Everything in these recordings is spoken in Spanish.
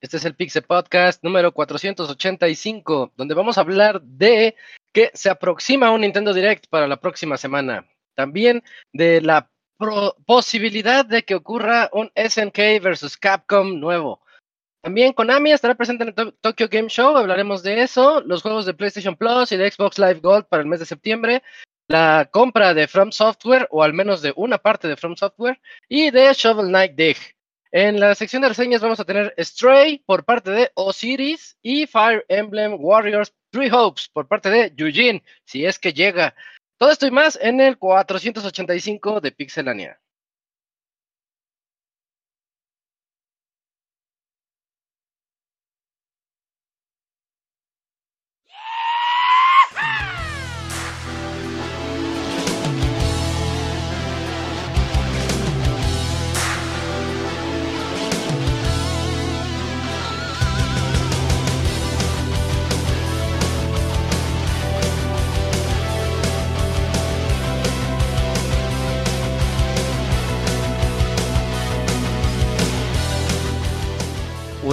Este es el Pixel Podcast número 485, donde vamos a hablar de que se aproxima un Nintendo Direct para la próxima semana. También de la posibilidad de que ocurra un SNK versus Capcom nuevo. También Konami estará presente en el Tokyo Game Show, hablaremos de eso, los juegos de PlayStation Plus y de Xbox Live Gold para el mes de septiembre, la compra de From Software, o al menos de una parte de From Software, y de Shovel Knight Dig. En la sección de reseñas vamos a tener Stray por parte de Osiris y Fire Emblem Warriors Three Hopes por parte de Eugene, si es que llega. Todo esto y más en el 485 de Pixelania.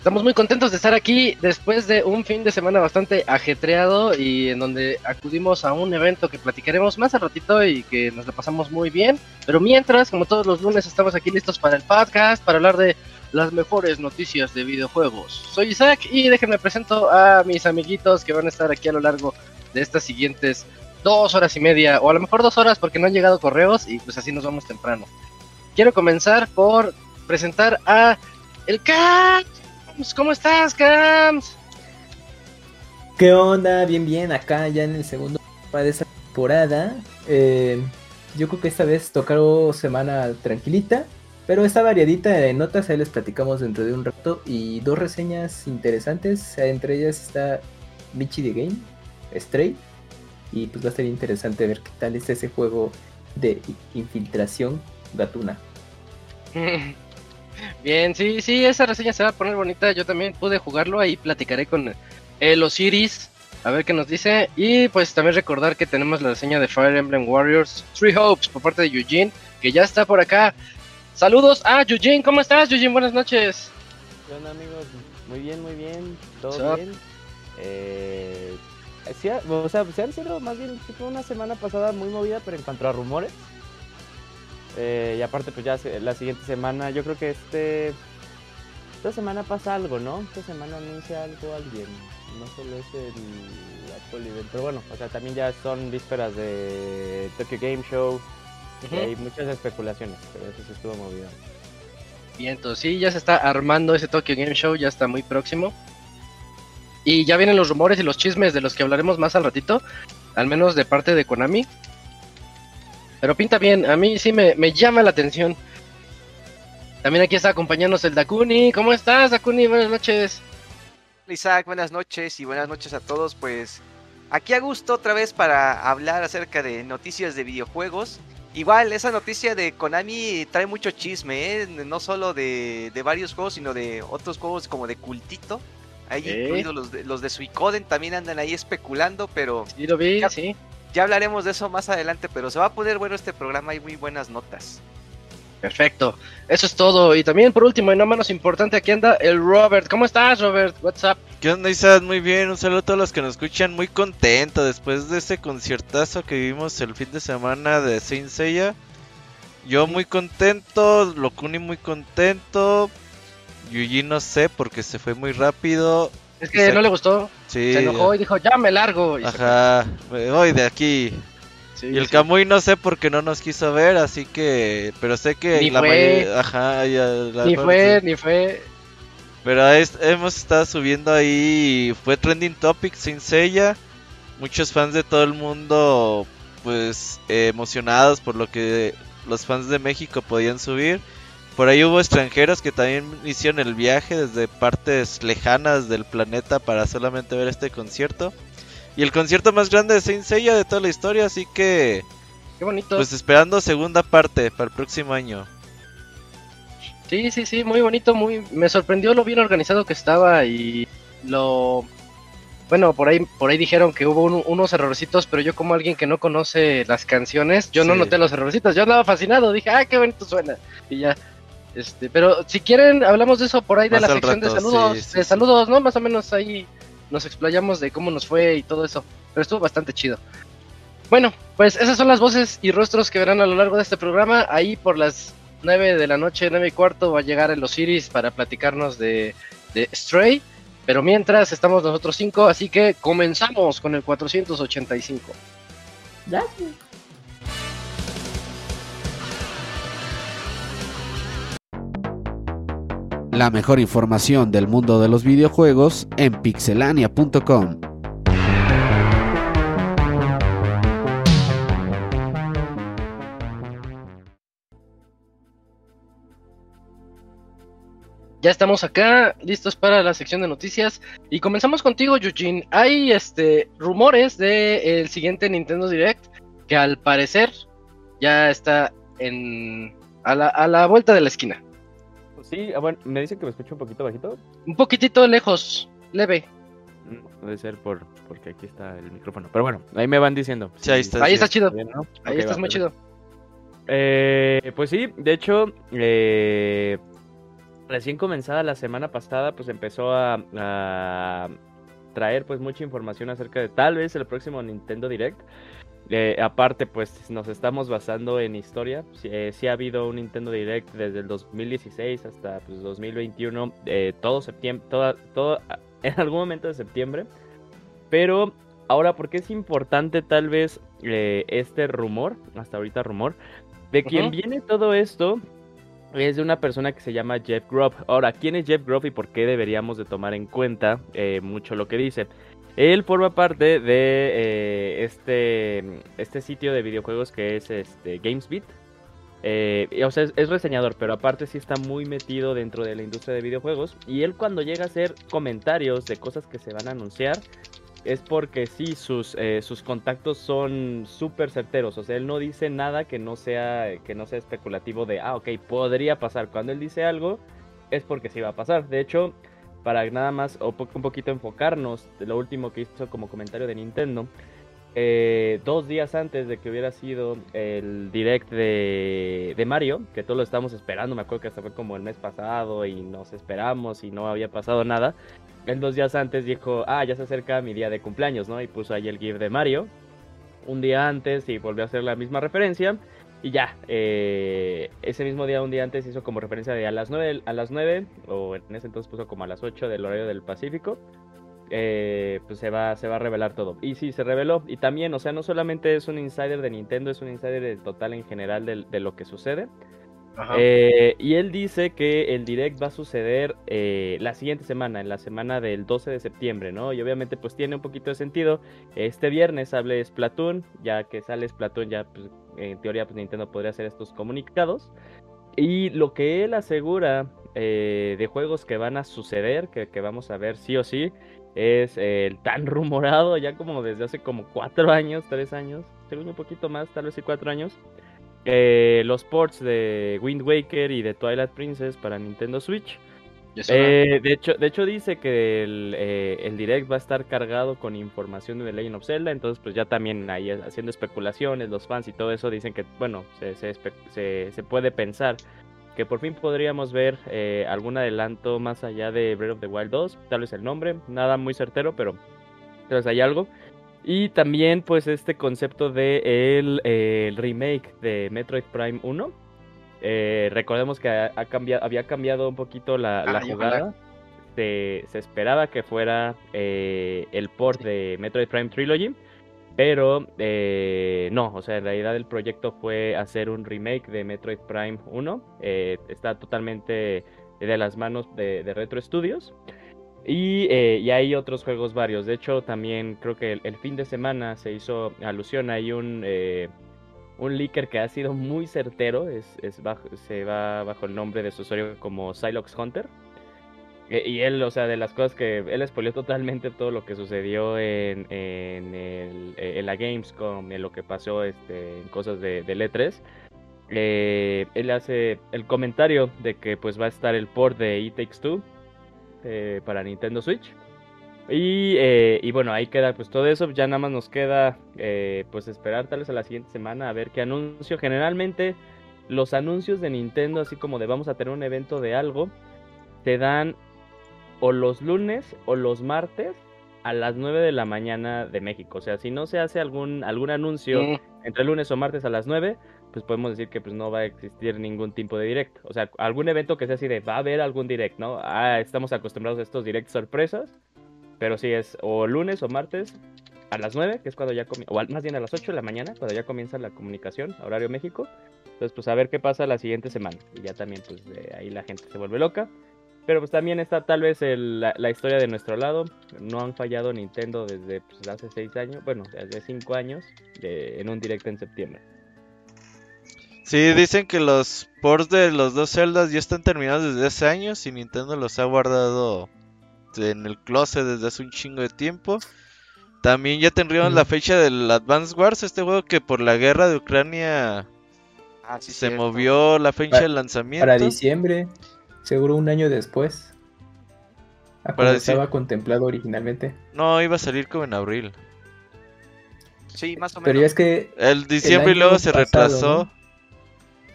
Estamos muy contentos de estar aquí después de un fin de semana bastante ajetreado y en donde acudimos a un evento que platicaremos más al ratito y que nos lo pasamos muy bien. Pero mientras, como todos los lunes, estamos aquí listos para el podcast, para hablar de las mejores noticias de videojuegos. Soy Isaac y déjenme presento a mis amiguitos que van a estar aquí a lo largo de estas siguientes dos horas y media, o a lo mejor dos horas porque no han llegado correos y pues así nos vamos temprano. Quiero comenzar por presentar a el Cat ¿cómo estás, Cams? ¿Qué onda? Bien, bien, acá ya en el segundo de esa temporada. Eh, yo creo que esta vez tocaron semana tranquilita, pero está variadita de notas, ahí les platicamos dentro de un rato. Y dos reseñas interesantes, entre ellas está Michi the Game, Stray, y pues va a ser interesante ver qué tal es ese juego de infiltración gatuna. Bien, sí, sí, esa reseña se va a poner bonita. Yo también pude jugarlo, ahí platicaré con el Osiris, a ver qué nos dice. Y pues también recordar que tenemos la reseña de Fire Emblem Warriors Three Hopes por parte de Eugene, que ya está por acá. Saludos a Eugene, ¿cómo estás, Eugene? Buenas noches. ¿Qué onda, amigos? Muy bien, muy bien, todo bien. Eh, o sea, se han sido más bien fue una semana pasada muy movida, pero en cuanto a rumores, eh, y aparte, pues ya la siguiente semana, yo creo que este. Esta semana pasa algo, ¿no? Esta semana anuncia algo alguien. No solo es el Apple Event. Pero bueno, o sea, también ya son vísperas de Tokyo Game Show. Y hay muchas especulaciones, pero eso se estuvo movido. Bien, entonces sí, ya se está armando ese Tokyo Game Show, ya está muy próximo. Y ya vienen los rumores y los chismes de los que hablaremos más al ratito, al menos de parte de Konami. Pero pinta bien, a mí sí me, llama la atención. También aquí está acompañándonos el Dakuni. ¿Cómo estás, Dakuni? Buenas noches. Isaac, buenas noches y buenas noches a todos. Pues aquí a gusto otra vez para hablar acerca de noticias de videojuegos. Igual, esa noticia de Konami trae mucho chisme, ¿eh? no solo de, varios juegos, sino de otros juegos como de cultito. Ahí incluidos los de, los de Suicoden también andan ahí especulando, pero... Sí, lo vi, sí. Ya hablaremos de eso más adelante, pero se va a poner bueno este programa, hay muy buenas notas. Perfecto, eso es todo. Y también por último y no menos importante, aquí anda el Robert. ¿Cómo estás, Robert? What's up? ¿Qué onda, Isaac? Muy bien, un saludo a todos los que nos escuchan, muy contento después de ese conciertazo que vimos el fin de semana de Saint Seiya. Yo muy contento, Locuni muy contento, Yuji no sé porque se fue muy rápido. Es que no le gustó. Sí. Se enojó y dijo, ya me largo. Ajá, me voy de aquí. y el Camuy no sé por qué no nos quiso ver, así que. Pero sé que ni la fue. Ajá, Ni fue, ni fue. Pero hemos estado subiendo ahí. Fue trending topic sin sella. Muchos fans de todo el mundo pues eh, emocionados por lo que los fans de México podían subir. Por ahí hubo extranjeros que también hicieron el viaje desde partes lejanas del planeta para solamente ver este concierto. Y el concierto más grande de Saint Seiya de toda la historia, así que Qué bonito. pues esperando segunda parte para el próximo año. Sí, sí, sí, muy bonito, muy me sorprendió lo bien organizado que estaba y lo bueno, por ahí por ahí dijeron que hubo un- unos errorcitos, pero yo como alguien que no conoce las canciones, yo no noté los errorcitos, yo andaba fascinado, dije, "Ah, qué bonito suena." Y ya este, pero si quieren hablamos de eso por ahí de Más la al sección de rato, saludos, sí, sí, de sí. saludos, ¿no? Más o menos ahí nos explayamos de cómo nos fue y todo eso, pero estuvo bastante chido. Bueno, pues esas son las voces y rostros que verán a lo largo de este programa. Ahí por las 9 de la noche, 9 y cuarto, va a llegar el Osiris para platicarnos de, de Stray. Pero mientras estamos nosotros cinco, así que comenzamos con el 485. Ya. La mejor información del mundo de los videojuegos en pixelania.com. Ya estamos acá, listos para la sección de noticias. Y comenzamos contigo, Eugene. Hay este rumores de el siguiente Nintendo Direct que al parecer ya está en a la, a la vuelta de la esquina. Sí, ah, bueno, me dicen que me escucho un poquito bajito. Un poquitito lejos, leve. Mm, Puede ser por porque aquí está el micrófono. Pero bueno, ahí me van diciendo. Sí, ahí está. Ahí sí. está chido. Bien, ¿no? Ahí Ok, estás va, muy perfecto. chido. Eh, pues sí, de hecho, eh, recién comenzada la semana pasada, pues empezó a, a traer pues mucha información acerca de tal vez el próximo Nintendo Direct. Eh, aparte, pues nos estamos basando en historia. Sí, eh, sí ha habido un Nintendo Direct desde el 2016 hasta pues, 2021, eh, todo septiembre, toda, todo, en algún momento de septiembre. Pero ahora, ¿por qué es importante tal vez eh, este rumor, hasta ahorita rumor, de quien viene todo esto es de una persona que se llama Jeff Grubb. Ahora, ¿quién es Jeff Grubb y por qué deberíamos de tomar en cuenta mucho lo que dice? Él forma parte de eh, este, este sitio de videojuegos que es este, GamesBeat. Eh, o sea, es, es reseñador, pero aparte sí está muy metido dentro de la industria de videojuegos. Y él cuando llega a hacer comentarios de cosas que se van a anunciar, es porque sí, sus, eh, sus contactos son súper certeros. O sea, él no dice nada que no sea, que no sea especulativo de, ah, ok, podría pasar. Cuando él dice algo, es porque sí va a pasar. De hecho, para nada más o po- un poquito enfocarnos de lo último que hizo como comentario de Nintendo, eh, dos días antes de que hubiera sido el direct de, de Mario, que todos lo estábamos esperando, me acuerdo que hasta fue como el mes pasado y nos esperamos y no había pasado nada. Él dos días antes dijo, ah, ya se acerca mi día de cumpleaños, ¿no? Y puso ahí el GIF de Mario. Un día antes y volvió a hacer la misma referencia. Y ya, eh, ese mismo día, un día antes, hizo como referencia de a las 9, a las 9 o en ese entonces puso como a las 8 del horario del Pacífico. eh, pues se va, se va a revelar todo. Y sí, se reveló. Y también, o sea, no solamente es un insider de Nintendo, es un insider de total en general de, de lo que sucede. Eh, y él dice que el direct va a suceder eh, la siguiente semana, en la semana del 12 de septiembre, ¿no? Y obviamente pues tiene un poquito de sentido. Este viernes hable Splatoon, ya que sale Splatoon ya pues, en teoría pues Nintendo podría hacer estos comunicados. Y lo que él asegura eh, de juegos que van a suceder, que, que vamos a ver sí o sí, es el tan rumorado ya como desde hace como cuatro años, tres años, según un poquito más, tal vez sí cuatro años. Eh, los ports de Wind Waker y de Twilight Princess para Nintendo Switch. Eh, de, hecho, de hecho dice que el, eh, el direct va a estar cargado con información de The Legend of Zelda, entonces pues ya también ahí haciendo especulaciones, los fans y todo eso dicen que, bueno, se, se, se- se puede pensar que por fin podríamos ver eh, algún adelanto más allá de Breath of the Wild 2, tal vez el nombre, nada muy certero, pero tal vez hay algo. Y también pues este concepto de el, eh, el remake de Metroid Prime 1. Eh, recordemos que ha, ha cambiado, había cambiado un poquito la, la Ay, jugada. Se, se esperaba que fuera eh, el port de Metroid Prime Trilogy. Pero no, o sea, en realidad el proyecto fue hacer un remake de Metroid Prime 1. eh, está totalmente de las manos de, de Retro Studios. Y, eh, y hay otros juegos varios. De hecho, también creo que el, fin de semana se hizo alusión. Hay un, eh, un leaker que ha sido muy certero. Es, es bajo- se va bajo el nombre de su usuario como Silox Hunter. Eh, Y él, o sea, de las cosas que él spoileó totalmente todo lo que sucedió en, eh, en la Gamescom, en lo que pasó este, en cosas de, del E3. Eh, él hace el comentario de que pues va a estar el port de It Takes Two eh, para Nintendo Switch. Y, eh, y bueno, ahí queda pues todo eso. Ya nada más nos queda eh, pues esperar tal vez a la siguiente semana a ver qué anuncio. Generalmente los anuncios de Nintendo, así como de vamos a tener un evento de algo, te dan o los lunes o los martes a las 9 de la mañana de México. O sea, si no se hace algún, algún anuncio entre lunes o martes a las 9, pues podemos decir que pues no va a existir ningún tipo de direct. O sea, algún evento que sea así de va a haber algún direct, ¿no? Ah, estamos acostumbrados a estos direct sorpresas, pero sí es o lunes o martes a las 9, que es cuando ya comienza, o más bien a las 8 de la mañana, cuando ya comienza la comunicación, horario México. Entonces, pues a ver qué pasa la siguiente semana. Y ya también, pues de ahí la gente se vuelve loca. Pero pues también está tal vez el- la, la historia de nuestro lado. No han fallado Nintendo desde pues, hace 6 años, bueno, desde 5 años, de- en un directo en septiembre. Sí, dicen que los ports de los dos celdas ya están terminados desde hace años y Nintendo los ha guardado en el closet desde hace un chingo de tiempo. También ya tendríamos Mm. la fecha del Advance Wars, este juego que por la guerra de Ucrania Ah, sí, se cierto. movió la fecha Para- de lanzamiento. Para diciembre, seguro un año después. A Para estaba contemplado originalmente. No, iba a salir como en abril. Sí, más o menos. Pero ya es que. El diciembre y luego se pasado, retrasó. ¿no?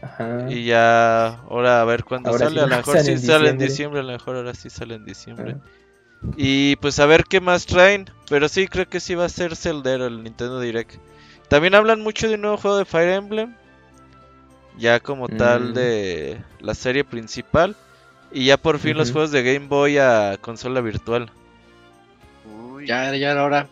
Ajá. Y ya, ahora a ver cuándo Ahora sale. sí a lo mejor sí en sale en diciembre. a lo mejor ahora sí sale en diciembre. Ah. Y pues a ver qué más traen. Pero sí, creo que sí va a ser Celdero el Nintendo Direct. También hablan mucho de un nuevo juego de Fire Emblem. Ya como tal Mm. de la serie principal. Y ya por fin los juegos de Game Boy a consola virtual. Uy, ya, ya era hora.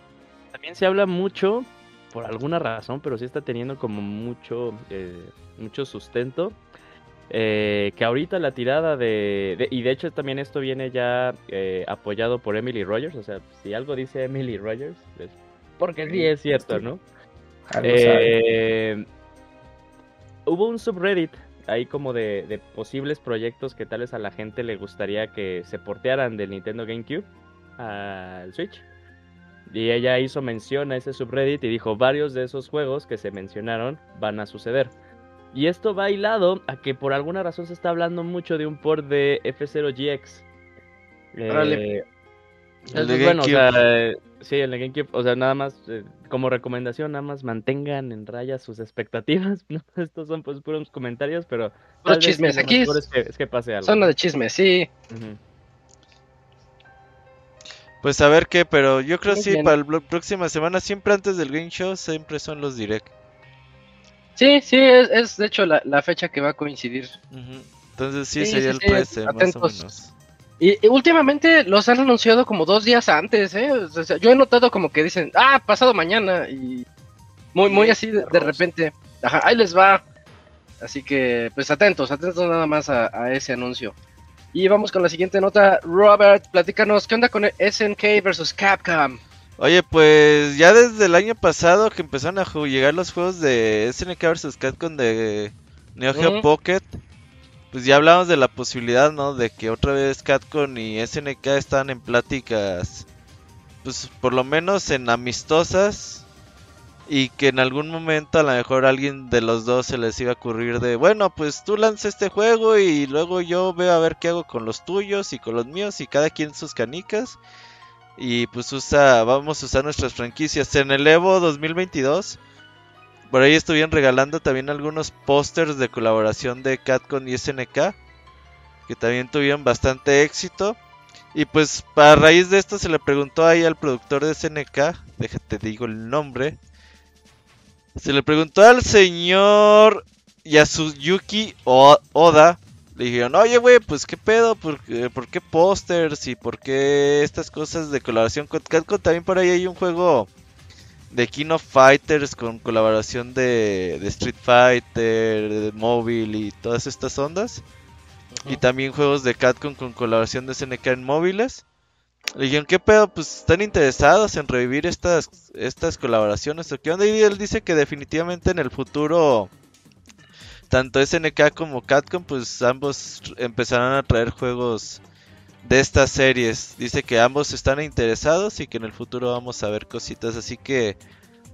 También se habla mucho, por alguna razón, pero sí está teniendo como mucho, eh, mucho sustento. eh, que ahorita la tirada de, de- Y de hecho también esto viene ya eh, apoyado por Emily Rogers. O sea, si algo dice Emily Rogers, porque sí es cierto, ¿no? Eh, hubo un subreddit ahí como de, de posibles proyectos que tal vez a la gente le gustaría que se portearan del Nintendo GameCube al Switch. Y ella hizo mención a ese subreddit y dijo varios de esos juegos que se mencionaron van a suceder. Y esto va hilado a que por alguna razón se está hablando mucho de un port de F0GX. Órale. Eh, El de bueno, o sea, eh, sí, el de GameCube, o sea, nada más, eh, como recomendación, nada más mantengan en raya sus expectativas, ¿no? Estos son pues puros comentarios, pero... vez chismes, aquí es es que, es que pase algo. Zona de chisme, sí. Ujú. Pues a ver qué, pero yo creo sí, bien. para la próxima semana, siempre antes del Game Show, siempre son los Direct. Sí, sí, es, es de hecho la, la fecha que va a coincidir. Entonces sí, Sí, sería sí, el sí, 13, más o menos. Y, y últimamente los han anunciado como dos días antes, ¿eh? O sea, yo he notado como que dicen, ah, pasado mañana, y muy, muy Sí, así de, repente. Ajá, ahí les va. Así que, pues atentos, atentos nada más a, a ese anuncio. Y vamos con la siguiente nota. Robert, platícanos, ¿qué onda con el SNK versus Capcom? Oye, pues ya desde el año pasado que empezaron a llegar los juegos de SNK vs Capcom de Neo Geo. Pocket, pues ya hablamos de la posibilidad, ¿no? De que otra vez Capcom y SNK están en pláticas, pues por lo menos en amistosas, y que en algún momento a lo mejor alguien de los dos se les iba a ocurrir de, bueno, pues tú lanza este juego y luego yo veo a ver qué hago con los tuyos y con los míos y cada quien sus canicas. Y pues usa, vamos a usar nuestras franquicias. En el Evo 2022, por ahí estuvieron regalando también algunos pósters de colaboración de Catcon y SNK, que también tuvieron bastante éxito. Y pues a raíz de esto se le preguntó ahí al productor de SNK, déjate digo el nombre, se le preguntó al señor Yasuyuki Oda, le dijeron, oye, güey, pues qué pedo, ¿por qué, por qué pósters y por qué estas cosas de colaboración con Capcom? También por ahí hay un juego de King of Fighters con colaboración de, de Street Fighter, de Mobile y todas estas ondas. Y también juegos de Capcom con colaboración de SNK en móviles. Le dijeron, ¿qué pedo? Pues están interesados en revivir estas, estas colaboraciones. ¿O qué onda? Y él dice que definitivamente en el futuro, tanto SNK como Capcom, pues ambos empezarán a traer juegos de estas series. Dice que ambos están interesados y que en el futuro vamos a ver cositas. Así que,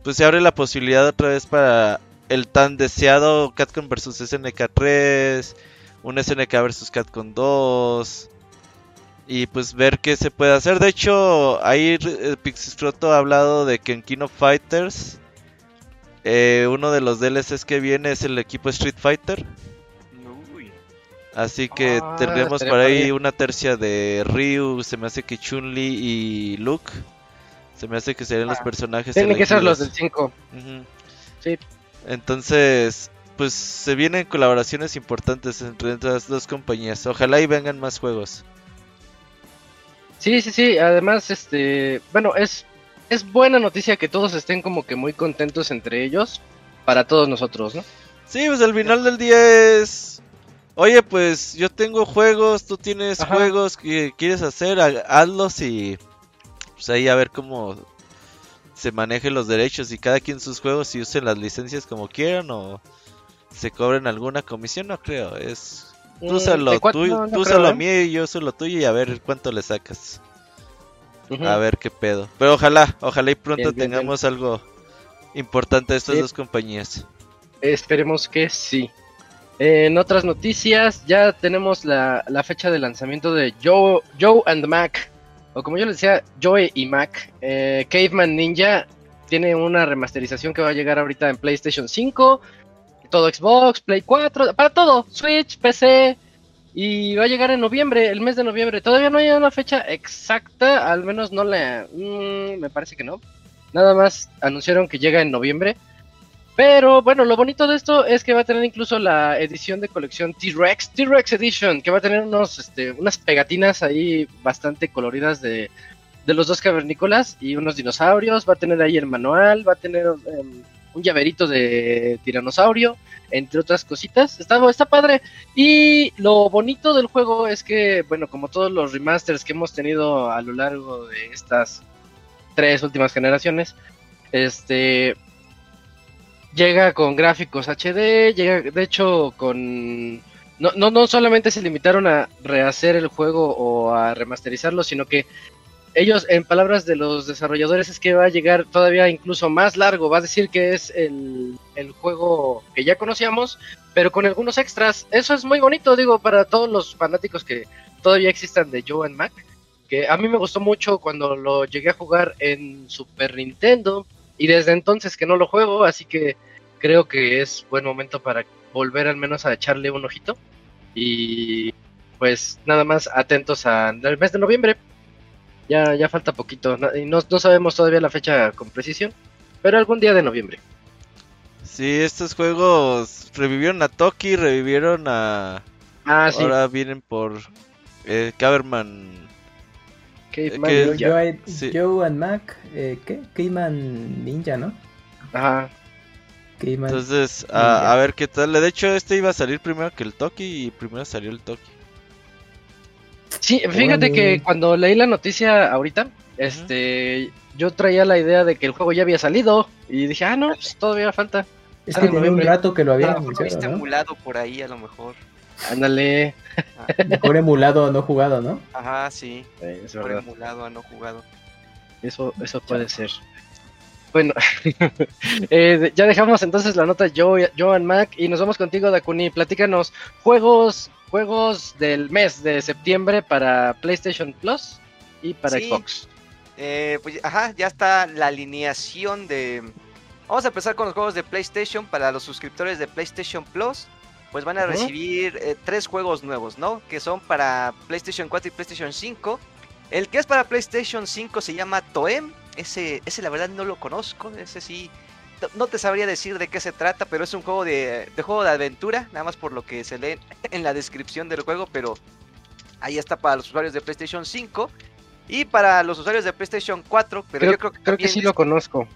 pues se abre la posibilidad otra vez para el tan deseado Capcom vs SNK 3, un SNK vs Capcom 2 y pues ver qué se puede hacer. De hecho, ahí eh, Pixistroto ha hablado de que en King of Fighters eh, uno de los DLCs que viene es el equipo Street Fighter. Uy. Así que Ah, tendremos por ahí una tercia de Ryu, se me hace que Chun-Li y Luke. Se me hace que serían los Ah, personajes Tienen que ser los del 5. Ujú. Sí. Entonces, pues se vienen colaboraciones importantes entre estas dos compañías. Ojalá y vengan más juegos. Sí, sí, sí. Además, este, bueno, es es buena noticia que todos estén como que muy contentos entre ellos para todos nosotros, ¿no? Sí, pues al final del día es... Oye, pues yo tengo juegos, tú tienes Ajá. juegos que quieres hacer, ha- hazlos y pues ahí a ver cómo se manejen los derechos y cada quien sus juegos y usen las licencias como quieran o se cobren alguna comisión, no creo, es... Tú usa lo de cuat- tuyo, no, no tú ¿eh? mío y yo uso lo tuyo y a ver cuánto le sacas. A ver qué pedo. Pero ojalá, ojalá y pronto Bien, bien, tengamos algo importante de estas Sí. dos compañías. Esperemos que sí. En otras noticias, ya tenemos la, la fecha de lanzamiento de Joe, Joe and Mac, o como yo les decía, Joe y Mac. Eh, Caveman Ninja tiene una remasterización que va a llegar ahorita en PlayStation 5, todo Xbox, Play 4, para todo, Switch, PC, y va a llegar en noviembre, el mes de noviembre. Todavía no hay una fecha exacta, al menos no la... mm, me parece que no. Nada más anunciaron que llega en noviembre. Pero bueno, lo bonito de esto es que va a tener incluso la edición de colección T-Rex, T-Rex Edition, que va a tener unos, este, unas pegatinas ahí bastante coloridas de, de los dos cavernícolas y unos dinosaurios. Va a tener ahí el manual, va a tener em, un llaverito de tiranosaurio, entre otras cositas. Está, está padre. Y lo bonito del juego es que, bueno, como todos los remasters que hemos tenido a lo largo de estas tres últimas generaciones, este llega con gráficos HD, llega de hecho con no, no, no solamente se limitaron a rehacer el juego o a remasterizarlo, sino que ellos, en palabras de los desarrolladores, es que va a llegar todavía incluso más largo. Va a decir que es el, el juego que ya conocíamos, pero con algunos extras. Eso es muy bonito, digo, para todos los fanáticos que todavía existan de Joe and Mac. Que a mí me gustó mucho cuando lo llegué a jugar en Super Nintendo. Y desde entonces que no lo juego, así que creo que es buen momento para volver al menos a echarle un ojito. Y pues nada más atentos al mes de noviembre. Ya, ya falta poquito. no- y no, no sabemos todavía la fecha con precisión. Pero algún día de noviembre. Sí, estos juegos revivieron a Toki, revivieron a... Ah, sí. Ahora vienen por eh, Caverman. Caveman Joe, Ninja. Joe- sí. Joe and Mac, eh, ¿qué? Caveman Ninja, ¿no? Ajá. Caveman. Entonces, a, a ver qué tal. De hecho, este iba a salir primero que el Toki y primero salió el Toki. Sí, fíjate Órale. que cuando leí la noticia ahorita, este, yo traía la idea de que el juego ya había salido y dije, ah, no, pues todavía falta. es ah, que tenía un rato que lo A había mejor viste anunciado, ¿no? emulado por ahí, a lo mejor. Ándale. Mejor emulado no jugado, ¿no? Ajá, sí. Eh, es Por verdad. emulado a no jugado. Eso, eso puede ser. Bueno, eh, ya dejamos entonces la nota Joe, Joan Mac y nos vamos contigo, Dakuni. Platícanos juegos, juegos del mes de septiembre para PlayStation Plus y para Sí. Xbox. Eh, pues, ajá, ya está la alineación de... Vamos a empezar con los juegos de PlayStation. Para los suscriptores de PlayStation Plus, pues van a recibir eh, tres juegos nuevos, ¿no? Que son para PlayStation 4 y PlayStation 5. El que es para PlayStation 5 se llama Toem. Ese, ese la verdad no lo conozco. Ese sí... no- te sabría decir de qué se trata, pero es un juego de, de juego de aventura, nada más por lo que se lee en la descripción del juego, pero ahí está para los usuarios de PlayStation 5 y para los usuarios de PlayStation 4, pero Creo, yo creo que creo que sí lo conozco.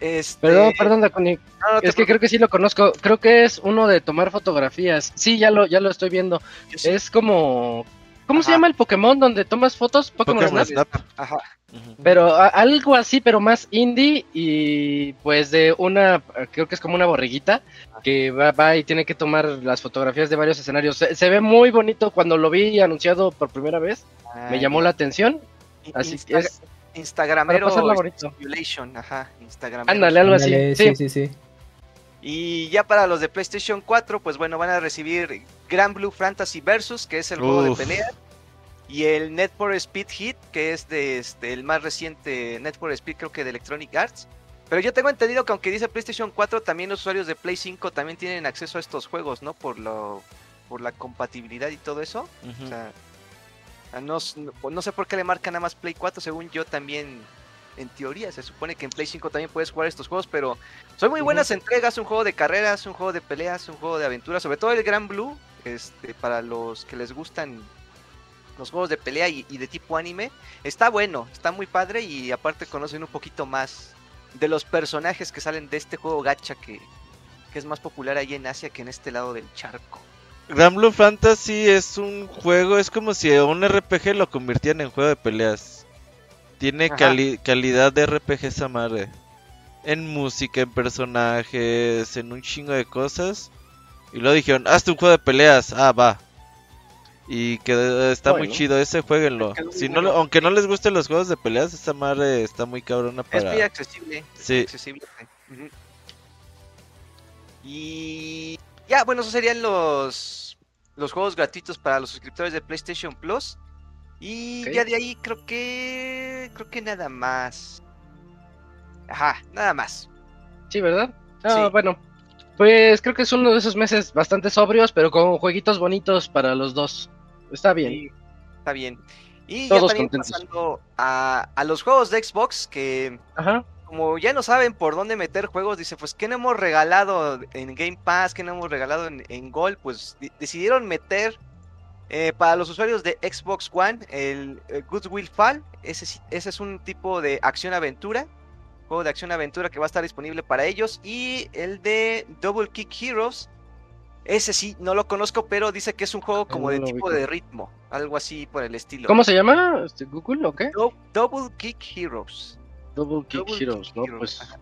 este, Perdón, perdón, Dakuni. no, no te Es que creo que sí lo conozco. Creo que es uno de tomar fotografías. Sí, ya lo, ya lo estoy viendo. sí. Es como ¿Cómo se llama el Pokémon donde tomas fotos? Pokémon, Pokémon Snap. Snap. Ajá. Pero a- algo así, pero más indie y pues de una, creo que es como una borreguita que va, va y tiene que tomar las fotografías de varios escenarios. Se, se ve muy bonito cuando lo vi anunciado por primera vez, Ah, me llamó la atención. así Insta- que es- Instagramero. Simulation, ajá, Instagramero. Ándale, algo así. Ándale, Sí, sí, sí, sí. Y ya para los de PlayStation 4, pues bueno, van a recibir Grand Blue Fantasy Versus, que es el juego de pelea, y el Net for Speed Hit, que es de este, el más reciente Net for Speed, creo que de Electronic Arts. Pero yo tengo entendido que aunque dice PlayStation 4, también los usuarios de Play 5 también tienen acceso a estos juegos, ¿no? Por lo por la compatibilidad y todo eso. O sea, no- no sé por qué le marcan nada más Play 4, según yo también, en teoría, se supone que en Play 5 también puedes jugar estos juegos, pero son muy buenas entregas, un juego de carreras, un juego de peleas, un juego de aventuras, sobre todo el Gran Blue, este, para los que les gustan los juegos de pelea y, y de tipo anime, está bueno, está muy padre y aparte conocen un poquito más de los personajes que salen de este juego gacha que, que es más popular ahí en Asia que en este lado del charco. Grand Blue Fantasy es un juego, es como si un RPG lo convirtieran en juego de peleas. Tiene cali- calidad de RPG esa madre. En música, en personajes, en un chingo de cosas. Y luego dijeron, hazte un juego de peleas. Ah, va. Y que está muy chido ese, jueguenlo. Si no, aunque no les gusten los juegos de peleas, esta madre está muy cabrona Es para... muy accesible. es Sí. muy accesible. Y ya, bueno, esos serían los, los juegos gratuitos para los suscriptores de PlayStation Plus. Y ya de ahí creo que creo que nada más. Ajá, nada más. Sí, ¿verdad? Ah, Sí. bueno. Pues creo que es uno de esos meses bastante sobrios, pero con jueguitos bonitos para los dos. Está bien. Sí, está bien. Y Todos ya también contentos. pasando a, a los juegos de Xbox que Ajá. como ya no saben por dónde meter juegos, dice, pues, ¿qué no hemos regalado en Game Pass? ¿Qué no hemos regalado en, en Gold? Pues di- decidieron meter eh, para los usuarios de Xbox One el, eh, Goodwill Fall. Ese, es un tipo de acción-aventura. Juego de acción-aventura que va a estar disponible para ellos. Y el de Double Kick Heroes. Ese sí, no lo conozco, pero dice que es un juego como no de tipo de ritmo. Algo así por el estilo. ¿Cómo se llama? Este, ¿Google o qué? Do- Double Kick Heroes. Double Kick Double Heroes, Kick ¿no? Heroes, Pues.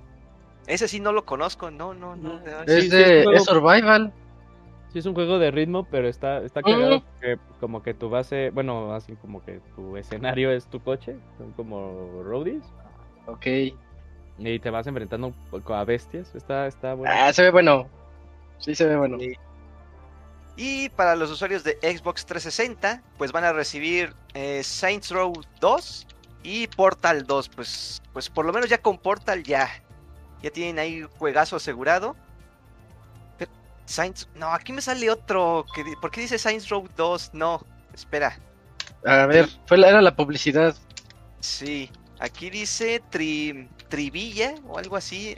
Ese sí no lo conozco, no, no, no. No. es sí, de es es Survival. Sí, es un juego de ritmo, pero está, está cagado porque como que tu base, bueno, así como que tu escenario es tu coche, son como roadies, Ok. y te vas enfrentando un poco a bestias, está, está bueno. Ah, se ve bueno. Sí, se ve bueno. Sí. Y para los usuarios de Xbox 360, pues van a recibir eh, Saints Row 2 y Portal 2. Pues, pues por lo menos ya con Portal ya, ya tienen ahí juegazo asegurado. Saints, no, aquí me sale otro. Que, ¿Por qué dice Saints Row 2? No, espera. A ver, fue la, era la publicidad. Sí, aquí dice tri, Trivilla o algo así.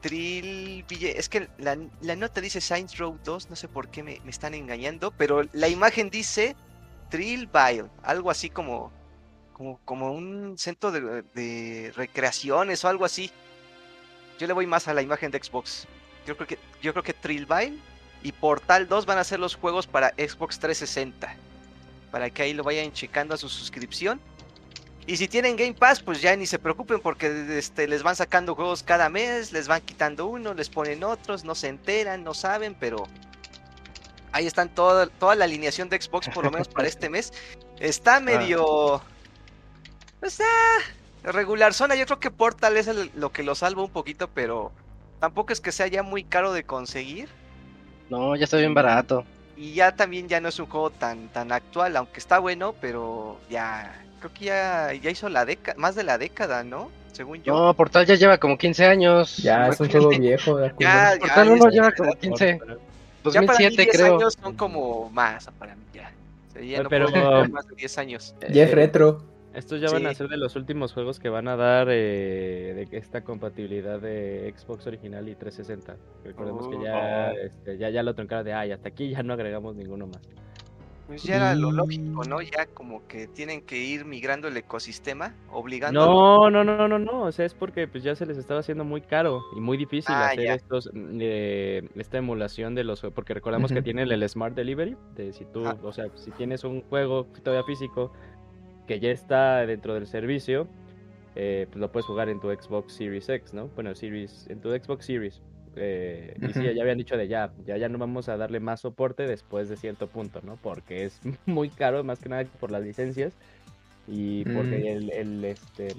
Trilvilla, es que la, la nota dice Saints Row 2, no sé por qué me, me están engañando, pero la imagen dice Trillville, algo así como, como, como un centro de, de recreaciones o algo así. Yo le voy más a la imagen de Xbox. Yo creo que, yo creo que y Portal 2 van a ser los juegos para Xbox 360. Para que ahí lo vayan checando a su suscripción. Y si tienen Game Pass, pues ya ni se preocupen porque este, les van sacando juegos cada mes, les van quitando uno, les ponen otros, no se enteran, no saben, pero ahí están toda, toda la alineación de Xbox, por lo menos para este mes. Está medio... Pues ah, regular zona, yo creo que Portal es el- lo que lo salva un poquito, pero tampoco es que sea ya muy caro de conseguir. No, ya está bien barato. Y ya también ya no es un juego tan, tan actual, aunque está bueno, pero ya creo que ya, ya hizo la década, más de la década, ¿no? Según yo. No, Portal ya lleva como 15 años. Ya, es un juego viejo, de. Ya, ya, Portal ya 1 es- lleva como 15. ya para mí 2007 10 creo. años son como más para mí ya. O sea, ya no Pero- puedo más de 10 años. Ya es Eh, retro. Estos ya van a ser de los últimos juegos que van a dar eh, de esta compatibilidad de Xbox original y 360. Recordemos que ya, Oh. este, ya, ya lo truncaron de, ay, hasta aquí ya no agregamos ninguno más. Pues ya era lo Y- lógico, ¿no? Ya como que tienen que ir migrando el ecosistema, obligando. No, no, no, no, no, o sea, es porque pues ya se les estaba haciendo muy caro y muy difícil Ah, hacer ya. estos, mm, eh, esta emulación de los, porque recordamos que tienen el Smart Delivery, de si tú, Ah. o sea, si tienes un juego todavía físico que ya está dentro del servicio, eh, pues lo puedes jugar en tu Xbox Series X, ¿no? Bueno, Series, en tu Xbox Series. eh, y sí, ya habían dicho de ya, ya, ya no vamos a darle más soporte después de cierto punto, ¿no? Porque es muy caro, más que nada por las licencias y porque Mm. el, el, este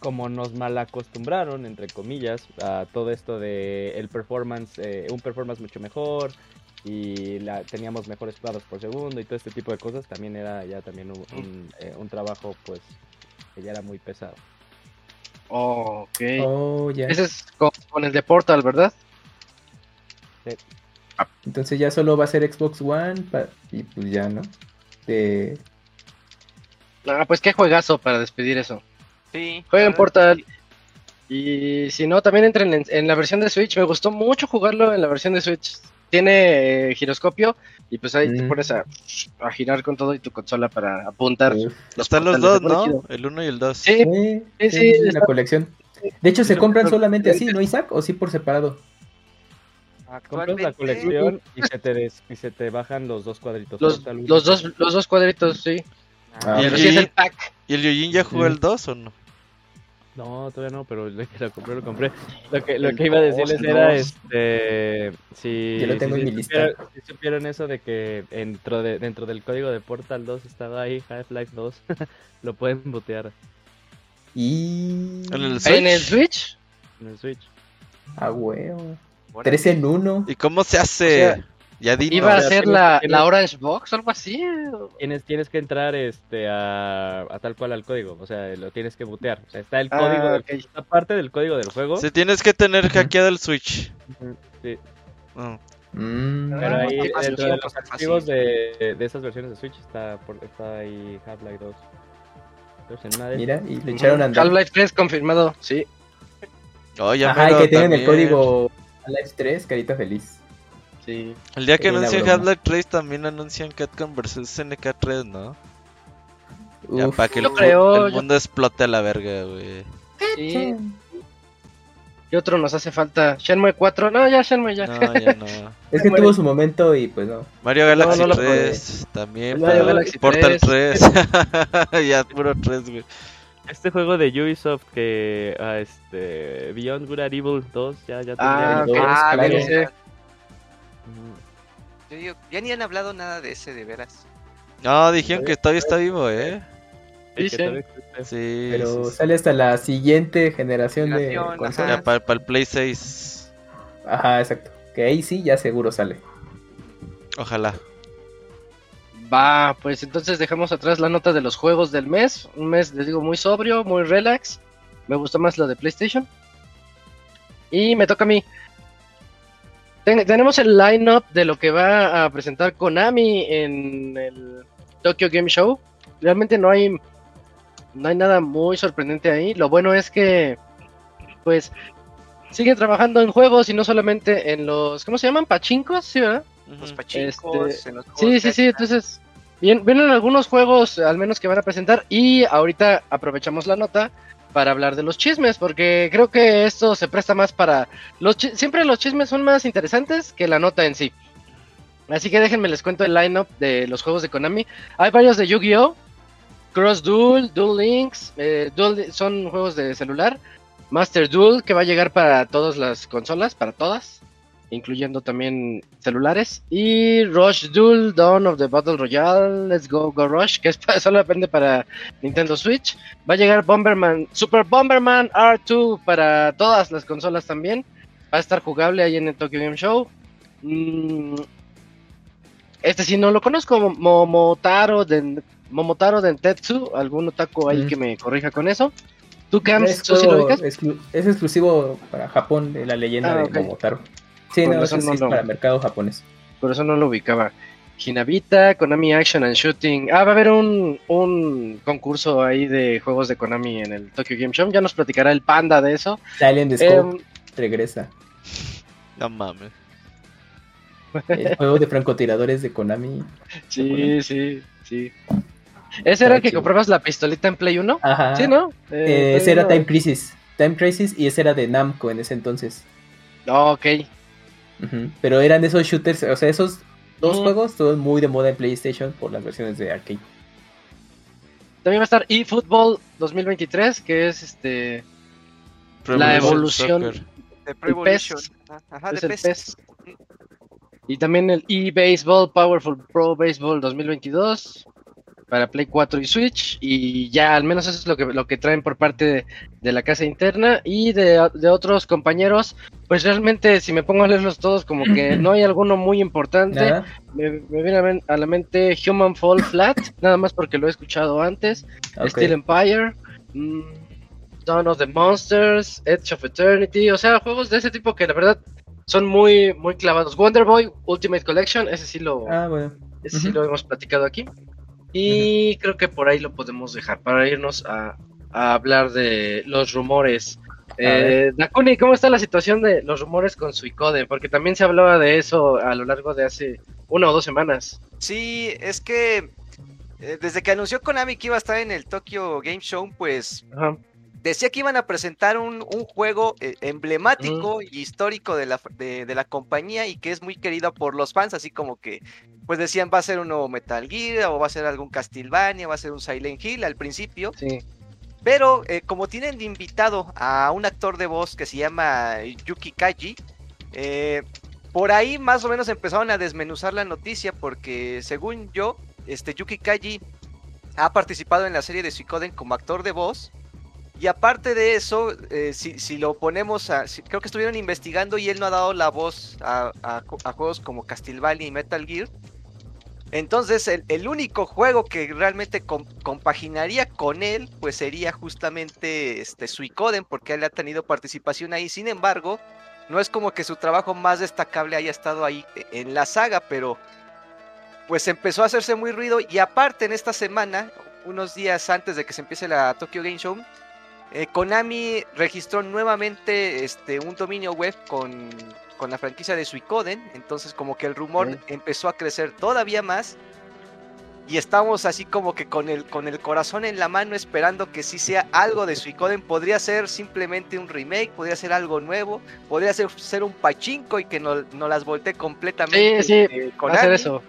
como nos mal acostumbraron entre comillas a todo esto de el performance eh, un performance mucho mejor y la, teníamos mejores cuadros por segundo y todo este tipo de cosas también era ya también un, un, eh, un trabajo pues que ya era muy pesado Oh, ok. Oh, ya. Ese es con, con el de Portal, ¿verdad? Entonces ya solo va a ser Xbox One pa- y pues ya, ¿no? De... Ah, pues qué juegazo para despedir eso. Sí. Jueguen verdad, Portal. Y si no, también entren en, en la versión de Switch. Me gustó mucho jugarlo en la versión de Switch. Tiene eh, giroscopio y pues ahí te Mm. pones a, a girar con todo y tu consola para apuntar. Están los dos, ¿no? chido. El 1 y el 2. Sí, Sí, sí, sí, sí, sí, la está- colección. De hecho, ¿se compran solamente así, no, Isaac? ¿O sí por separado? compras la colección y se te des- y se te bajan los dos cuadritos los, uno dos, los dos cuadritos, sí. Ah, Y el sí es el pack. ¿Y el Yojin ya jugó Sí. el 2 o no? No, todavía no, pero el que lo compré, lo compré. Lo que, lo que iba a decirles era, dos. este, si, Yo lo tengo si- en si mi lista. supieron- si supieron eso de que dentro, de, dentro del código de Portal 2 estaba ahí Half-Life 2, lo pueden botear Y... ¿En el En el Switch? Switch. en el Switch. Ah, huevo. órale. Tres en uno. ¿Y cómo se hace? O sea, ya dinos. Iba a sea, ser la, Orange Box o algo así. Tienes, tienes que entrar este, a, a tal cual al código, o sea, lo tienes que botear. O sea, está el Ah, código, del- ok. está parte del código del juego. Si tienes que tener hackeado el Switch. Sí. Ah. Mm. Pero ahí qué fácil, dentro de los archivos de, de esas versiones de Switch está, por, está ahí Half-Life 2. Entonces, en una de Mira, y le echaron a. Half-Life 3 confirmado, sí. Oh, ya Ajá, y que tienen el código Half-Life 3, carita feliz. Sí. El día que anuncien. Half-Life 3 también anuncian Catcom vs SNK3, ¿no? Ya para que el, Yo creo, el yo- mundo explote a la verga, güey. sí. ¿Qué otro nos hace falta? Shenmue 4. No, ya Shenmue ya. No, ya no. Es que Muere. tuvo su momento y pues no. Mario Galaxy no lo 3 también. Mario para- Galaxy Portal 3. 3. ya, puro 3, güey. Este juego de Ubisoft que ah, este Beyond Good and Evil 2 ya ya Ah, tendría ok. el dos. Ah, claro. Yo digo, ya ni han hablado nada de ese, de veras. No, dijeron que todavía está vivo, ¿eh? Sí. Pero sí, sí. sale hasta la siguiente generación de Generación, ajá. para, el Play 6. Ajá, exacto. Que ahí sí ya seguro sale. Ojalá. Va, pues entonces dejamos atrás la nota de los juegos del mes. Un mes, les digo, muy sobrio, muy relax. Me gustó más lo de PlayStation. Y me toca a mí. Ten- tenemos el line-up de lo que va a presentar Konami en el Tokyo Game Show. Realmente no hay, no hay nada muy sorprendente ahí. Lo bueno es que, pues, siguen trabajando en juegos y no solamente en los, ¿cómo se llaman? Pachincos, ¿sí, verdad? Los pachincos, Este, en los juegos Sí, sí, sí, entonces bien, vienen algunos juegos al menos que van a presentar y ahorita aprovechamos la nota para hablar de los chismes porque creo que esto se presta más para los siempre los chismes son más interesantes que la nota en sí. Así que déjenme les cuento el lineup de los juegos de Konami. Hay varios de Yu-Gi-Oh, Cross Duel, Duel Links, eh, Duel- son juegos de celular. Master Duel que va a llegar para todas las consolas, para todas incluyendo también celulares. Y Rush Duel, Dawn of the Battle Royale, Let's Go Go Rush, que es solo depende para Nintendo Switch. Va a llegar Bomberman, Super Bomberman R2 para todas las consolas también. Va a estar jugable ahí en el Tokyo Game Show. Mm, este sí no lo conozco, Momotaro de Momotaro Dentetsu, algún otaku ahí Mm. que me corrija con eso. ¿Tú, Cams, Es, tú sí lo es exclusivo para Japón de la leyenda Ah, de. Momotaro. Sí, Por no, eso eso sí no es lo- para mercado japonés. por eso no lo ubicaba. Hinabita, Konami Action and Shooting. Ah, va a haber un, un concurso ahí de juegos de Konami en el Tokyo Game Show. Ya nos platicará el panda de eso. Silent Scope Em, regresa. No mames. El juego de francotiradores de Konami. Sí, sí, sí. ¿Ese era el que comprabas la pistolita en Play 1? Ajá. Sí, ¿no? Eh, Eh, ese era Time Crisis. Time Crisis y ese era de Namco en ese entonces. 1. Oh, ok. Pero eran de esos shooters, o sea, esos dos Ujú. juegos estuvieron muy de moda en PlayStation por las versiones de arcade. También va a estar eFootball 2023, que es este Pro la evolución. Soccer. De Pro PES. Evolution. Ajá, es de el PES. PES. Y también el eBaseball Powerful Pro Baseball 2022 para Play 4 y Switch. Y ya, al menos eso es lo que, lo que traen por parte de, de la casa interna. Y de, de otros compañeros, pues realmente, si me pongo a leerlos todos, como que no hay alguno muy importante. Me, me viene a, la mente Human Fall Flat, nada más porque lo he escuchado antes. Steel Empire, mm, Dawn of the Monsters, Edge of Eternity, o sea, juegos de ese tipo que la verdad son muy, muy clavados. Wonder Boy Ultimate Collection, ese sí lo, Ah, bueno. ese sí lo hemos platicado aquí. Y creo que por ahí lo podemos dejar para irnos a, a hablar de los rumores. Eh, Dakuni, ¿cómo está la situación de los rumores con Suicoden? Porque también se hablaba de eso a lo largo de hace una o dos semanas. Sí, es que eh, desde que anunció Konami que iba a estar en el Tokyo Game Show, pues Ajá. Decía que iban a presentar un, un juego eh, emblemático y histórico de la, de, de la compañía y que es muy querido por los fans, así como que pues decían va a ser un nuevo Metal Gear o va a ser algún Castlevania, va a ser un Silent Hill al principio, Sí. pero eh, como tienen de invitado a un actor de voz que se llama Yuki Kaji, eh, por ahí más o menos empezaron a desmenuzar la noticia porque según yo, este Yuki Kaji ha participado en la serie de Suikoden como actor de voz. Y aparte de eso, eh, si, si lo ponemos a... creo que estuvieron investigando y él no ha dado la voz a, a ju- a juegos como Castlevania y Metal Gear. Entonces el, único juego que realmente com- compaginaría con él, pues sería justamente este Suicoden, porque él ha tenido participación ahí. Sin embargo, no es como que su trabajo más destacable haya estado ahí en la saga, pero pues empezó a hacerse muy ruido y aparte en esta semana, unos días antes de que se empiece la Tokyo Game Show, eh, Konami registró nuevamente este, un dominio web con, con la franquicia de Suicoden, entonces como que el rumor empezó a crecer todavía más y estamos así como que con el, con el corazón en la mano esperando que sí sea algo de Suicoden, podría ser simplemente un remake, podría ser algo nuevo, podría ser, ser un pachinko y que no, no las voltee completamente. Sí, sí, eh, eso.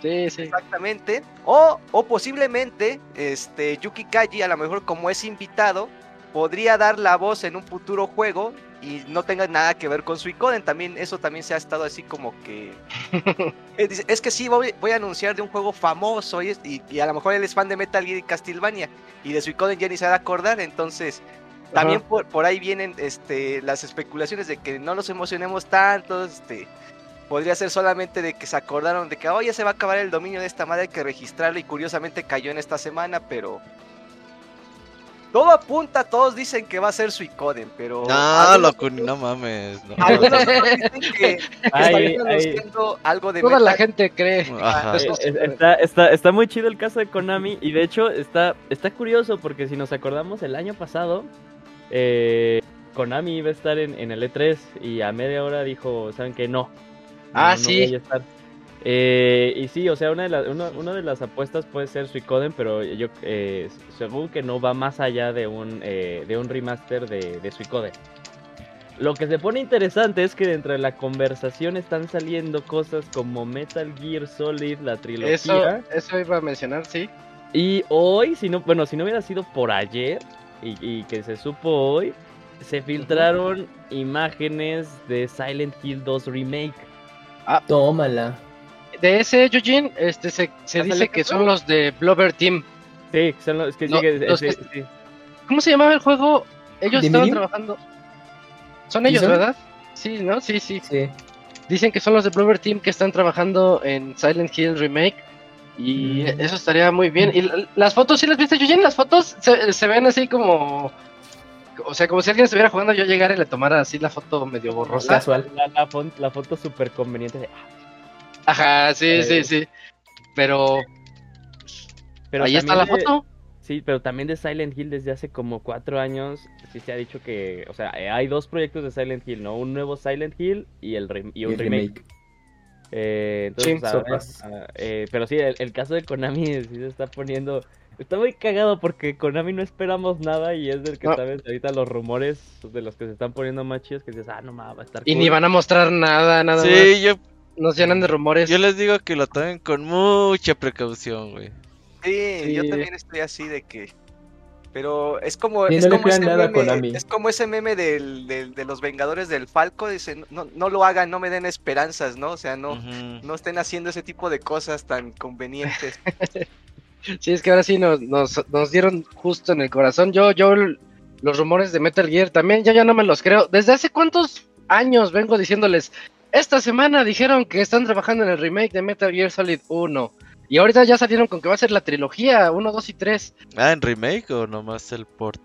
Sí, sí. Exactamente. O, o posiblemente, este, Yuki Kaji, a lo mejor como es invitado, podría dar la voz en un futuro juego y no tenga nada que ver con Suicoden. También, eso también se ha estado así como que. Es que sí, voy, voy a anunciar de un juego famoso y, y- y a lo mejor él es fan de Metal Gear y Castlevania y de Suicoden ya ni se va a acordar. Entonces, también por, por ahí vienen este, las especulaciones de que no nos emocionemos tanto. Este, podría ser solamente de que se acordaron de que oh, ya se va a acabar el dominio de esta madre, hay que registrarlo y curiosamente cayó en esta semana, pero todo apunta, todos dicen que va a ser Suicoden, pero No, loco, no mames. no. algunos dicen que Ay, ay. algo de Toda la gente cree. Eh, Está, está, está muy chido el caso de Konami y de hecho está, está curioso porque si nos acordamos el año pasado, eh, Konami iba a estar en, en el E3 y a media hora dijo, ¿saben qué? No. Ah, no, no sí. voy a estar". Eh, y sí, o sea, una de, las una, una de las apuestas puede ser Suicoden, pero yo eh, según que no va más allá de un, eh, de un remaster de, de Suicoden. Lo que se pone interesante es que dentro de la conversación están saliendo cosas como Metal Gear Solid, la trilogía. Eso, eso iba a mencionar, sí. Y hoy, si no, bueno, si no hubiera sido por ayer y, y que se supo hoy, se filtraron imágenes de Silent Hill 2 Remake. Tómala. De ese, Eugene, este, se, se ¿Ya dice que son los de Blover Team. Sí, son los que No, los ese- que- sí. ¿Cómo se llamaba el juego? Ellos ¿De estaban Medium? trabajando. Son ellos, son? ¿verdad? Sí, ¿no? Sí, sí. Sí. Dicen que son los de Blover Team que están trabajando en Silent Hill Remake. Y Mm. eso estaría muy bien. ¿Y la- las fotos, sí las viste, Eugene? Las fotos se, se ven así como... O sea, como si alguien estuviera jugando, yo llegara y le tomara así la foto medio borrosa. Casual. La, la la foto súper conveniente. de- Ajá, sí, Eh. sí, sí. Pero, Pero ahí está la de- foto. Sí, pero también de Silent Hill desde hace como cuatro años sí se ha dicho que, o sea, eh, hay dos proyectos de Silent Hill, ¿no? Un nuevo Silent Hill y, el y un el remake. remake. Eh, entonces, Sí, pues, a ah, eh, pero sí, el, el caso de Konami sí se está poniendo. Está muy cagado porque Konami no esperamos nada y es del que No. sabes ahorita los rumores de los que se están poniendo más chidos que dices, ah, no mames, va a estar Y cool". ni van a mostrar nada, nada Sí, más. yo, Nos llenan de rumores. yo les digo que lo tomen con mucha precaución, güey. Sí, yo también estoy así de que. Pero es como. Sí, es, no como ese nada meme, es como ese meme del, del- de los Vengadores del Falco. Dice, no, no lo hagan, no me den esperanzas, ¿no? O sea, no, no estén haciendo ese tipo de cosas tan convenientes. Sí, es que ahora sí nos, nos, nos dieron justo en el corazón. Yo, yo, los rumores de Metal Gear también, yo ya no me los creo. ¿Desde hace cuántos años vengo diciéndoles? Esta semana dijeron que están trabajando en el remake de Metal Gear Solid 1. Y ahorita ya salieron con que va a ser la trilogía 1, 2 y 3. Ah, ¿en remake o nomás el port?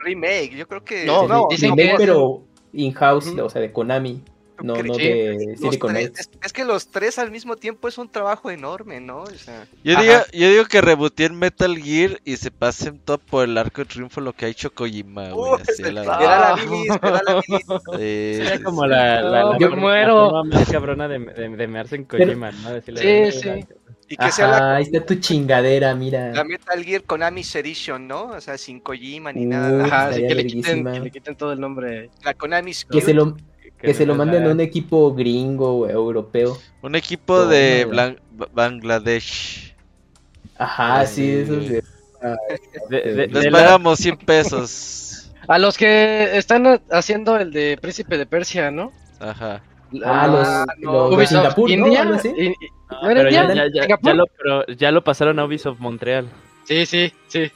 Remake, yo creo que. No, no, dicen no, que Remake, es- pero in-house, Ujú. o sea, de Konami, no, no de Silicon tres- es, es que los tres al mismo tiempo es un trabajo enorme, ¿no? O sea, Yo Ajá. digo, yo digo que rebooteen Metal Gear y se pasen todo por el arco de triunfo lo que ha hecho Kojima, güey. uh, así a la- me da la. Sí, Sería sí, como sí. la, la, No, la forma- muero. más cabrona de, de, de mearse en Kojima, ¿no? Decirle, Sí, sí. Y que sea la, Ahí está tu chingadera, mira. la Metal Gear Konami's Edition, ¿no? O sea, sin Kojima ni Uh, nada. Ajá, que le, quiten, que le quiten todo el nombre. La Konami's Que se lo, que se lo manden a un equipo gringo o europeo. Un equipo de. Blan- Bangladesh. Ajá, sí, Sí. esos de... de- de- Les de la- pagamos 100 pesos. A los que están haciendo el de Príncipe de Persia, ¿no? Ajá. Ah, Ah, los, no. los de Ubisoft. India. No, ¿no era pero ya, India? ya, ya, ¿Singapur? ya lo, pero ya lo pasaron a Ubisoft Montreal. Sí, sí, sí.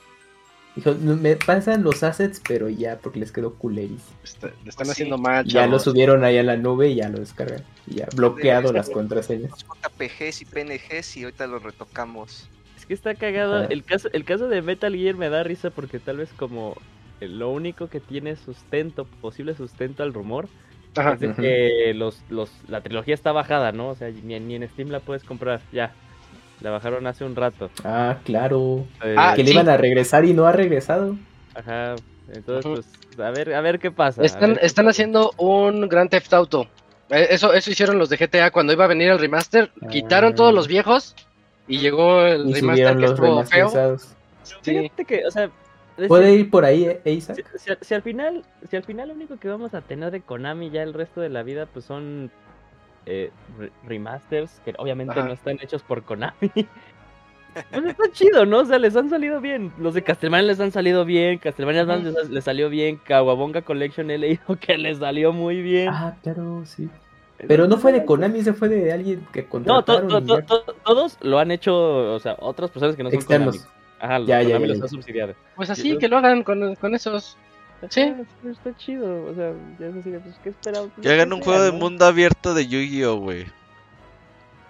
Dijo, "No, me pasan los assets, pero ya, porque les quedó culerísimo. Está- le están Pues sí. haciendo mal, Ya lo subieron ahí a la nube y ya lo descargan. Y ya, bloqueado las contraseñas. Los JPGs y PNGs y ahorita los retocamos. Es que está cagado. El caso, el caso de Metal Gear me da risa porque tal vez como eh, lo único que tiene sustento, posible sustento al rumor, Ajá. es de que los, los, la trilogía está bajada, ¿no? O sea, ni, ni en Steam la puedes comprar, ya. La bajaron hace un rato. Ah, claro. Eh, Ah, que le iban a regresar y no ha regresado. Ajá. Entonces, pues, a ver, a ver qué pasa. Están, qué están pasa. haciendo un Grand Theft Auto. Eh, Eso, eso hicieron los de GTA cuando iba a venir el remaster. Quitaron Ah. todos los viejos y llegó el Y remaster que los estuvo feo. Sí. Fíjate que, o sea, Puede ir por ahí, eh, Isaac. Si, si- si al final, si al final lo único que vamos a tener de Konami ya el resto de la vida, pues son eh, re- remasters que obviamente Ajá. no están hechos por Konami. Pues está chido, ¿no? O sea, les han salido bien. Los de Castlevania les han salido bien. Castlevania Advance les, les salió bien. Kawabonga Collection he leído que les salió muy bien. Ah, claro, sí. Pero no fue de Konami, ese fue de alguien que No, to- contrataron. to- to- to- todos lo han hecho, o sea, otras personas que no son Externos. Konami. Ajá, los Ya, ya, Konami ya, los ya. ha subsidiado. Pues así, que lo hagan con, con esos. Sí. Está chido, o sea, ya es así de, pues, ¿qué esperamos? Que hagan un juego de ¿no? mundo abierto de Yu-Gi-Oh, güey.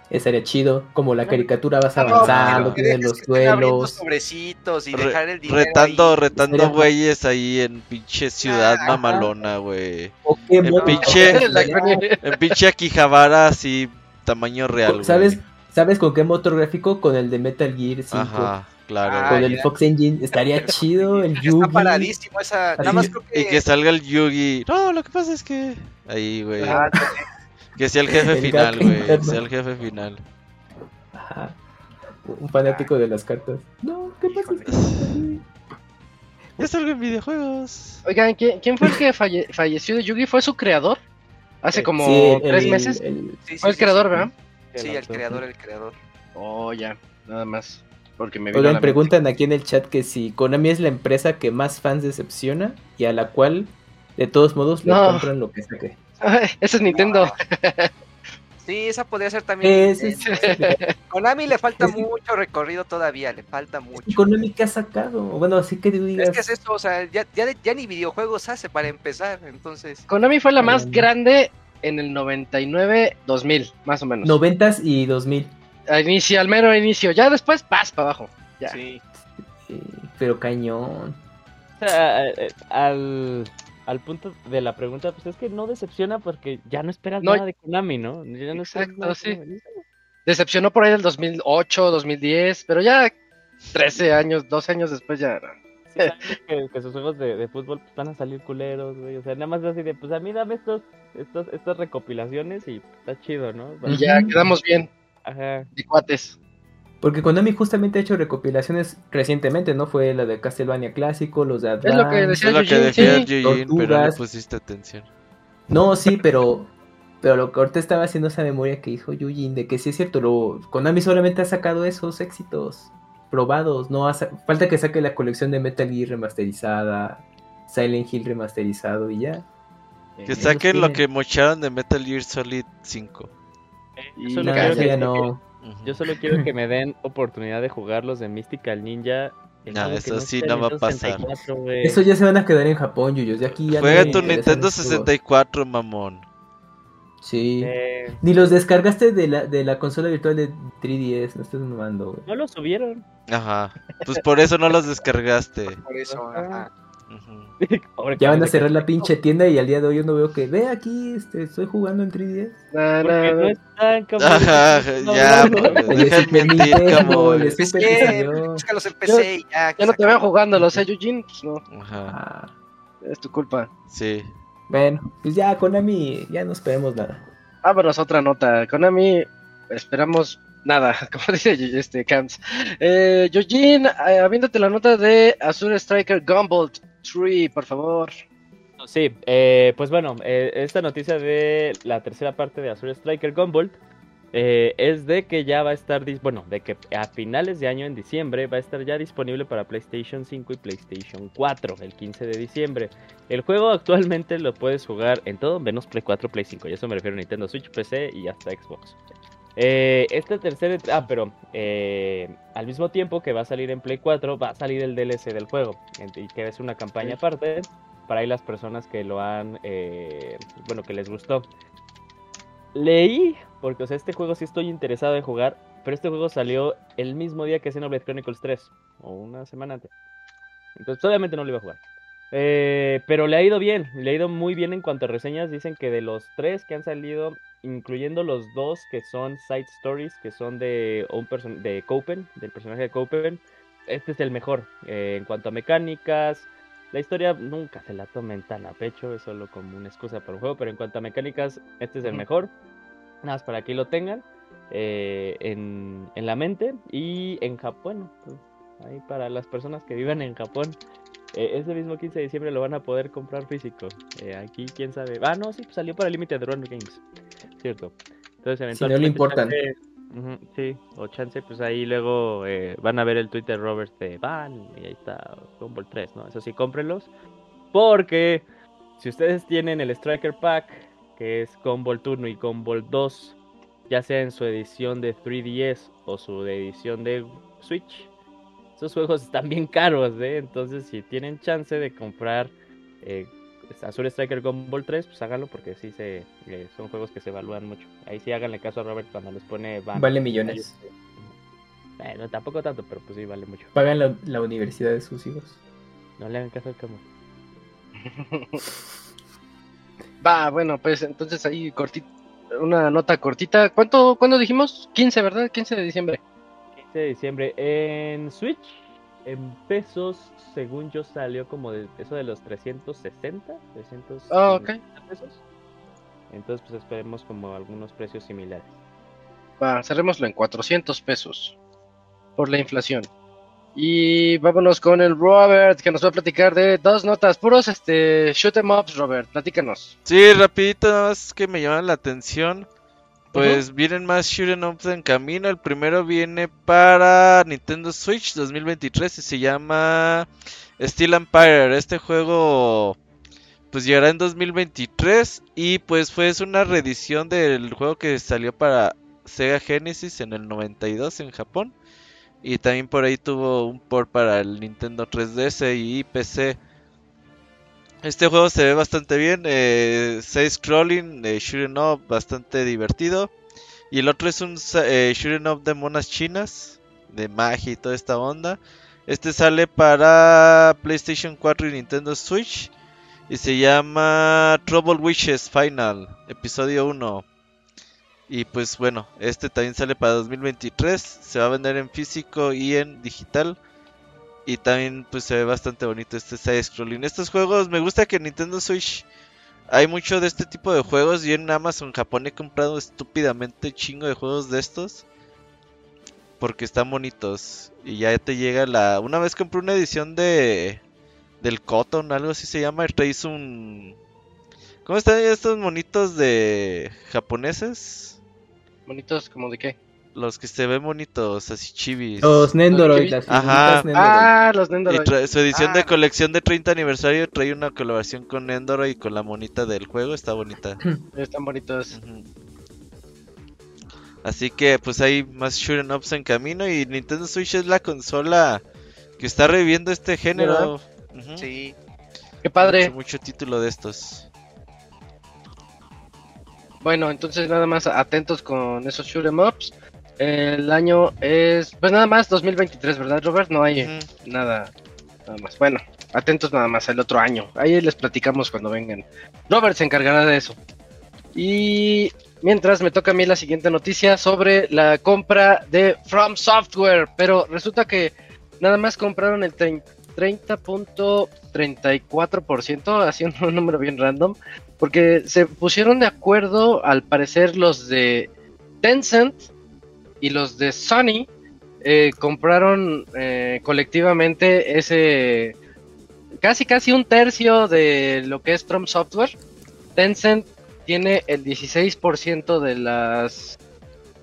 Ese sería chido. Como la caricatura vas No, avanzando, que tienes los duelos. sobrecitos y Re- dejar el dinero retando, ahí. retando güeyes ahí en pinche ciudad Ajá. mamalona, güey. En pinche- La- En pinche Akihabara así, tamaño real, güey. ¿Sabes, ¿Sabes con qué motor gráfico? Con el de Metal Gear 5. Ajá, claro. Ah, Con el ya. Fox Engine. Estaría chido el Está Yugi. paradísimo esa. Nada más creo que. Y que salga el Yugi. No, lo que pasa es que. Ahí, güey. Ah, Que sea el jefe El final, güey. Sea el jefe final. Ajá. Un fanático de las cartas. No, ¿qué pasa? Ya salgo en videojuegos. Oigan, ¿quién, quién fue el que falle- falleció de Yugi? ¿Fue su creador? Hace Eh, como sí, el- tres el- meses. el- sí, sí, Fue el sí, creador, sí. ¿verdad? Sí, el creador, el creador. Oh, ya, nada más. Porque me Oigan, preguntan aquí en el chat que si Konami es la empresa que más fans decepciona y a la cual, de todos modos, le No. compran lo que saque. mente. Ese es Nintendo. Sí, esa podría ser también. Ese eh, es- Konami le falta Es mucho recorrido todavía, le falta mucho. Konami que ha sacado. Bueno, así que digas. Es que es eso, o sea, ya, ya, ya ni videojuegos hace para empezar, entonces. Konami fue la más no. grande en el 99-2000, más o menos. Noventas y 2000. A inicio, al mero inicio. Ya después, paz para abajo. Ya. Sí. Sí, pero cañón. O sea, eh, al, al punto de la pregunta, pues es que no decepciona porque ya no esperas No. nada de Konami, ¿no? Ya no esperas Exacto, nada de sí. Konami. Decepcionó por ahí del 2008, 2010, pero ya 13 años, 12 años después ya. sí que, que sus juegos de, de fútbol pues, van a salir culeros, güey. O sea, nada más así de, pues a mí dame estos, estos, estas recopilaciones y está chido, ¿no? Y ya quedamos bien, Ajá. de cuates. Porque Konami justamente ha hecho recopilaciones recientemente, ¿no? Fue la de Castlevania Clásico, los de Es lo que Advance. decía Es lo que decía sí. Eugene, pero no pusiste atención. No, sí, pero pero lo que ahorita estaba haciendo esa memoria que dijo Yujin de que sí es cierto, lo, Konami solamente ha sacado esos éxitos probados, no ha falta que saque la colección de Metal Gear remasterizada, Silent Hill remasterizado y ya. Que Esos saquen lo que mocharon de Metal Gear Solid 5. Yo Y solo, No, quiero que, ya no. Ujú. yo solo quiero que me den oportunidad de jugarlos de Mystical Ninja. que eso sí no va a Nintendo pasar. 64, güey. Eso ya se van a quedar en Japón, Yuyos, de aquí ya no Juega tu Nintendo esos juegos. 64, mamón. Sí. Eh, Ni los descargaste de la, de la consola virtual de 3DS, no estás mamando, güey. no lo subieron. Ajá. Pues por eso no los descargaste. Por eso, ajá. Ya van a cerrar la pinche tienda y al día de hoy yo no veo que, ve aquí, este, estoy jugando en 3DS. nah, no están como. Ajá, No, ya, mentir, como. Es que búscalos en PC y ya. Ya no te veo jugando, lo sé, Eugene, pues no, Ajá, es tu culpa. sí. bueno, pues ya, Konami, ya no esperemos nada. Vámonos otra nota. Konami, esperamos nada, como dice este Camps. Eh, Eugene, eh, la nota de Azure Striker Gumball 3, por favor. Sí, eh, pues bueno, eh, esta noticia de la tercera parte de Azure Striker Gunvolt eh, es de que ya va a estar, bueno, de que a finales de año, en diciembre, va a estar ya disponible para PlayStation 5 y PlayStation 4, el 15 de diciembre. El juego actualmente lo puedes jugar en todo menos Play 4, Play 5, y eso me refiero a Nintendo Switch, PC y hasta Xbox. Eh, esta tercera, ah, pero eh, al mismo tiempo que va a salir en Play 4, va a salir el DLC del juego, y que es una campaña aparte para ahí las personas que lo han, eh, bueno, que les gustó. Leí, porque o sea, este juego sí estoy interesado en jugar, pero este juego salió el mismo día que Xenoblade Chronicles 3, o una semana antes. Entonces obviamente no lo iba a jugar. Eh, pero le ha ido bien, le ha ido muy bien en cuanto a reseñas. Dicen que de los tres que han salido, incluyendo los dos que son side stories, que son de un person de Copen, del personaje de Copen, este es el mejor eh, en cuanto a mecánicas. La historia nunca se la tomen tan a pecho, es solo como una excusa para un juego, pero en cuanto a mecánicas, este es el mejor. Nada más para que lo tengan eh, en, en la mente y en Japón. pues, ahí para las personas que vivan en Japón, eh, ese mismo 15 de diciembre lo van a poder comprar físico. Eh, aquí, quién sabe. Ah, no, sí, salió para Limited Run Games. Cierto. Entonces, Si no le importan. chance- sí, o chance, pues ahí luego eh, van a ver el Twitter Robert de Van y ahí está Gumball 3, ¿no? Eso sí, cómprenlos. Porque si ustedes tienen el Striker Pack, que es Gumball 1 y Gumball 2, ya sea en su edición de 3DS o su edición de Switch, esos juegos están bien caros, ¿eh? Entonces, si tienen chance de comprar eh, Azure Striker Gumball 3, pues háganlo porque sí se, eh, son juegos que se evalúan mucho. Ahí sí háganle caso a Robert cuando les pone Van. Vale millones. Bueno, tampoco tanto, pero pues sí vale mucho. Pagan la, la universidad de sus hijos. No le hagan caso al camo. Va, bueno, pues entonces ahí cortita, una nota cortita. ¿Cuánto, cuándo dijimos? 15, ¿verdad? 15 de diciembre. 15 de diciembre en Switch, en pesos, según yo salió como de eso de los 360, 300 Ah, ok. pesos. Entonces, pues esperemos como algunos precios similares. Va, cerrémoslo en 400 pesos por la inflación. Y vámonos con el Robert, que nos va a platicar de dos notas, puros este shoot 'em ups, Robert, platícanos. Sí, rapidito, nada más que me llaman la atención. Pues vienen más shooting ups en camino. El primero viene para Nintendo Switch 2023 y se llama Steel Empire. Este juego pues llegará en 2023 y pues fue es una reedición del juego que salió para Sega Genesis en el 92 en Japón. Y también por ahí tuvo un port para el Nintendo 3DS y PC. Este juego se ve bastante bien, eh, side scrolling, eh, shooting up, bastante divertido. Y el otro es un eh, shooting up de monas chinas, de magia y toda esta onda. Este sale para PlayStation 4 y Nintendo Switch. Y se llama Trouble Wishes Final, episodio 1. Y pues bueno, este también sale para 2023. Se va a vender en físico y en digital. Y también pues se ve bastante bonito este side scrolling. Estos juegos me gusta que en Nintendo Switch hay mucho de este tipo de juegos. Y en Amazon Japón he comprado estúpidamente chingo de juegos de estos. Porque están bonitos. Y ya te llega la... Una vez compré una edición de... Del Cotton, algo así se llama. Y traes un... ¿Cómo están estos monitos de japoneses? Monitos como de qué? Los que se ven bonitos, así chivis. Los Nendoroid, las Ajá. Nendoroid. Ah, los Y Nendoroid. su edición Ah. de colección de 30 aniversario trae una colaboración con Endoro y con la monita del juego, está bonita. Están bonitos. Así que pues hay más shooting ups en camino y Nintendo Switch es la consola que está reviviendo este género. Sí. Qué padre. Mucho, mucho título de estos. Bueno, entonces nada más atentos con esos shoot 'em ups. El año es, pues nada más 2023, ¿verdad, Robert? No hay nada, nada más. Bueno, atentos nada más el otro año. Ahí les platicamos cuando vengan. Robert se encargará de eso. Y mientras me toca a mí la siguiente noticia sobre la compra de From Software, pero resulta que nada más compraron el 30 30.34%, haciendo un número bien random, porque se pusieron de acuerdo, al parecer, los de Tencent y los de Sony eh, compraron eh, colectivamente ese casi casi un tercio de lo que es From Software. Tencent tiene el 16% de las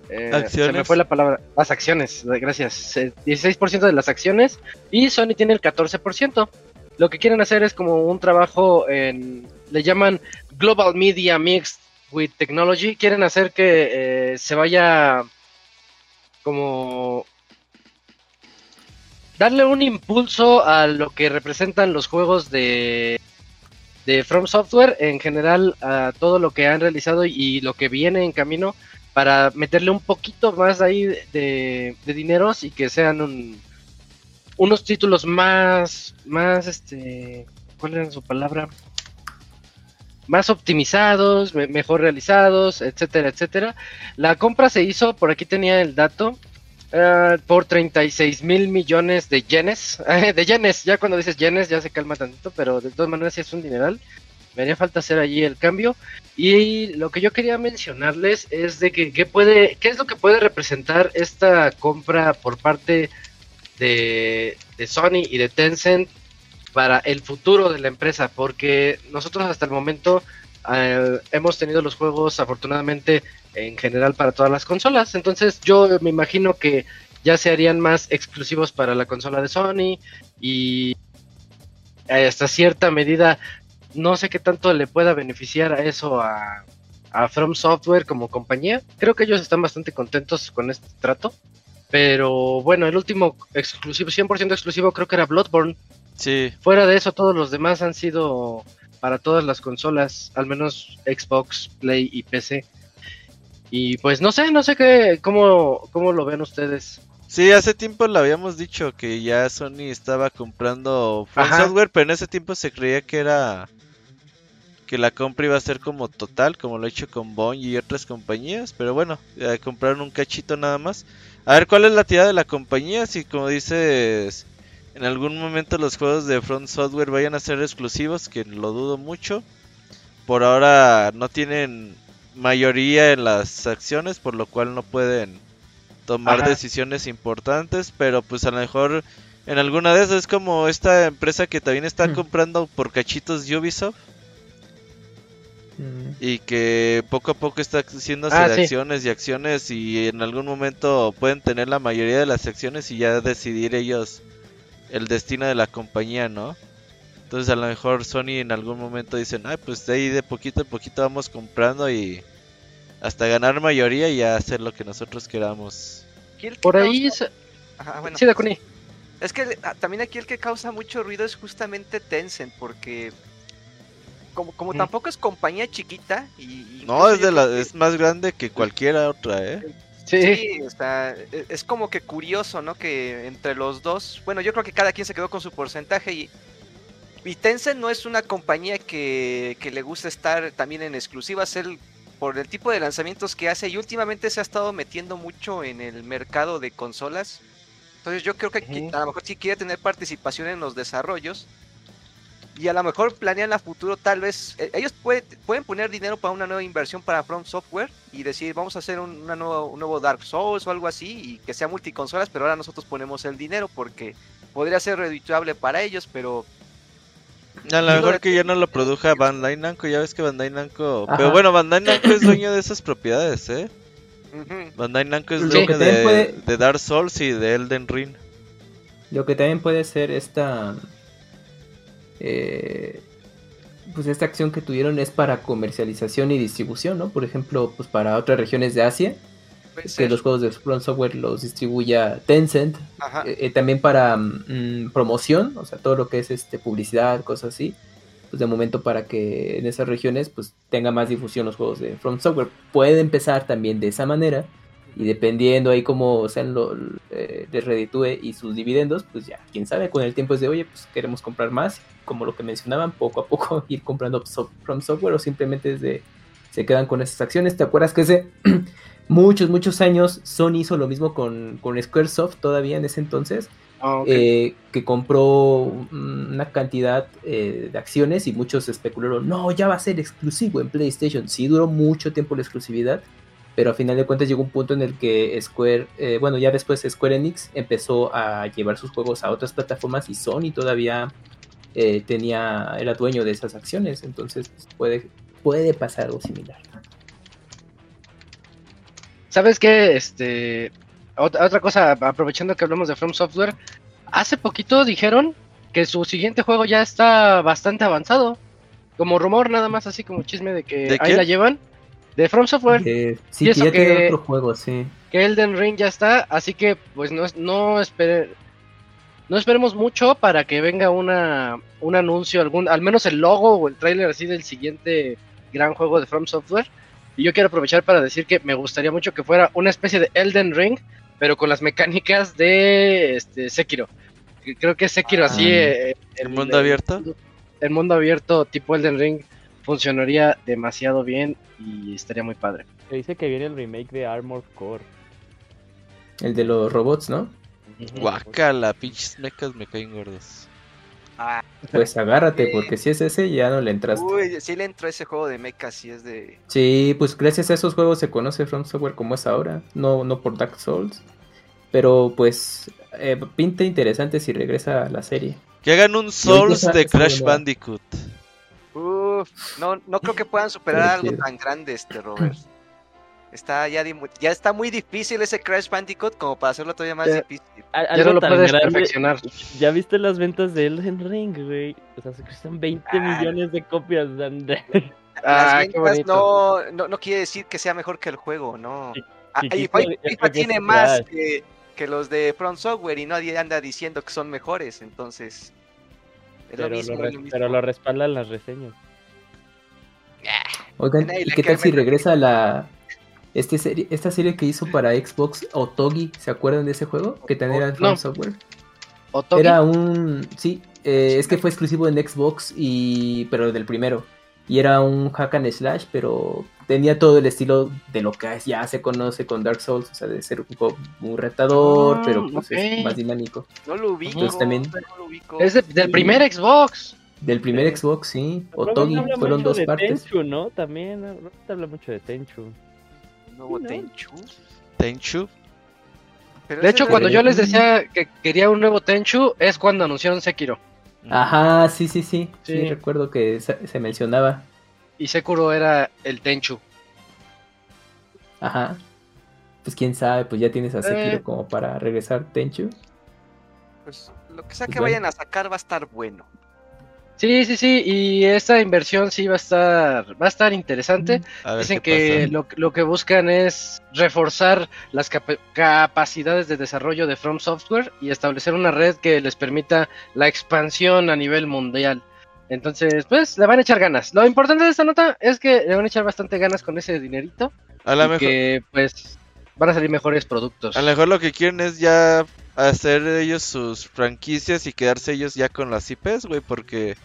eh, Se me Acciones. fue la palabra. Las acciones, gracias. Eh, 16% de las acciones y Sony tiene el 14%. Lo que quieren hacer es como un trabajo en. Le llaman Global Media Mixed with Technology. Quieren hacer que eh, se vaya como. Darle un impulso a lo que representan los juegos de. De From Software, en general, a todo lo que han realizado y lo que viene en camino para meterle un poquito más ahí de, de dineros y que sean un- unos títulos más, más, este, ¿cuál era su palabra? Más optimizados, me- mejor realizados, etcétera, etcétera. La compra se hizo, por aquí tenía el dato, ah, por 36 mil millones de yenes, de yenes, ya cuando dices yenes ya se calma tantito, pero de todas maneras sí es un dineral. Me haría falta hacer allí el cambio. Y lo que yo quería mencionarles es de que puede, qué es lo que puede representar esta compra por parte de, de Sony y de Tencent para el futuro de la empresa, porque nosotros hasta el momento eh, hemos tenido los juegos afortunadamente en general para todas las consolas, entonces yo me imagino que ya se harían más exclusivos para la consola de Sony y hasta cierta medida no sé qué tanto le pueda beneficiar a eso a, a From Software como compañía. Creo que ellos están bastante contentos con este trato. Pero bueno, el último exclusivo, 100% exclusivo, creo que era Bloodborne. Sí, Fuera de eso, todos los demás han sido para todas las consolas, al menos Xbox, Play y PC. Y pues no sé, no sé qué, cómo, cómo lo ven ustedes. sí, hace tiempo le habíamos dicho que ya Sony estaba comprando. Software, pero en ese tiempo se creía que era que la compra iba a ser como total, como lo he hecho con Bond y otras compañías, pero bueno, eh, compraron un cachito nada más. A ver cuál es la tirada de la compañía, si como dices, en algún momento los juegos de Front Software vayan a ser exclusivos, que lo dudo mucho. Por ahora no tienen mayoría en las acciones, por lo cual no pueden tomar Ajá. decisiones importantes, pero pues a lo mejor en alguna de esas es como esta empresa que también está Hmm. comprando por cachitos Ubisoft Mm. y que poco a poco está haciéndose Ah, de sí. acciones y acciones y en algún momento pueden tener la mayoría de las acciones y ya decidir ellos el destino de la compañía, ¿no? Entonces a lo mejor Sony en algún momento dicen, ay, pues de ahí de poquito a poquito vamos comprando y hasta ganar mayoría y ya hacer lo que nosotros queramos. Que Por ahí... causa- se- Ajá, bueno. Sí, Dakuni. Es que ah, también aquí el que causa mucho ruido es justamente Tencent, porque como, como tampoco es compañía chiquita y... No, es, de la, que- es más grande que cualquiera otra, ¿eh? Sí. Sí, o sea, e- es como que curioso, ¿no? Que entre los dos, bueno, yo creo que cada quien se quedó con su porcentaje y, y Tencent no es una compañía que, que le gusta estar también en exclusivas, él por el tipo de lanzamientos que hace y últimamente se ha estado metiendo mucho en el mercado de consolas Entonces yo creo que a lo mejor sí quiere tener participación en los desarrollos. Y a lo mejor planean a futuro tal vez... eh, ellos puede- pueden poner dinero para una nueva inversión para From Software y decir vamos a hacer un, una nueva- un nuevo Dark Souls o algo así y que sea multiconsolas, pero ahora nosotros ponemos el dinero porque podría ser redituable para ellos, pero... A lo mejor que ya no lo produja Bandai Namco, ya ves que Bandai Namco... Ajá. Pero bueno, Bandai Namco es dueño de esas propiedades, ¿eh? Bandai Namco es dueño de, puede- de Dark Souls y de Elden Ring. Lo que también puede ser esta. Eh, pues esta acción que tuvieron es para comercialización y distribución, ¿no? Por ejemplo, pues para otras regiones de Asia, que los juegos de From Software los distribuya Tencent. Eh, eh, también para mm, promoción, o sea, todo lo que es este publicidad, cosas así. Pues de momento para que en esas regiones pues tenga más difusión los juegos de From Software. Puede empezar también de esa manera. Y dependiendo ahí cómo sean lo, eh, reditúe y sus dividendos, pues ya, quién sabe, con el tiempo es de, oye, pues queremos comprar más, como lo que mencionaban, poco a poco ir comprando so- From Software o simplemente es de, se quedan con esas acciones. ¿Te acuerdas que hace muchos, muchos años Sony hizo lo mismo con, con Squaresoft todavía en ese entonces? Ah, eh, que compró una cantidad eh, de acciones y muchos especularon, no, ya va a ser exclusivo en PlayStation. Sí, duró mucho tiempo la exclusividad, pero a final de cuentas llegó un punto en el que Square, eh, bueno, ya después Square Enix empezó a llevar sus juegos a otras plataformas y Sony todavía eh, tenía, era dueño de esas acciones, entonces pues, puede, puede pasar algo similar. ¿Sabes qué? Este, ot- otra cosa, aprovechando que hablamos de From Software, hace poquito dijeron que su siguiente juego ya está bastante avanzado. Como rumor, nada más así como chisme de que ¿De ahí quién? la llevan. De From Software, Eh, sí, Y que ya tiene que- otro juego, sí. que Elden Ring ya está, así que pues no, es- no, espere- no esperemos mucho para que venga una, un anuncio, algún, al menos el logo o el tráiler así del siguiente gran juego de From Software. Y yo quiero aprovechar para decir que me gustaría mucho que fuera una especie de Elden Ring, pero con las mecánicas de este, Sekiro. Creo que Sekiro Ah. así... eh, ¿El mundo abierto? El mundo abierto tipo Elden Ring funcionaría demasiado bien y estaría muy padre. Se dice que viene el remake de Armored Core. El de los robots, ¿no? Guacala, pinches mecas me caen gordos. Ah, Pues agárrate, Eh, porque si es ese, ya no le entraste. uy, sí le entró ese juego de mecha, sí es de... Sí, pues gracias a esos juegos se conoce From Software como es ahora, no, no por Dark Souls. Pero pues eh, pinta interesante si regresa a la serie. Que hagan un Souls de Crash. Bandicoot. No, no creo que puedan superar algo tan grande este Robert. Está ya, ya está muy difícil ese Crash Bandicoot como para hacerlo todavía más Ya. difícil. Ya no lo puedes grande- perfeccionar. Ya viste las ventas de Elden Ring, güey. O sea, se cuestan 20 Ah. millones de copias. de- Ah, Las ventas bonito. no, no, no quiere decir que sea mejor que el juego, no. Sí, Ah, y FIFA, tiene más que, que los de Front Software y nadie anda diciendo que son mejores, entonces... Es Pero lo mismo, lo, es lo mismo. pero lo respaldan las reseñas. Oigan, Nadie ¿y qué tal si regresa la este serie, esta serie que hizo para Xbox Otogi? ¿Se acuerdan de ese juego? Que también era From No. Software. Otogi. Era un sí, eh, es que fue exclusivo en Xbox y pero del primero. Y era un hack and slash, pero tenía todo el estilo de lo que ya se conoce con Dark Souls, o sea, de ser un juego muy retador, Ah, pero pues es más dinámico. No lo ubico, Entonces también- no lo ubico. Es de- del primer Xbox. Del primer Xbox, sí, Otogi, fueron dos de partes. Tenchu, ¿no? También, habla mucho de Tenchu. Nuevo Sí, ¿no? Tenchu. Tenchu. Pero De hecho, cuando yo les decía que quería un nuevo Tenchu, es cuando anunciaron Sekiro. Ajá, sí, sí, sí, sí, Sí. recuerdo que se, se mencionaba. Y Sekiro era el Tenchu. Ajá. Pues quién sabe, pues ya tienes a Sekiro Eh. como para regresar Tenchu. Pues, lo que sea Pues que bueno. vayan a sacar va a estar bueno. Sí, sí, sí. Y esta inversión sí va a estar, va a estar interesante. A Dicen que lo, lo que buscan es reforzar las capa- capacidades de desarrollo de From Software y establecer una red que les permita la expansión a nivel mundial. Entonces, pues, le van a echar ganas. Lo importante de esta nota es que le van a echar bastante ganas con ese dinerito A lo y mejor, que, pues, van a salir mejores productos. a lo mejor lo que quieren es ya hacer ellos sus franquicias y quedarse ellos ya con las IPs, güey, porque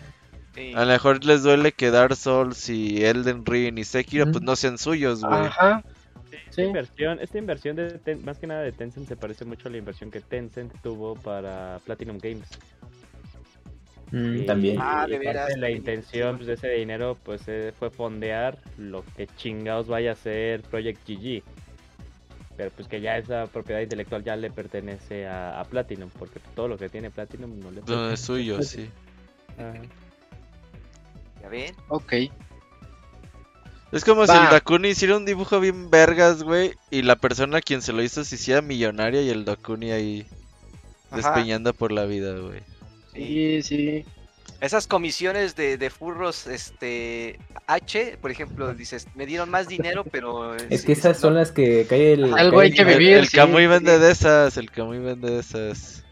Sí. a lo mejor les duele que Dark Souls y Elden Ring y Sekiro pues no sean suyos, güey. Ajá. esta Sí. inversión, esta inversión de Ten- más que nada de Tencent se parece mucho a la inversión que Tencent tuvo para Platinum Games. Mm, Y- también. Ah, de veras. la intención pues, de ese dinero pues eh, fue fondear lo que chingados vaya a ser Project GG. Pero pues que ya esa propiedad intelectual ya le pertenece a, a Platinum, porque todo lo que tiene Platinum no le No, es pertenece. suyo, sí. Ajá. ¿Ya ven? Ok. Es como si Va. el Dakuni hiciera un dibujo bien vergas, güey, y la persona a quien se lo hizo se hiciera millonaria y el Dakuni ahí Ajá. despeñando por la vida, güey. Sí, sí. Esas comisiones de, de furros, este, H, por ejemplo, dices, me dieron más dinero, pero... Es sí, que esas no. son las que cae el. Algo cae hay que el- El, vivir, el sí, Kamui vende sí. de esas, el Kamui vende de esas.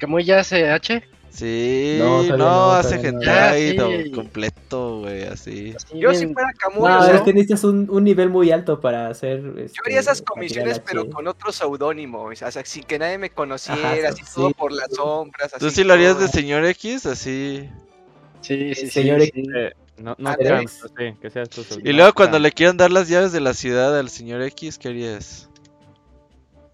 ¿Cómo ya hace H? Sí, No, no, no, hace no. hentai Ah, sí. completo, güey, así. Yo bien- si fuera Camuy, No, o sea, es que necesitas un, un nivel muy alto para hacer. yo este, haría esas material comisiones, pero H. con otro seudónimo, o sea, sin que nadie me conociera, Ajá, así sí. todo por las sombras. ¿Tú así sí lo harías todo. de señor X? Así. Sí, sí, sí. Señor sí. Eh, no, no Ah, sí, que seas tú Y luego cuando le quieran dar las llaves de la ciudad al señor X, ¿qué harías?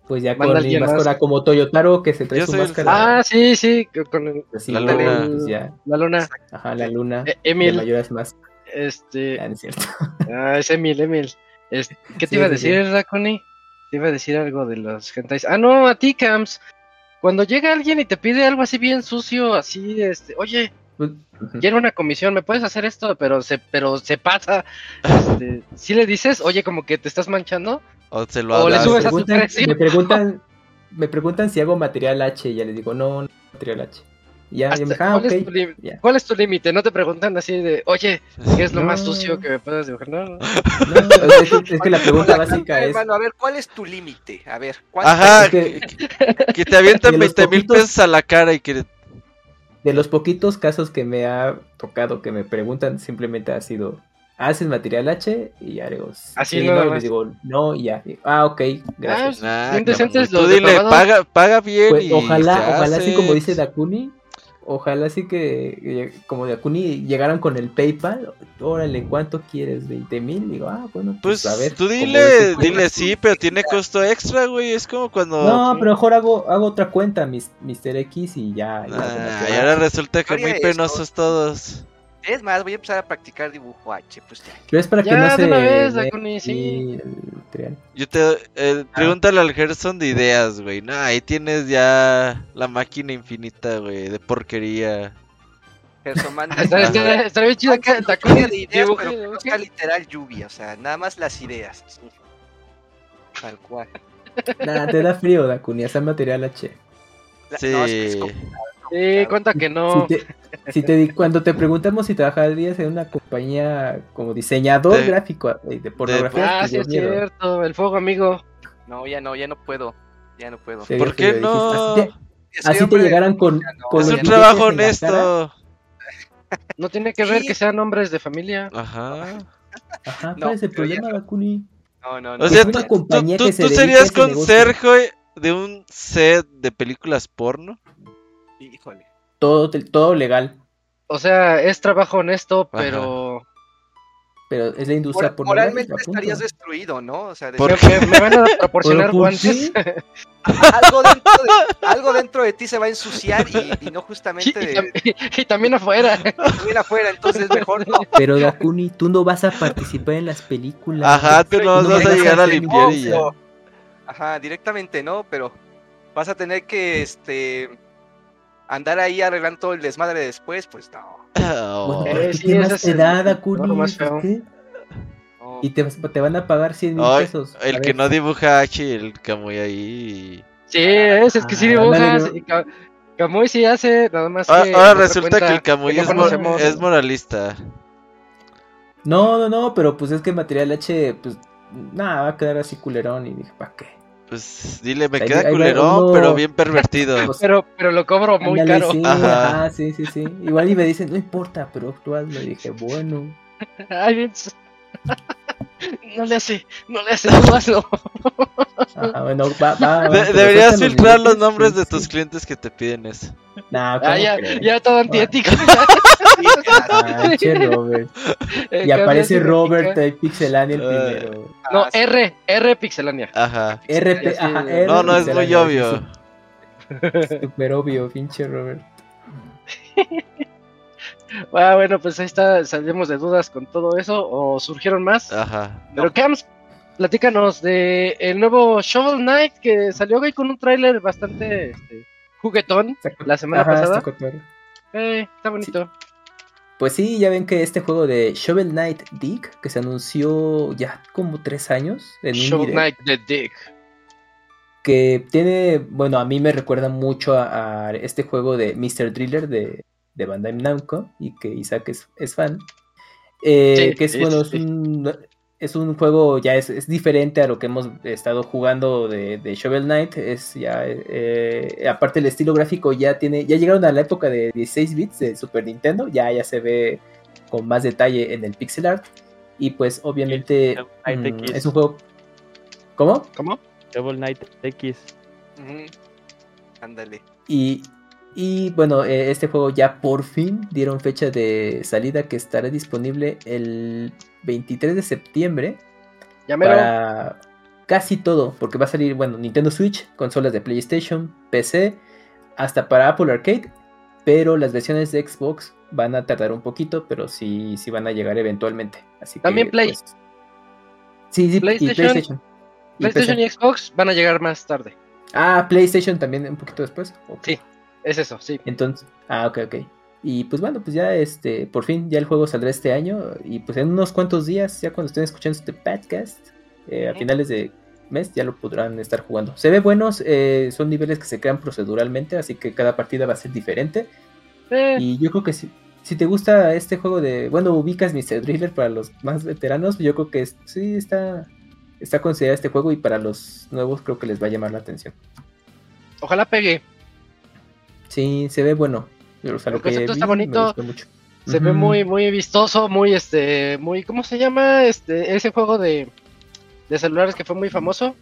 Pues ya con más. máscara como Toyotaro que se trae Yo su el- máscara. Ah, sí, sí. Con el- así, la luna. pues ya. la luna. Ajá, la luna. Eh, Emil. mayoras más. Este. Ah, no es cierto. Ah, es Emil, Emil. Es- ¿Qué te Sí, iba a sí, sí. decir, Raconi? Te iba a decir algo de los hentais. Ah, no, a ti, Cams. Cuando llega alguien y te pide algo así bien sucio, así, este, oye, Pues, quiero una comisión, ¿me puedes hacer esto? Pero se, pero se pasa. Este, si le dices, oye, como que te estás manchando. O se lo O le subes me a su preguntan, precio. me preguntan, me preguntan si hago material H y ya les digo, no, no material H. Y ya, ya me Hasta- dijo, ah, ¿cuál, ok. es tu lim- ya. cuál es tu límite? No te preguntan así de, oye, ¿qué es lo más sucio que me puedas dibujar? No, no. No, es, que- es que la pregunta básica es, Hermano, a ver, ¿cuál es tu límite? A ver, ¿cuánto? Ajá, es que- que, que te avientan de los 20 mil poquitos- pesos a la cara y que... de los poquitos casos que me ha tocado que me preguntan, simplemente ha sido, ¿haces material H? Y ya digo, Así sí, no, y les digo, no, y ya. Ah, ok, gracias. Nah, Bien decentes cabrón, los tú dile, paga, paga bien Pues, y ojalá, se ojalá así hace. como dice Dakuni, ojalá sí que eh, como Dakuni llegaran con el PayPal, órale, ¿cuánto quieres? ¿20 mil? Digo, ah, bueno, pues, Pues a ver. tú dile, dice, dile sí, pero tiene costo extra, güey. Es como cuando... No, pero mejor hago, hago otra cuenta, mis, Mr. X, y ya. ya, Ah, y ahora resulta que muy penosos todos. Es más, voy a empezar a practicar dibujo H, pues ya. Pero es para que Ya, no de se una vez, vea Dakuni, sí. el. Yo te... eh, pregúntale al Gerson de ideas, güey. No, ahí tienes ya la máquina infinita, güey, de porquería. Gerson manda Estaría estaría- bien chido lluvia de ideas, dibuje- pero dibuje. sea literal lluvia, o sea, nada más las ideas. sí. Tal cual. Nada, te da frío, Dakuni, hacer material H. La- Sí. no, es que es complicado. Sí, cuenta que no. Si te, si te di- cuando te preguntamos si trabajarías en una compañía como diseñador De- gráfico eh, de, pornografía, Ah, sí es miedo. cierto, el fuego amigo. No, ya no, ya no puedo. Ya no puedo. ¿Por qué no? dijiste, Así te, así hombre llegaran con, no. con Es un trabajo honesto. No tiene que ver Sí. que sean hombres de familia. Ajá. Ajá, No, ¿cuál es el problema, Dakuni? No, no, no. O sea, tú, tú- tú- se tú serías conserje de un set de películas porno. Híjole. Todo, todo legal, O sea, es trabajo honesto, pero pero es la industria Mor- pornográfica. moralmente estarías destruido, ¿no? O sea, de- ¿Por me, me van a proporcionar ¿por guantes. algo, dentro de, algo dentro de ti se va a ensuciar y, y no Y, justamente de, tam- y también afuera. también afuera, entonces mejor no. Pero Dakuni, tú no vas a participar en las películas. Ajá, tú no no vas a vas a llegar a limpiar y ya. Ajá, directamente no, pero vas a tener que este andar ahí arreglando todo el desmadre después, pues no. Oh. Bueno, Eh, ¿qué sí, ¿qué ese más es te el-. Y te, te van a pagar 100 mil pesos. el que no dibuja H, el Camuy ahí. Sí, es, es que sí Ah, dibujas. y Ca- Camuy sí hace, nada más Ahora, que. resulta cuenta que el Camuy es, es moralista. No, no, no, pero pues es que material H, pues nada, va a quedar así culerón. Y dije, ¿para qué? Pues dile, me Ahí- queda ahí culerón, uno- pero bien pervertido. Pero, pero lo cobro muy ándale, caro. Sí, Ajá. ajá, sí, sí, sí. Igual y me dicen, no importa, pero tú hazlo. Y dije, bueno. Ay, bien- No le hace, no le hace, tú hazlo. Ah, bueno, va, va, De- pero deberías filtrar los sí, nombres de sí. tus clientes que te piden eso. Nah, ¿cómo Ah, ya, ya todo antiético. Ah, che, Robert. Eh, Y aparece Robert de Pixelania el Ah. primero. No, Ah, sí. R, R Pixelania. Ajá. RP, sí, ajá, no, R No, no es muy obvio. Súper obvio, pinche Robert. Ah, bueno, pues ahí está, salimos de dudas con todo eso, o surgieron más. Ajá. Pero Cams, platícanos de el nuevo Shovel Knight que salió güey con un tráiler bastante este, juguetón la semana Ajá, pasada. está. Eh, está bonito. Pues sí, ya ven que este juego de Shovel Knight Dig, que se anunció ya como tres años en Shovel Knight the Dick. que tiene, bueno, a mí me recuerda mucho a, a este juego de Mr. Driller de, de Bandai Namco y que Isaac es, es fan. Eh, Sí, que es, bueno, sí. es un, es un juego ya es, es diferente a lo que hemos estado jugando de, de Shovel Knight. Es ya, eh, aparte el estilo gráfico ya tiene, ya llegaron a la época de 16 bits de Super Nintendo, ya, ya se ve con más detalle en el pixel art. Y pues obviamente Shovel Knight mm, X. es un juego... ¿Cómo? ¿Cómo? Shovel Knight X. Ándale. Y, y, bueno, eh, este juego ya por fin dieron fecha de salida que estará disponible el 23 de septiembre Ya mero. para casi todo, porque va a salir, bueno, Nintendo Switch, consolas de PlayStation, PC, hasta para Apple Arcade, pero las versiones de Xbox van a tardar un poquito, pero sí, sí van a llegar eventualmente. Así que, También Play. pues, sí, sí, y PlayStation, PlayStation. Y PlayStation y Xbox van a llegar más tarde. Ah, PlayStation también un poquito después. Ok. Sí. Es eso, sí. Entonces, ah, ok, ok. Y pues bueno, pues ya este, por fin ya el juego saldrá este año y pues en unos cuantos días, ya cuando estén escuchando este podcast, eh, a finales de mes ya lo podrán estar jugando. Se ve buenos, eh, son niveles que se crean proceduralmente, así que cada partida va a ser diferente. Eh, Y yo creo que si, si te gusta este juego de, bueno, ubicas Mr. Driller para los más veteranos, yo creo que es- sí está, está considerado este juego y para los nuevos creo que les va a llamar la atención. ojalá pegue. Sí, se ve bueno. O sea, El lo que concepto está vi me bonito. Se ve muy, muy vistoso, muy este, muy, ¿cómo se llama? Este, ese juego de, de celulares que fue muy famoso.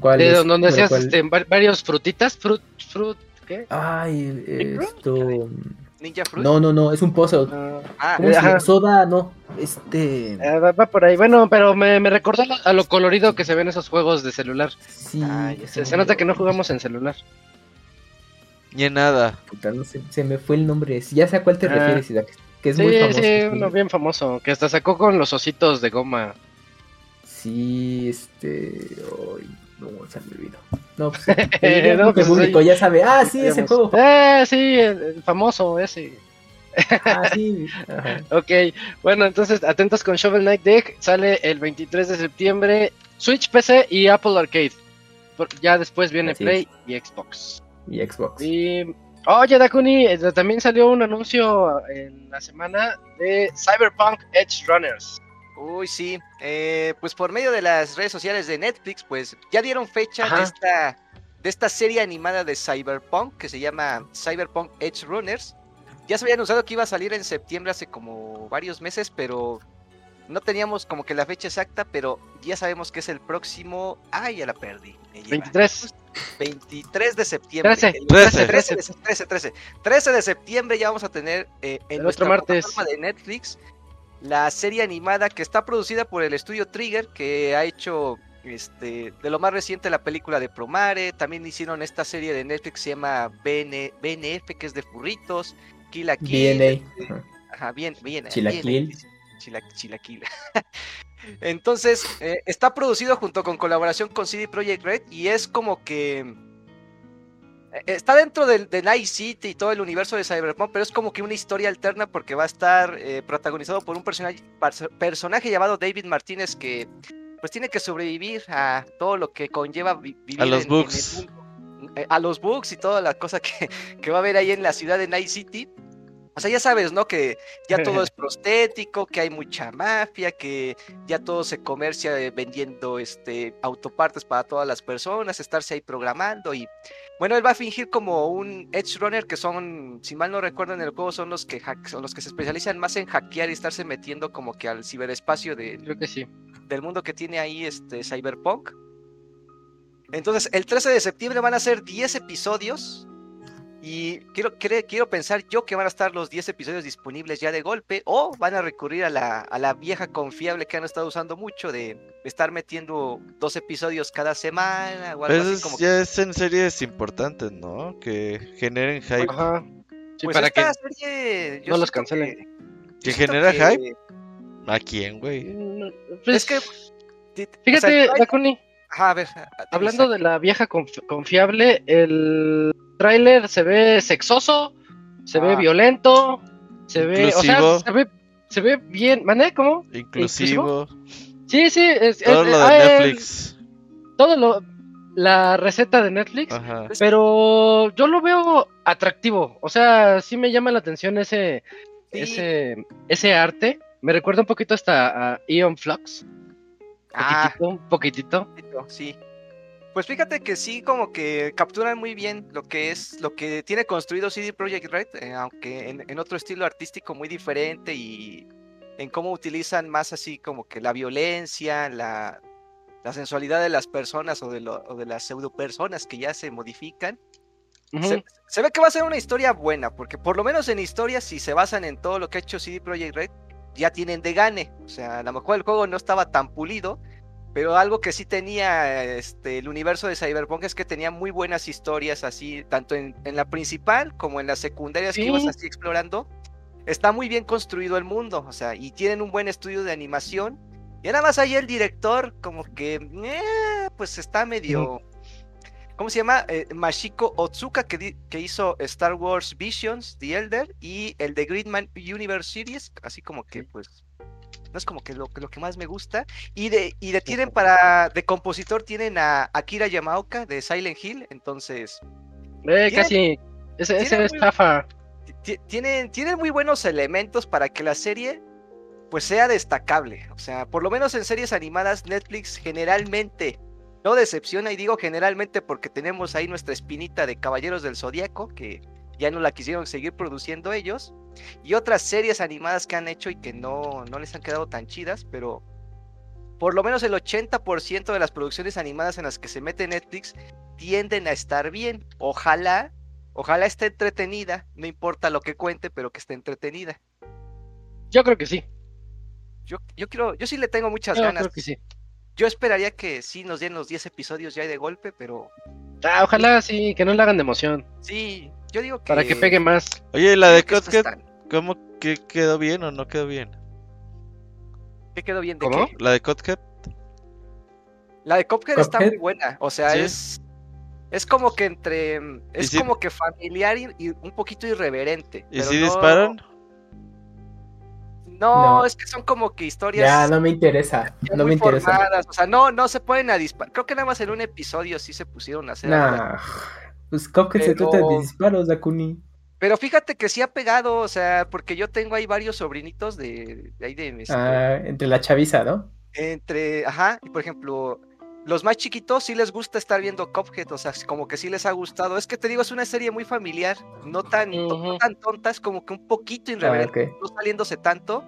¿Cuál De es? donde hacías este, va- varios frutitas, fruit, fruit, ¿qué? Ay, esto. Ninja Fruit. No, no, no, es un puzzle. Ah, Ah, ¿Cómo ajá. Soda, no. Este. eh, va, por ahí. Bueno, pero me, me recordó a lo, a lo colorido que se ven esos juegos de celular. Sí. Ah, se nota que no jugamos en celular. Ni en nada. Puta, no sé, se me fue el nombre. Ya sé a cuál te Ah. refieres, Isaac. Que es sí, muy famoso. sí, sí. uno bien famoso, que hasta sacó con los ositos de goma. Sí, este. Ay, no, se me olvidó. No, pues. Eh, el no, pues, público ahí- ya sabe. Ah, sí, ese juego. Eh, sí, el, el famoso ese. Ah, sí. Ajá. Ok, bueno, entonces atentos con Shovel Knight Deck. Sale el 23 de septiembre. Switch, PC y Apple Arcade. Por- ya después viene Así Play y Xbox. Y Xbox. Y. Oye, Dakuni, eh, también salió un anuncio en la semana de Cyberpunk Edge Runners. Uy, sí. Eh, pues por medio de las redes sociales de Netflix, pues ya dieron fecha Ajá. de esta, de esta serie animada de Cyberpunk que se llama Cyberpunk Edge Runners. Ya se había anunciado que iba a salir en septiembre hace como varios meses, pero no teníamos como que la fecha exacta, pero ya sabemos que es el próximo. Ay, ya la perdí. me lleva. 23. 23 de septiembre. 13. El 13. 13, de- 13, 13. 13 de septiembre ya vamos a tener eh, en El nuestra otro martes. plataforma de Netflix la serie animada que está producida por el estudio Trigger, que ha hecho este de lo más reciente la película de Promare. También hicieron esta serie de Netflix que se llama BN, BNF, que es de furritos. Kill la Kill. DNA. Ajá. Bien, bien. Chilaquil. bien, chila- chilaquil. Entonces, eh, está producido junto con colaboración con CD Projekt Red y es como que eh, está dentro del, de Night City y todo el universo de Cyberpunk, pero es como que una historia alterna porque va a estar eh, protagonizado por un personaje, llamado David Martínez que pues tiene que sobrevivir a todo lo que conlleva vi- vivir A los en- en el bugs. mundo. Eh, a los bugs y toda la cosa que, que va a haber ahí en la ciudad de Night City. O sea, ya sabes, ¿no? Que ya todo es prostético, que hay mucha mafia, que ya todo se comercia eh, vendiendo este autopartes para todas las personas, estarse ahí programando y bueno, él va a fingir como un edge runner que son, si mal no recuerdo en el juego, son los que hack- son los que se especializan más en hackear y estarse metiendo como que al ciberespacio de, Creo que sí. del mundo que tiene ahí este Cyberpunk. Entonces, el 13 de septiembre van a ser 10 episodios. Y quiero, cre- quiero pensar yo que van a estar los 10 episodios disponibles ya de golpe. O van a recurrir a la, a la vieja confiable que han estado usando mucho de estar metiendo dos episodios cada semana o algo Pero así eso como ya es en series importantes, ¿no? Que generen hype. Ajá. Sí, Pues para que esta serie, yo no los cancelen. que- ¿Que genera que- hype? ¿A quién, güey? Pues, Es que. o sea, fíjate, Dakuni, Ajá, a ver. hablando de la vieja conf- confiable, el tráiler se ve sexoso, se ve Ah. violento, se ve, o sea, se ve, se ve bien, ¿mané? ¿Cómo? Inclusivo. Sí, sí, es, Todo es- lo ah, de el- Netflix. todo lo, la receta de Netflix, Ajá. pero yo lo veo atractivo, o sea, sí me llama la atención ese, Sí. ese, ese arte, me recuerda un poquito hasta a Eon Flux, Ah, poquitito, un poquitito. sí. Pues fíjate que sí, como que capturan muy bien lo que es, lo que tiene construido CD Projekt Red, eh, aunque en, en otro estilo artístico muy diferente y en cómo utilizan más así como que la violencia, la, la sensualidad de las personas o de, lo- o de las pseudo personas que ya se modifican. Se ve que va a ser una historia buena, porque por lo menos en historias, si se basan en todo lo que ha hecho CD Projekt Red, ya tienen de gane. O sea, a lo mejor el juego no estaba tan pulido, pero algo que sí tenía este, el universo de Cyberpunk es que tenía muy buenas historias, así, tanto en, en la principal como en las secundarias que ibas así explorando. Está muy bien construido el mundo, o sea, y tienen un buen estudio de animación. Y nada más ahí el director, como que, eh, pues está medio. ¿Cómo se llama? Eh, Mashiko Otsuka, que, que hizo Star Wars Visions, The Elder, y el de Gridman Universe Series, así como que, pues, no es como que lo, lo que más me gusta. Y de, y de tienen para, de compositor tienen a Akira Yamaoka de Silent Hill, entonces, Eh, casi, ese, ese tiene es muy- chafa. ti- tienen, tienen muy buenos elementos para que la serie pues sea destacable. O sea, por lo menos en series animadas Netflix generalmente no decepciona y digo generalmente porque tenemos ahí nuestra espinita de Caballeros del Zodíaco que ya no la quisieron seguir produciendo ellos y otras series animadas que han hecho y que no, no les han quedado tan chidas, pero por lo menos el 80% de las producciones animadas en las que se mete Netflix tienden a estar bien. Ojalá Ojalá esté entretenida, no importa lo que cuente, pero que esté entretenida. Yo creo que sí. Yo, yo quiero, yo sí le tengo muchas Yo ganas. creo que sí. Yo esperaría que sí nos den los 10 episodios ya de golpe, pero Ah, ojalá sí, que no le hagan de emoción. sí, yo digo que Para que pegue más. Oye, ¿y la de Cuphead, cómo que quedó bien o no quedó bien? ¿Qué quedó bien de ¿Cómo? qué? La de Cuphead. La de Cuphead está muy buena, o sea, Sí. es es como que entre es si- como que familiar y, y un poquito irreverente. ¿Y pero si no- disparan? No, No. es que son como que historias Ya, no me interesa. ya No me interesa. formadas, o sea, no no se pueden a disparar. Creo que nada más en un episodio sí se pusieron a hacer Nah. Pues Cuphead se Pero- trata de disparos, Dakuni. Pero fíjate que sí ha pegado, o sea, porque yo tengo ahí varios sobrinitos de, de ahí de este, Ah, entre la chaviza, ¿no? entre, ajá, y por ejemplo, los más chiquitos sí les gusta estar viendo Cuphead, o sea, como que sí les ha gustado. Es que te digo, es una serie muy familiar, no tan, to- no tan tonta, es como que un poquito Ah, irreverente, ok. no saliéndose tanto.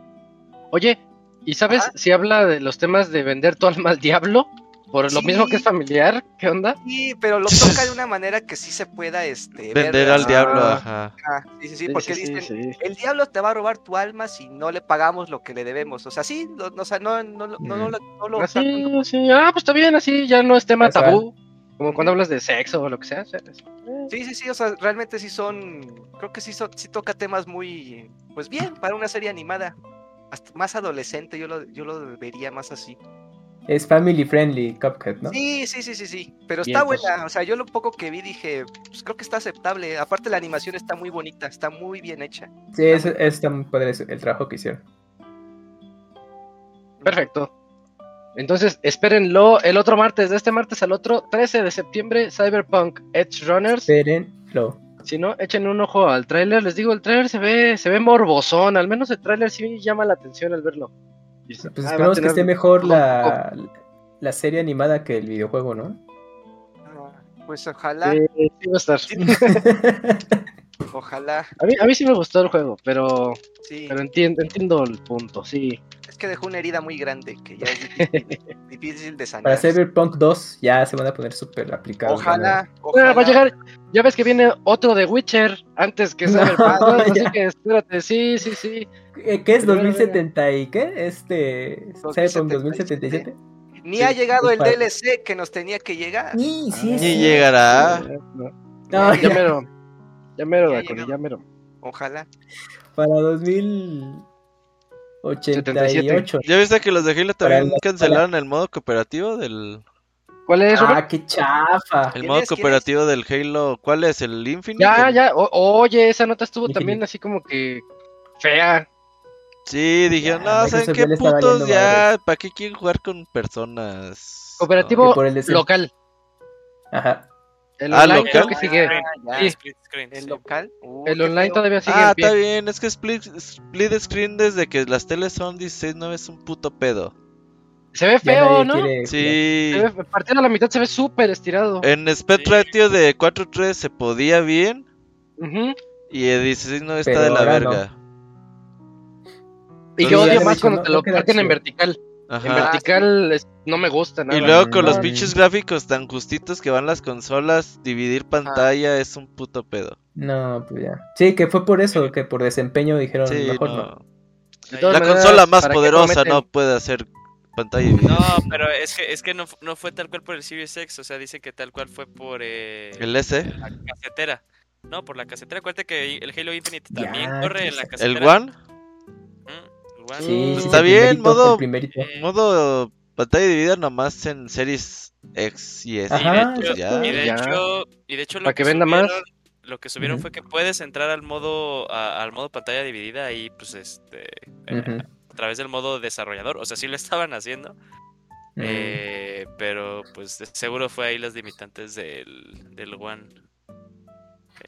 Oye, ¿y sabes Ajá. si habla de los temas de vender tu alma al diablo? Por lo Sí. mismo que es familiar, ¿qué onda? Sí, pero lo toca de una manera que sí se pueda, este, Vender de al diablo, Ah. ajá. Ajá, sí, sí, sí, porque dicen, sí. el diablo te va a robar tu alma si no le pagamos lo que le debemos. O sea, sí, no, no, no, no, no, no, no, lo- no lo Así, tratan así. Ah, pues está bien, así ya no es tema tabú. Como cuando hablas de sexo o lo que sea. o sea, es- eh, Sí, sí, sí, o sea, realmente sí son, creo que sí, son, sí toca temas muy, pues bien, para una serie animada, hasta más adolescente, yo lo, yo lo vería más así. Es family friendly Cuphead, ¿no? Sí, sí, sí, sí, sí, pero está Vientos. buena, o sea, yo lo poco que vi dije, pues creo que está aceptable, aparte la animación está muy bonita, está muy bien hecha. Sí, es, está muy padre el trabajo que hicieron. Perfecto. Entonces, espérenlo el otro martes, de este martes al otro, 13 de septiembre, Cyberpunk Edge Runners. Espérenlo. Si no, echen un ojo al tráiler. Les digo, el tráiler se ve, se ve morbosón. Al menos el tráiler sí llama la atención al verlo. Pues "Ah, esperemos que esté mejor la, la serie animada que el videojuego, ¿no? Ah, Pues ojalá. Sí, sí va a estar. Sí, Ojalá, A mí, a mí sí me gustó el juego, pero, sí. pero entiendo, entiendo el punto, sí. Es que dejó una herida muy grande que ya es difícil, difícil de Para sanar. Cyberpunk 2 ya se van a poner súper aplicados. Ojalá, Ah, ojalá. va a llegar, ya ves que viene otro de Witcher antes que No, Cyberpunk, ¿no? así ya. que espérate, sí, sí, sí. ¿Qué es Primero 2070 y qué? Este Cyberpunk 2077. 2077. Ni Sí, ha llegado el para- DLC que nos tenía que llegar. Ni, sí, Ni sí. llegará. No, No, ya ya mero, Ya llegó. ya mero. Ojalá. para 2088. ¿Ya viste que los de Halo también el- cancelaron el modo cooperativo del ¿Cuál es, Robert? Ah, qué chafa. el ¿Quién modo cooperativo del Halo? ¿Cuál es? ¿El Infinite? Ya, ya, o- oye, esa nota estuvo Infinite. también así como que fea. Sí, dijeron, Ya, no, ¿saben qué putos? Ya, ¿para qué quieren jugar con personas? Cooperativo local. Ajá. El Ah, online local. creo que sigue. Ah. Sí. Split screen. El sí. local. Uh, El online feo. todavía sigue Ah, en pie. está bien, es que split, split screen desde que las teles son 16 no es un puto pedo. Se ve feo, ¿no? quiere Sí. Se ve, partido a la mitad se ve súper estirado. En Sped Sí. Ratio de 4.3 se podía bien y el 16 no está Pero de la no. verga. Y yo odio más cuando no- te lo parten en chido. En vertical es- no me gusta nada. Y luego con los no. pinches gráficos tan justitos que van las consolas, dividir pantalla es un puto pedo. No, pues ya. Sí, que fue por eso, que por desempeño dijeron Sí, mejor no. La maneras, consola más ¿para qué poderosa no puede hacer pantalla dividida. No, pero es que, es que no, no fue tal cual por el Series X, o sea, dice que tal cual fue por eh, El S, la casetera. No, por la casetera. Acuérdate que el Halo Infinite también Ya, corre en la se- casetera. el One, One. Sí, sí, Está bien, modo- modo pantalla dividida nomás en Series X y S. Ajá, pues y de ya. hecho, y de Ya. hecho, y de hecho lo Para que venda más. subieron- Lo que subieron fue que puedes entrar al modo a- al modo pantalla dividida y pues este eh, a través del modo desarrollador, o sea, sí lo estaban haciendo, eh, pero pues de- seguro fue ahí las limitantes del, del One.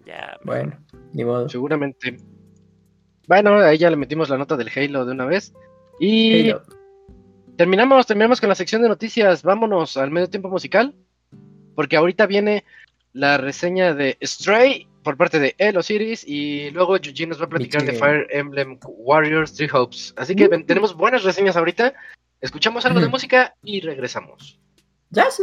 Ya Bueno, ni modo. Seguramente. Bueno, ahí ya le metimos la nota del Halo de una vez. Y Halo. terminamos, terminamos con la sección de noticias. Vámonos al medio tiempo musical. Porque ahorita viene la reseña de Stray por parte de Elo Series. Y luego Yuji nos va a platicar de. Fire Emblem Warriors Three Hopes. Así que ven- tenemos buenas reseñas ahorita. Escuchamos algo de Ujú. música y regresamos. Ya sí,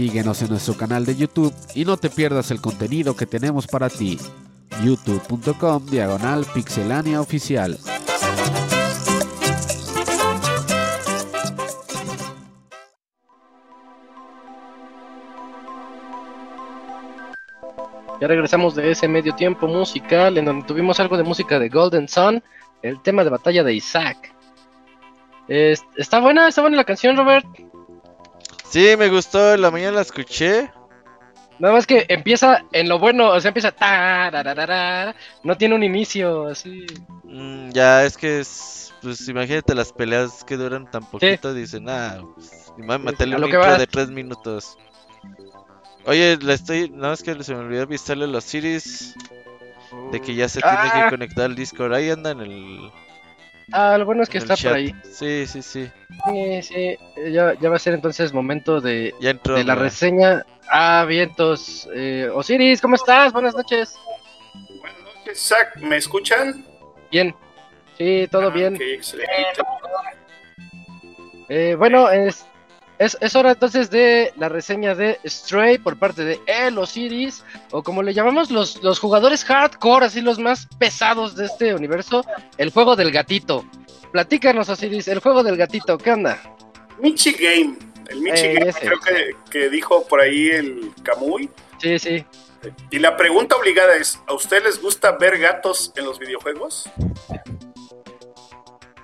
Síguenos en nuestro canal de YouTube y no te pierdas el contenido que tenemos para ti. youtube.com diagonal pixelania oficial. Ya regresamos de ese medio tiempo musical en donde tuvimos algo de música de Golden Sun, el tema de batalla de Isaac. Es- está buena, está buena la canción, Robert. Sí, me gustó, en la mañana la escuché. Nada más que empieza en lo bueno, o sea, empieza tarararara, no tiene un inicio así. Mm, ya, es que es. Pues imagínate las peleas que duran tan poquito. Dicen, ah, pues, y más un intro de tres minutos. Oye, le estoy. No, es que se me olvidó avisarle a los Siris de que ya se tiene Ah. que conectar al Discord. Ahí anda en el. Ah, lo bueno es que está chat. por ahí. Sí, sí, sí. Sí, sí, ya, ya va a ser entonces momento de, Ya entró. de la mira. reseña. Ah, vientos. Eh, Osiris, ¿cómo estás? Buenas noches. Buenas noches, Zach. ¿Me escuchan? Bien. Sí, todo Ah, bien. ok, excelente. Eh, bueno, es, es, es hora entonces de la reseña de Stray por parte de El Osiris, o como le llamamos los, los jugadores hardcore, así los más pesados de este universo, el juego del gatito. Platícanos, Osiris, el juego del gatito, ¿qué onda? Michi Game. El Michi Eh, Game, ese. creo que, que dijo por ahí el Kamui. Sí, sí. Y la pregunta obligada es: ¿a ustedes les gusta ver gatos en los videojuegos?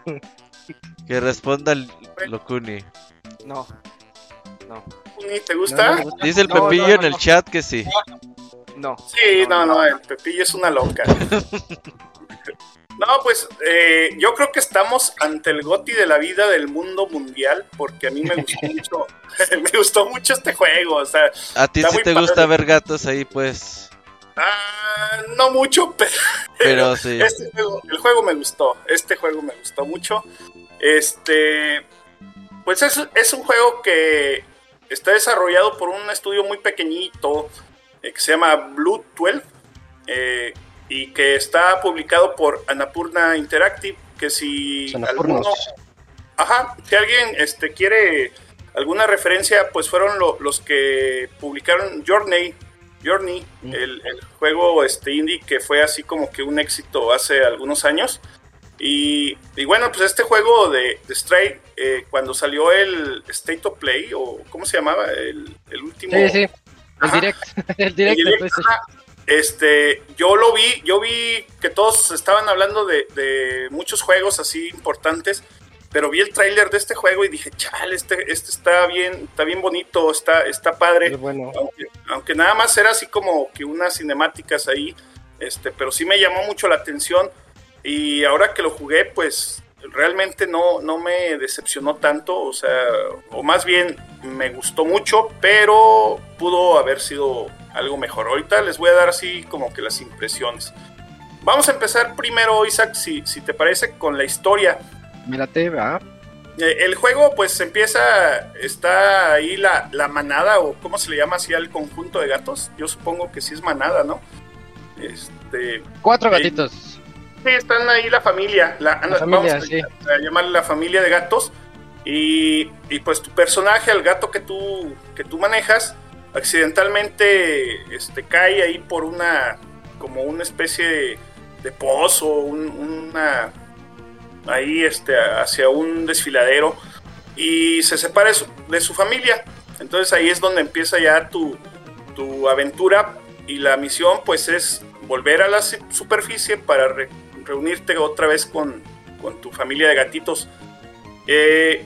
Que responda el Locuni. No. No. ¿Te gusta? No, no, no. Dice el No, Pepillo no, en el no. chat que sí. No. Sí, no, no, el Pepillo es una loca. No, pues eh, yo creo que estamos ante el goti de la vida del mundo mundial, porque a mí me gustó mucho, me gustó mucho este juego, o sea, A ti sí te padre. gusta ver gatos ahí, pues. ah, no mucho, pero, Pero sí. Este juego, el juego me gustó, este juego me gustó mucho. Este, pues es, es un juego que está desarrollado por un estudio muy pequeñito eh, que se llama Blue 12 eh, y que está publicado por Annapurna Interactive. Que si alguno, ajá, si alguien este, quiere alguna referencia, pues fueron lo- los que publicaron Journey. Journey, Mm. el, el juego este indie que fue así como que un éxito hace algunos años. Y, y bueno, pues este juego de, de Stray, eh, cuando salió el State of Play, o ¿cómo se llamaba? El, el último. Sí, sí. El direct. El direct El direct. Este, yo lo vi, yo vi que todos estaban hablando de, de muchos juegos así importantes, pero vi el tráiler de este juego y dije, chale, este, este está bien, está bien bonito, está, está padre Es bueno. aunque, aunque nada más era así como que unas cinemáticas ahí, este, pero sí me llamó mucho la atención y ahora que lo jugué, pues realmente no, no me decepcionó tanto, o sea, o más bien me gustó mucho, pero pudo haber sido algo mejor. Ahorita les voy a dar así como que las impresiones. Vamos a empezar primero, Isaac, si, si te parece, con la historia. Mírate, va. Eh, El juego pues empieza, está ahí la, la manada o cómo se le llama así al conjunto de gatos. Yo supongo que sí es manada, ¿no? Este, Cuatro Sí. gatitos. Sí, están ahí la familia, la, La familia, vamos a, sí. a llamarle la familia de gatos. Y, y, pues tu personaje, el gato que tú, que tú manejas, accidentalmente este, cae ahí por una, como una especie de, de pozo, un- una, ahí este, hacia un desfiladero y se separa de su, de su familia. Entonces ahí es donde empieza ya tu, tu aventura y la misión pues es volver a la su- superficie para re- reunirte otra vez con, con tu familia de gatitos. Eh,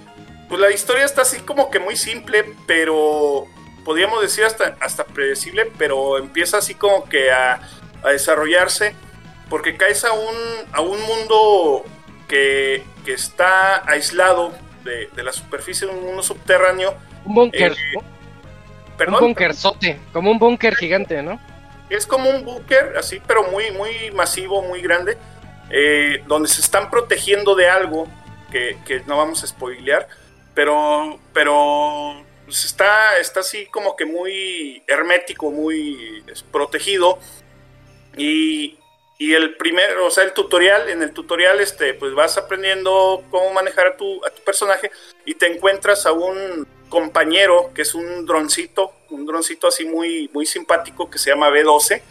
pues la historia está así como que muy simple, pero podríamos decir hasta, hasta predecible, pero empieza así como que a, a desarrollarse porque caes a un, a un mundo que, que está aislado de, de la superficie, un mundo subterráneo. Un búnker. Eh, un Perdón, búnkerzote. Como un búnker gigante, ¿no? es como un búnker, así, pero muy, muy masivo, muy grande, eh, donde se están protegiendo de algo que, que no vamos a spoilear, pero, pero pues, está, está así como que muy hermético, muy protegido. Y, y el primer, o sea, el tutorial, en el tutorial, este, pues vas aprendiendo cómo manejar a tu, a tu personaje y te encuentras a un, compañero que es un droncito, un droncito así muy, muy simpático que se llama B12,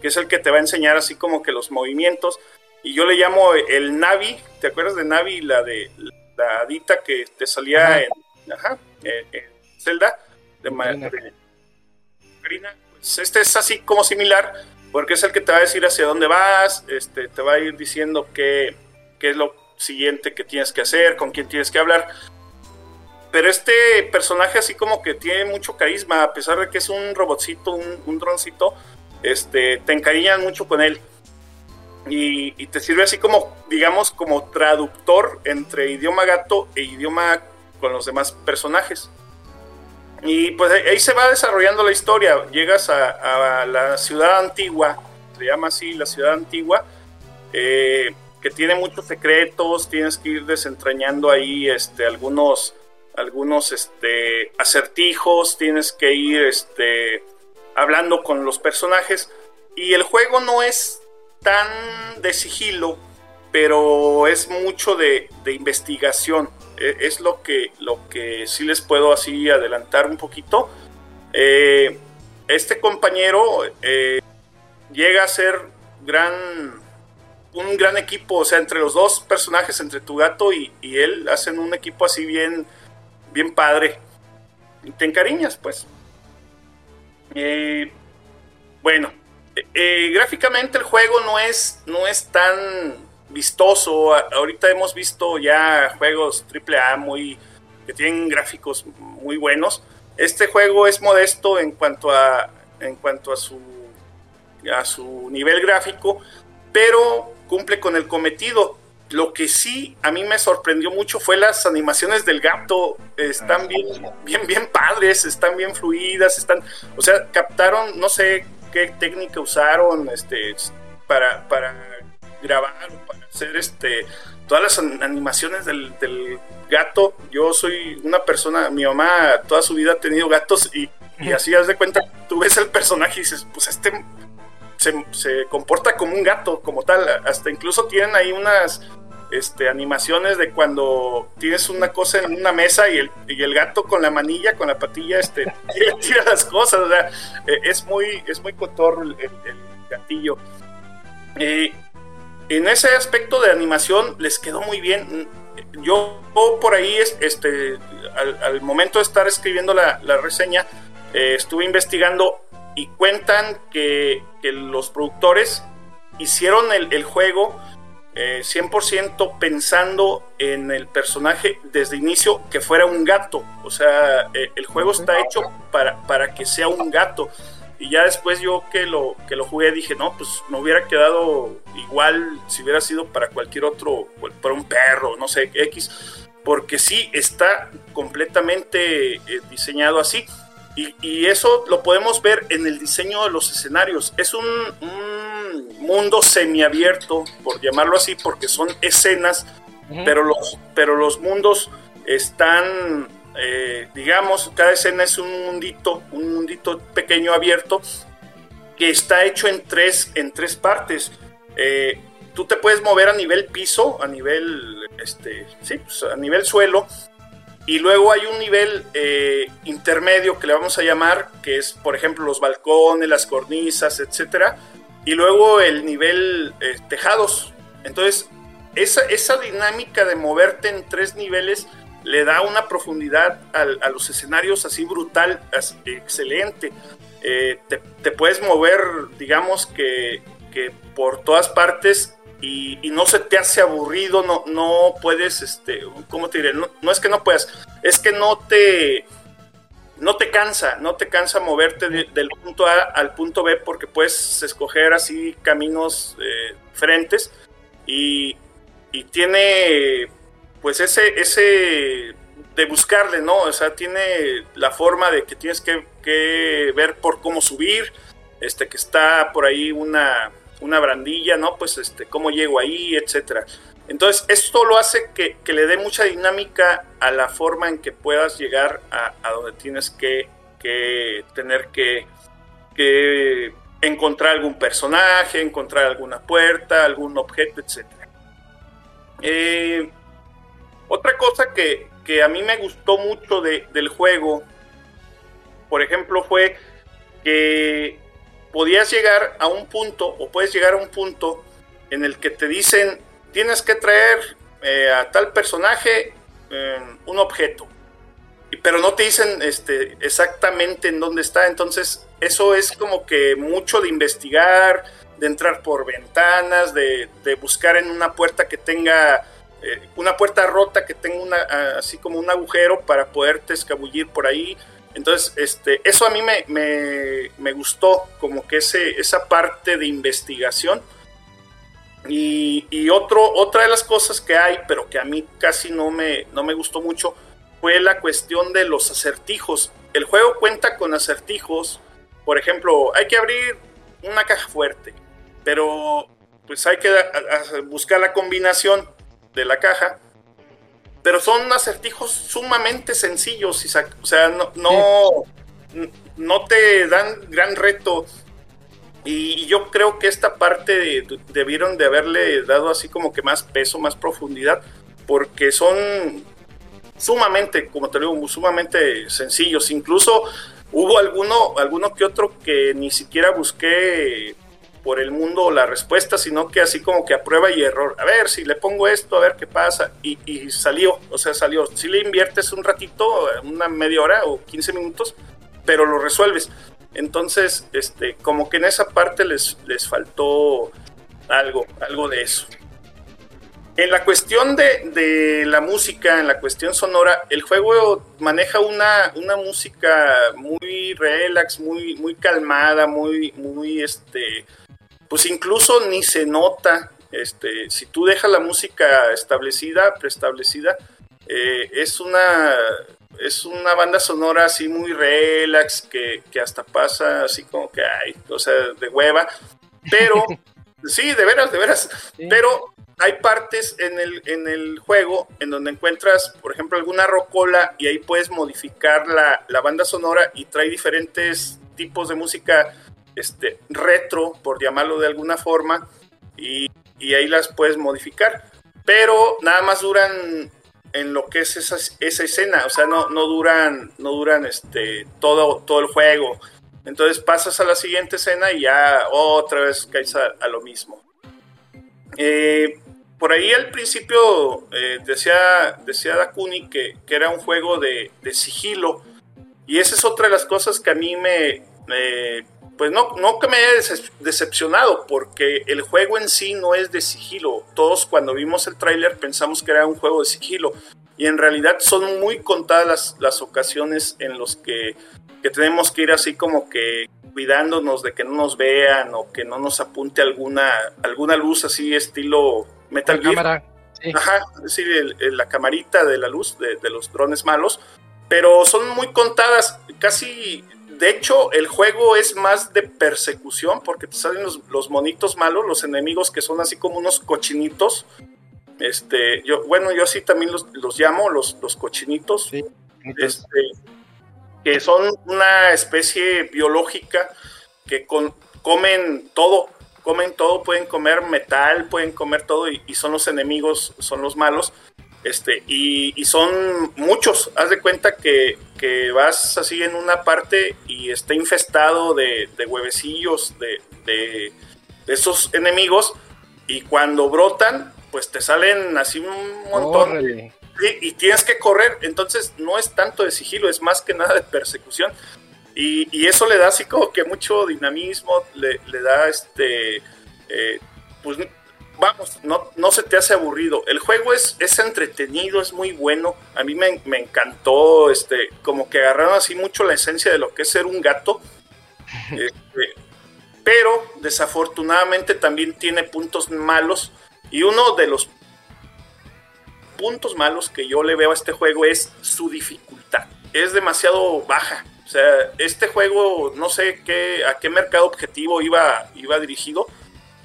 que es el que te va a enseñar así como que los movimientos. Y yo le llamo el Navi, ¿te acuerdas de Navi, la de la adita que te salía en, ajá, en, Zelda? De, Pues este es así como similar, porque es el que te va a decir hacia dónde vas, este, te va a ir diciendo qué, qué es lo siguiente que tienes que hacer, con quién tienes que hablar. Pero este personaje así como que tiene mucho carisma, a pesar de que es un robotcito, un, droncito, este, te encariñan mucho con él. Y, te sirve así como, digamos, como traductor entre idioma gato e idioma con los demás personajes. Y pues ahí se va desarrollando la historia. Llegas a, la ciudad antigua, se llama así la ciudad antigua, eh, que tiene muchos secretos, tienes que ir desentrañando ahí este, algunos algunos este, acertijos, tienes que ir este, hablando con los personajes. Y el juego no es tan de sigilo, pero es mucho de, investigación. E, es lo que, lo que sí les puedo así adelantar un poquito. Eh, este compañero eh, llega a ser gran un gran equipo, o sea, entre los dos personajes, entre tu gato y, y él, hacen un equipo así bien, bien padre. Y te encariñas, pues. Eh, bueno, eh, gráficamente el juego no es, no es tan vistoso. ahorita hemos visto ya juegos AAA muy, que tienen gráficos muy buenos. Este juego es modesto en cuanto a, en cuanto a su, a su nivel gráfico, pero cumple con el cometido lo que sí a mí me sorprendió mucho fue las animaciones del gato. Están bien, bien, bien padres, están bien fluidas, están, o sea, captaron, no sé qué técnica usaron, este, para, para grabar, para hacer este, todas las animaciones del, gato. Yo soy una persona, mi mamá toda su vida ha tenido gatos y, y así haz de cuenta, tú ves el personaje y dices, pues este se, comporta como un gato, como tal. Hasta incluso tienen ahí unas este, animaciones de cuando tienes una cosa en una mesa y el, gato con la manilla, con la patilla, este, tira, las cosas. Eh, es muy, es muy cotorro el, gatillo. Eh, en ese aspecto de animación les quedó muy bien. Yo por ahí, este, al, momento de estar escribiendo la, reseña, eh, estuve investigando y cuentan que, los productores hicieron el, juego 100% eh, pensando en el personaje desde inicio que fuera un gato. O sea, eh, el juego está hecho para, para que sea un gato. Y ya después yo que lo, que lo jugué dije, no, pues me hubiera quedado igual si hubiera sido para cualquier otro, para un perro, no sé, X. Porque sí, está completamente eh, diseñado así. Y, eso lo podemos ver en el diseño de los escenarios. Es un, mundo semiabierto, por llamarlo así, porque son escenas, pero, los, pero los mundos están, eh, digamos, cada escena es un mundito, un mundito pequeño abierto que está hecho en tres, en tres partes. Eh, tú te puedes mover a nivel piso, a nivel, este, sí, pues, a nivel suelo, y luego hay un nivel eh, intermedio que le vamos a llamar, que es, por ejemplo, los balcones, las cornisas, etc. Y luego el nivel eh, tejados. Entonces, esa, esa dinámica de moverte en tres niveles le da una profundidad a los escenarios así brutal, excelente. Eh, te, puedes mover, digamos que por todas partes y, no se te hace aburrido, no, no puedes, este, ¿cómo te diré? No, es que no puedas, es que no te, no te cansa, no te cansa moverte del punto A al punto B porque puedes escoger así caminos eh, diferentes y, y, tiene pues ese, ese de buscarle, ¿no? O sea, tiene la forma de que tienes que, que ver por cómo subir, este, que está por ahí una una brandilla, ¿no? Pues este, cómo llego ahí, etcétera. Entonces, esto lo hace que, le dé mucha dinámica a la forma en que puedas llegar a, donde tienes que, tener que, encontrar algún personaje, encontrar alguna puerta, algún objeto, etcétera. Eh, Otra cosa que, que a mí me gustó mucho de, del juego, por ejemplo, fue que podías llegar a un punto, o puedes llegar a un punto en el que te dicen, tienes que traer eh, a tal personaje eh, un objeto, pero no te dicen este, exactamente en dónde está, entonces eso es como que mucho de investigar, de entrar por ventanas, de, de buscar en una puerta que tenga eh, una puerta rota que tenga una, así como un agujero para poderte escabullir por ahí. Entonces, este, eso a mí me, me, me gustó, como que ese, esa parte de investigación. Y, y otro, otra de las cosas que hay, pero que a mí casi no me, no me gustó mucho, fue la cuestión de los acertijos. El juego cuenta con acertijos. Por ejemplo, hay que abrir una caja fuerte, pero pues hay que buscar la combinación de la caja. Pero son acertijos sumamente sencillos, Isaac. O sea, no, no, no te dan gran reto. Y yo creo que esta parte de- debieron de haberle dado así como que más peso, más profundidad, porque son sumamente, como te digo, sumamente sencillos. Incluso hubo alguno, alguno que otro que ni siquiera busqué por el mundo la respuesta, sino que así como que a prueba y error. A ver, si le pongo esto, a ver qué pasa. Y, salió, o sea, salió. Si le inviertes un ratito, una media hora o 15 minutos, pero lo resuelves. Entonces, este, como que en esa parte les, les faltó algo, algo de eso. En la cuestión de, de la música, en la cuestión sonora, el juego maneja una, una música muy relax, muy, muy calmada, muy, muy este, pues incluso ni se nota. Este, si tú dejas la música establecida, preestablecida, eh, es una es una banda sonora así muy relax que, que hasta pasa así como que ay, o sea, de hueva. Pero sí, de veras, de veras. Pero hay partes en el, en el juego en donde encuentras, por ejemplo, alguna rocola y ahí puedes modificar la, la banda sonora y trae diferentes tipos de música este, retro, por llamarlo de alguna forma, y, ahí las puedes modificar. Pero nada más duran en lo que es esa, esa escena, o sea, no, no duran, no duran este, todo, todo el juego. Entonces pasas a la siguiente escena y ya otra vez caes a, lo mismo. Eh, por ahí al principio eh, decía, decía Dakuni que, que, era un juego de, de, sigilo. Y esa es otra de las cosas que a mí me pues no, no que me haya decepcionado, porque el juego en sí no es de sigilo. Todos cuando vimos el tráiler pensamos que era un juego de sigilo. Y en realidad son muy contadas las, las ocasiones en los que, que tenemos que ir así como que cuidándonos de que no nos vean o que no nos apunte alguna, alguna luz así estilo Metal la Gear. cámara. Sí. Ajá, es decir, el, el, la camarita de la luz de, de, los drones malos. Pero son muy contadas, casi. De hecho, el juego es más de persecución porque te salen los, los monitos malos, los enemigos que son así como unos cochinitos. Este, yo, bueno, yo así también los, los llamo, los, los cochinitos. Sí. Este, que son una especie biológica que con, comen todo, comen todo, pueden comer metal, pueden comer todo y, y son los enemigos, son los malos. Este, y, y, son muchos, haz de cuenta que, que, vas así en una parte y está infestado de, de huevecillos de, de, de, esos enemigos y cuando brotan, pues te salen así un montón. Órale. Y, y, tienes que correr, entonces no es tanto de sigilo, es más que nada de persecución. Y, y eso le da así como que mucho dinamismo, le, le da este, eh, pues vamos, no, no se te hace aburrido. El juego es, es entretenido, es muy bueno. A mí me, me, encantó, este, como que agarraron así mucho la esencia de lo que es ser un gato. Este, pero desafortunadamente también tiene puntos malos. Y uno de los puntos malos que yo le veo a este juego es su dificultad. Es demasiado baja. O sea, este juego no sé qué, a qué mercado objetivo iba, iba dirigido,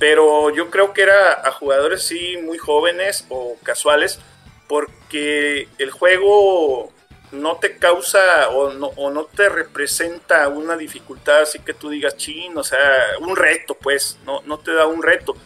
pero yo creo que era a jugadores sí muy jóvenes o casuales, porque el juego no te causa o no, o no te representa una dificultad así que tú digas, chin, o sea, un reto, pues, no, no te da un reto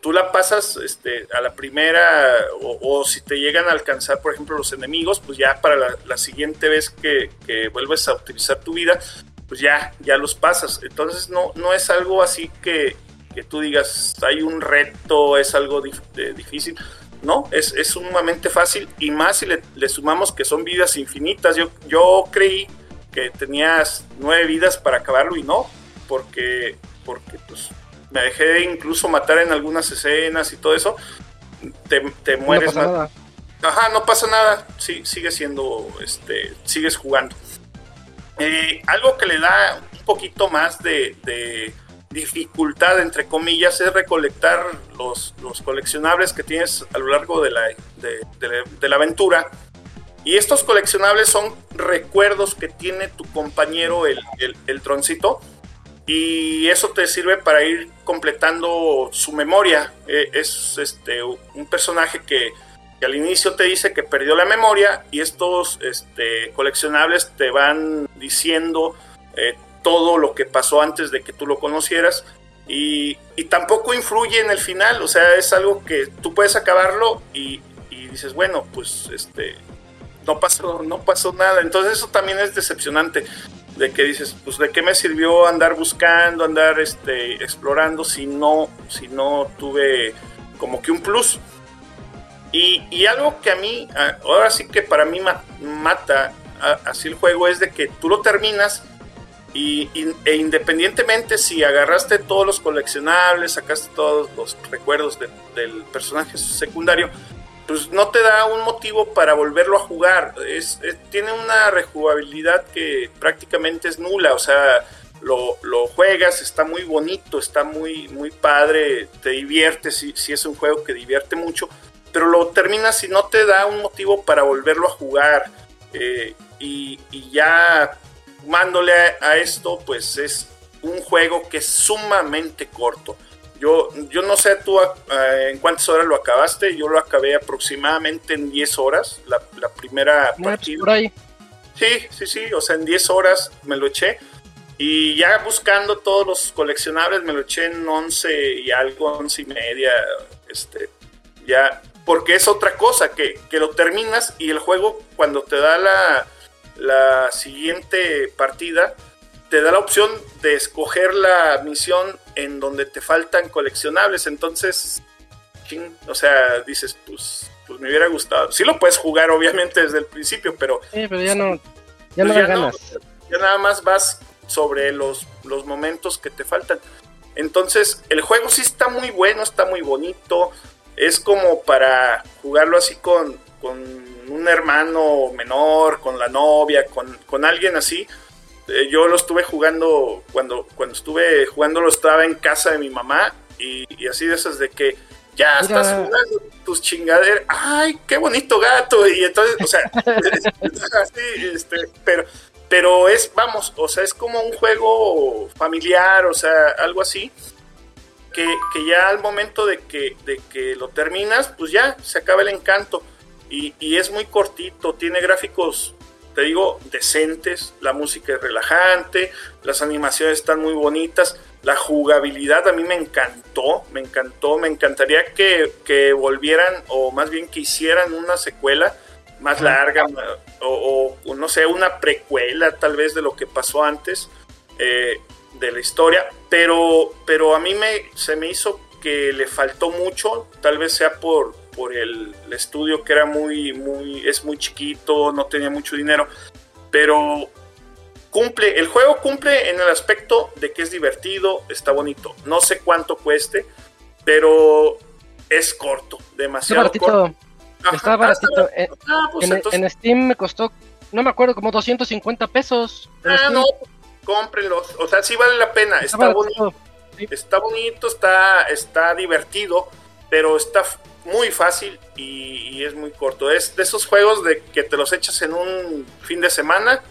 tú la pasas este, a la primera o, si te llegan a alcanzar, por ejemplo, los enemigos, pues ya para la, siguiente vez que, vuelves a utilizar tu vida, pues ya, ya los pasas. Entonces no, no es algo así que, que tú digas, hay un reto, es algo difícil. No, es, es, sumamente fácil y más si le, sumamos que son vidas infinitas. Yo, yo creí que tenías nueve vidas para acabarlo y no, porque, porque pues me dejé incluso matar en algunas escenas y todo eso. Te, mueres no Ajá, no pasa nada. Sí, sigue siendo, este, sigues jugando. Eh, algo que le da un poquito más de dificultad, entre comillas, es recolectar los, los coleccionables que tienes a lo largo de la, de, la aventura. Y estos coleccionables son recuerdos que tiene tu compañero, el, el, troncito. Y eso te sirve para ir completando su memoria. Eh, es este, un personaje que, al inicio te dice que perdió la memoria y estos este, coleccionables te van diciendo eh, todo lo que pasó antes de que tú lo conocieras y, tampoco influye en el final, o sea, es algo que tú puedes acabarlo y, dices, bueno, pues este, no pasó, no pasó nada, entonces eso también es decepcionante, de que dices, pues de qué me sirvió andar buscando, andar este, explorando si no, si no tuve como que un plus. Y, algo que a mí, ahora sí que para mí mata así el juego es de que tú lo terminas y, e independientemente si agarraste todos los coleccionables, sacaste todos los recuerdos del personaje secundario, pues no te da un motivo para volverlo a jugar. Es, tiene una rejugabilidad que prácticamente es nula, o sea, lo, lo, juegas, está muy bonito, está muy, muy padre, te divierte, si, es un juego que divierte mucho, pero lo terminas y no te da un motivo para volverlo a jugar. Eh, y, ya sumándole a, esto, pues es un juego que es sumamente corto. Yo, yo no sé tú en cuántas horas lo acabaste, yo lo acabé aproximadamente en 10 horas, la, primera partida. Sí, sí, sí, o sea, en 10 horas me lo eché. Y ya buscando todos los coleccionables me lo eché en 11 y algo, 11 y media. Este, ya, porque es otra cosa, que, que lo terminas y el juego cuando te da la, la siguiente partida te da la opción de escoger la misión en donde te faltan coleccionables. Entonces, o sea, dices, pues, pues me hubiera gustado. Sí lo puedes jugar, obviamente, desde el principio, pero. Sí, pero ya no. Ya no pues ganas. ya nada más vas sobre los, los momentos que te faltan. Entonces, el juego sí está muy bueno, está muy bonito. Es como para jugarlo así con, con un hermano menor, con la novia, con, alguien así. Eh, yo lo estuve jugando, cuando, cuando estuve jugando lo estaba en casa de mi mamá y, así de esas de que ya estás jugando tus chingaderas, ay, qué bonito gato, y entonces, o sea, así, este, pero, pero es, vamos, o sea, es como un juego familiar, o sea, algo así, que, que ya al momento de que, de que lo terminas, pues ya se acaba el encanto y, es muy cortito, tiene gráficos, te digo, decentes, la música es relajante, las animaciones están muy bonitas, la jugabilidad a mí me encantó, me encantó, me encantaría que, volvieran o más bien que hicieran una secuela más larga o, no sé, una precuela tal vez de lo que pasó antes eh, de la historia, pero, pero a mí me, se me hizo que le faltó mucho, tal vez sea por, por el, estudio que era muy, muy, es muy chiquito, no tenía mucho dinero, pero cumple, el juego cumple en el aspecto de que es divertido, está bonito. No sé cuánto cueste, pero es corto, demasiado corto. está baratito. en, ah, pues en, Steam me costó, no me acuerdo, como 250 pesos. Ah, no, cómprenlos. O sea, sí vale la pena. Está, bonito. Está bonito, está, está divertido, pero está muy fácil y, es muy corto. Es de esos juegos de que te los echas en un fin de semana.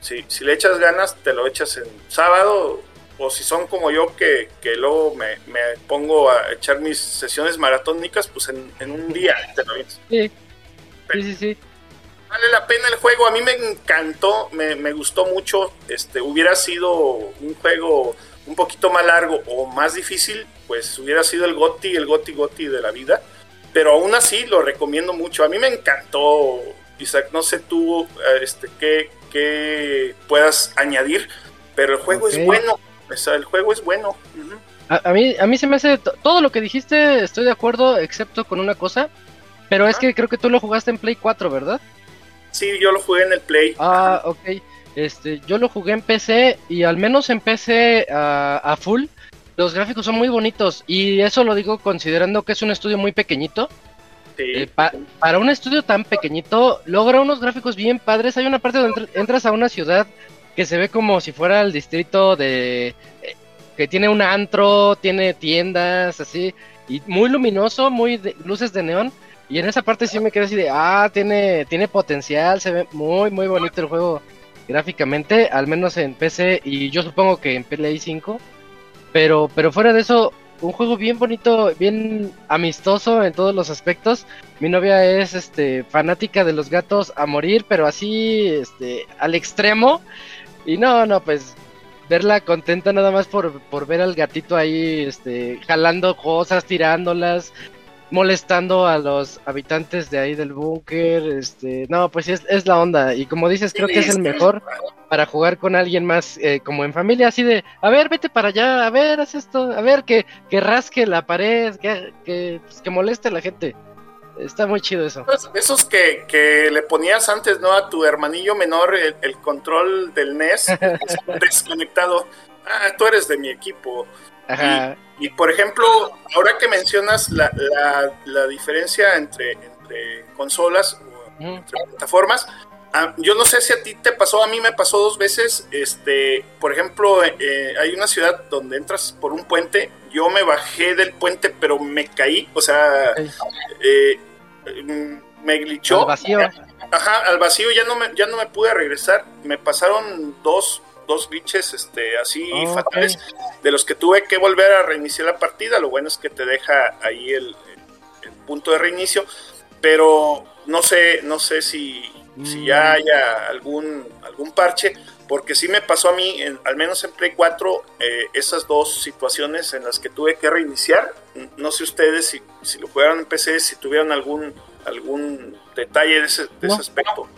Si, si le echas ganas, te lo echas en sábado. O si son como yo, que, que luego me, me, pongo a echar mis sesiones maratónicas, pues en, en un día te lo Sí, sí, sí, Vale la pena el juego. A mí me encantó, me, me gustó mucho. Este, hubiera sido un juego un poquito más largo o más difícil, pues hubiera sido el Goti, el Goti Goti de la vida. Pero aún así lo recomiendo mucho. A mí me encantó, Isaac. No sé tú este, qué, qué puedas añadir, pero el juego es bueno. O sea, el juego es bueno. A, a mí, a mí se me hace to- todo lo que dijiste, estoy de acuerdo, excepto con una cosa. Pero es que creo que tú lo jugaste en Play 4, ¿verdad? Sí, yo lo jugué en el Play. Ah, ok. Este, yo lo jugué en PC y al menos en PC a, a full, los gráficos son muy bonitos. Y eso lo digo considerando que es un estudio muy pequeñito. Sí. Eh, pa- para un estudio tan pequeñito, logra unos gráficos bien padres. Hay una parte donde entr- entras a una ciudad que se ve como si fuera el distrito de... eh, que tiene un antro, tiene tiendas, así. Y muy luminoso, muy de- luces de neón. Y en esa parte sí me quedé así de, ah, tiene, tiene potencial, se ve muy, muy bonito el juego gráficamente, al menos en PC y yo supongo que en Play 5. Pero, pero fuera de eso, un juego bien bonito, bien amistoso en todos los aspectos. Mi novia es este fanática de los gatos a morir, pero así este al extremo. Y no, no, pues verla contenta nada más por, por ver al gatito ahí este jalando cosas, tirándolas, molestando a los habitantes de ahí del búnker, este, no, pues es, es la onda y como dices, creo que es el mejor para jugar con alguien más eh, como en familia, así de, a ver, vete para allá, a ver, haz esto, a ver, que, que rasque la pared, que, que, pues, que moleste a la gente. Está muy chido eso. Esos- Esos que, que le ponías antes, ¿no? A tu hermanillo menor el, el control del NES desconectado. Ah, tú eres de mi equipo. Ajá. Y por ejemplo, ahora que mencionas la, la, la diferencia entre, entre consolas o entre plataformas, ah, yo no sé si a ti te pasó, a mí me pasó dos veces, este, por ejemplo, eh, hay una ciudad donde entras por un puente, yo me bajé del puente pero me caí, o sea, eh, mm, me glitchó. Al vacío. Ajá, al vacío ya no me, ya no me pude regresar. Me pasaron dos, dos glitches este, así Oh, fatales, de los que tuve que volver a reiniciar la partida. Lo bueno es que te deja ahí el, el punto de reinicio. Pero no sé, no sé si, si ya haya algún, algún parche. Porque sí me pasó a mí, en- al menos en Play 4, eh, esas dos situaciones en las que tuve que reiniciar. No sé ustedes si, si lo jugaron en PC, si tuvieron algún, algún detalle de ese, de No. ese aspecto.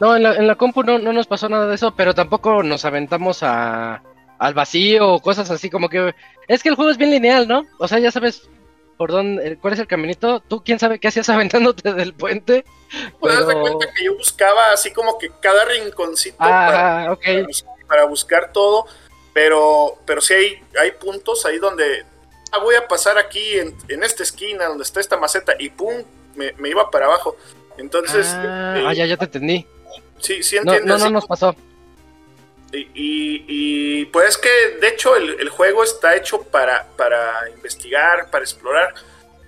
No, en la, en la compu no, no nos pasó nada de eso, pero tampoco nos aventamos a, al vacío o cosas así como que... Es que el juego es bien lineal, ¿no? O sea, ya sabes por dónde, cuál es el caminito. Tú, quién sabe qué hacías aventándote del puente. Pues haz de Pero... cuenta que yo buscaba así como que cada rinconcito para, Ah, ok. para bus- para buscar todo, pero, pero sí hay, hay puntos ahí donde ah, voy a pasar aquí en, en esta esquina donde está esta maceta y pum, me, me iba para abajo. Entonces, Ah, eh, ah, ya, ya te entendí. Sí, sí No, entiendes. no, no sí. nos pasó. Y, y- y, pues que de hecho el, el juego está hecho para, para investigar, para explorar.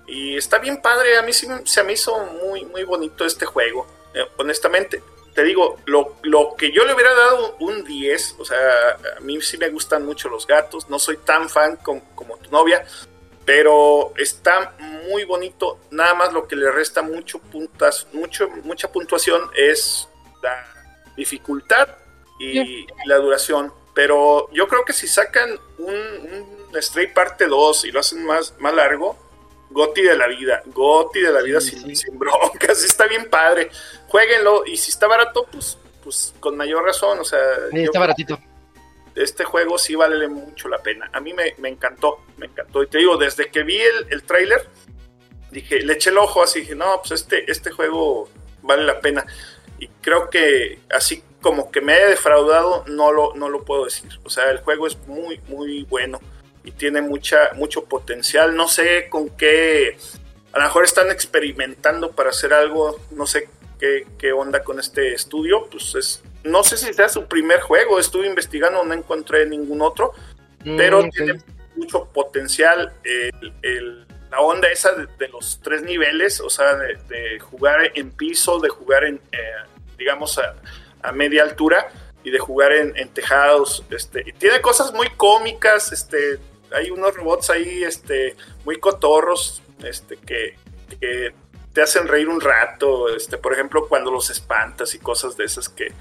Y está bien padre, a mí sí me- se me hizo muy, muy bonito este juego, eh, honestamente. Te digo, lo, lo que yo le hubiera dado un 10, o sea, a mí sí me gustan mucho los gatos, no soy tan fan com- como tu novia, pero está muy bonito. Nada más lo que le resta mucho puntas, mucho, mucha puntuación es la dificultad y la duración. Pero yo creo que si sacan un, un Stray parte 2 y lo hacen más, más largo, Goti de la vida, Goti de la vida Sí, sin, sí. sin broncas, está bien padre. Jueguenlo y si está barato, pues, pues con mayor razón. O sea, Sí, está baratito. este juego sí vale mucho la pena. A mí me, me encantó, me encantó. Y te digo, desde que vi el, el tráiler, dije, le eché el ojo así, dije, no, pues este, este juego vale la pena. Y creo que así como que me haya defraudado, no lo, no lo puedo decir. O sea, el juego es muy, muy bueno y tiene mucha, mucho potencial. No sé con qué, a lo mejor están experimentando para hacer algo, no sé qué, qué onda con este estudio. Pues es, no sé si sea su primer juego, estuve investigando, no encontré ningún otro, pero Mm, ok. tiene mucho potencial. El, el- la onda esa de, de los tres niveles, o sea, de, de jugar en piso, de jugar en, eh, digamos, a, a media altura y de jugar en, en tejados. Este, y tiene cosas muy cómicas, este, hay unos robots ahí este, muy cotorros este, que, que te hacen reír un rato, este, por ejemplo, cuando los espantas y cosas de esas que,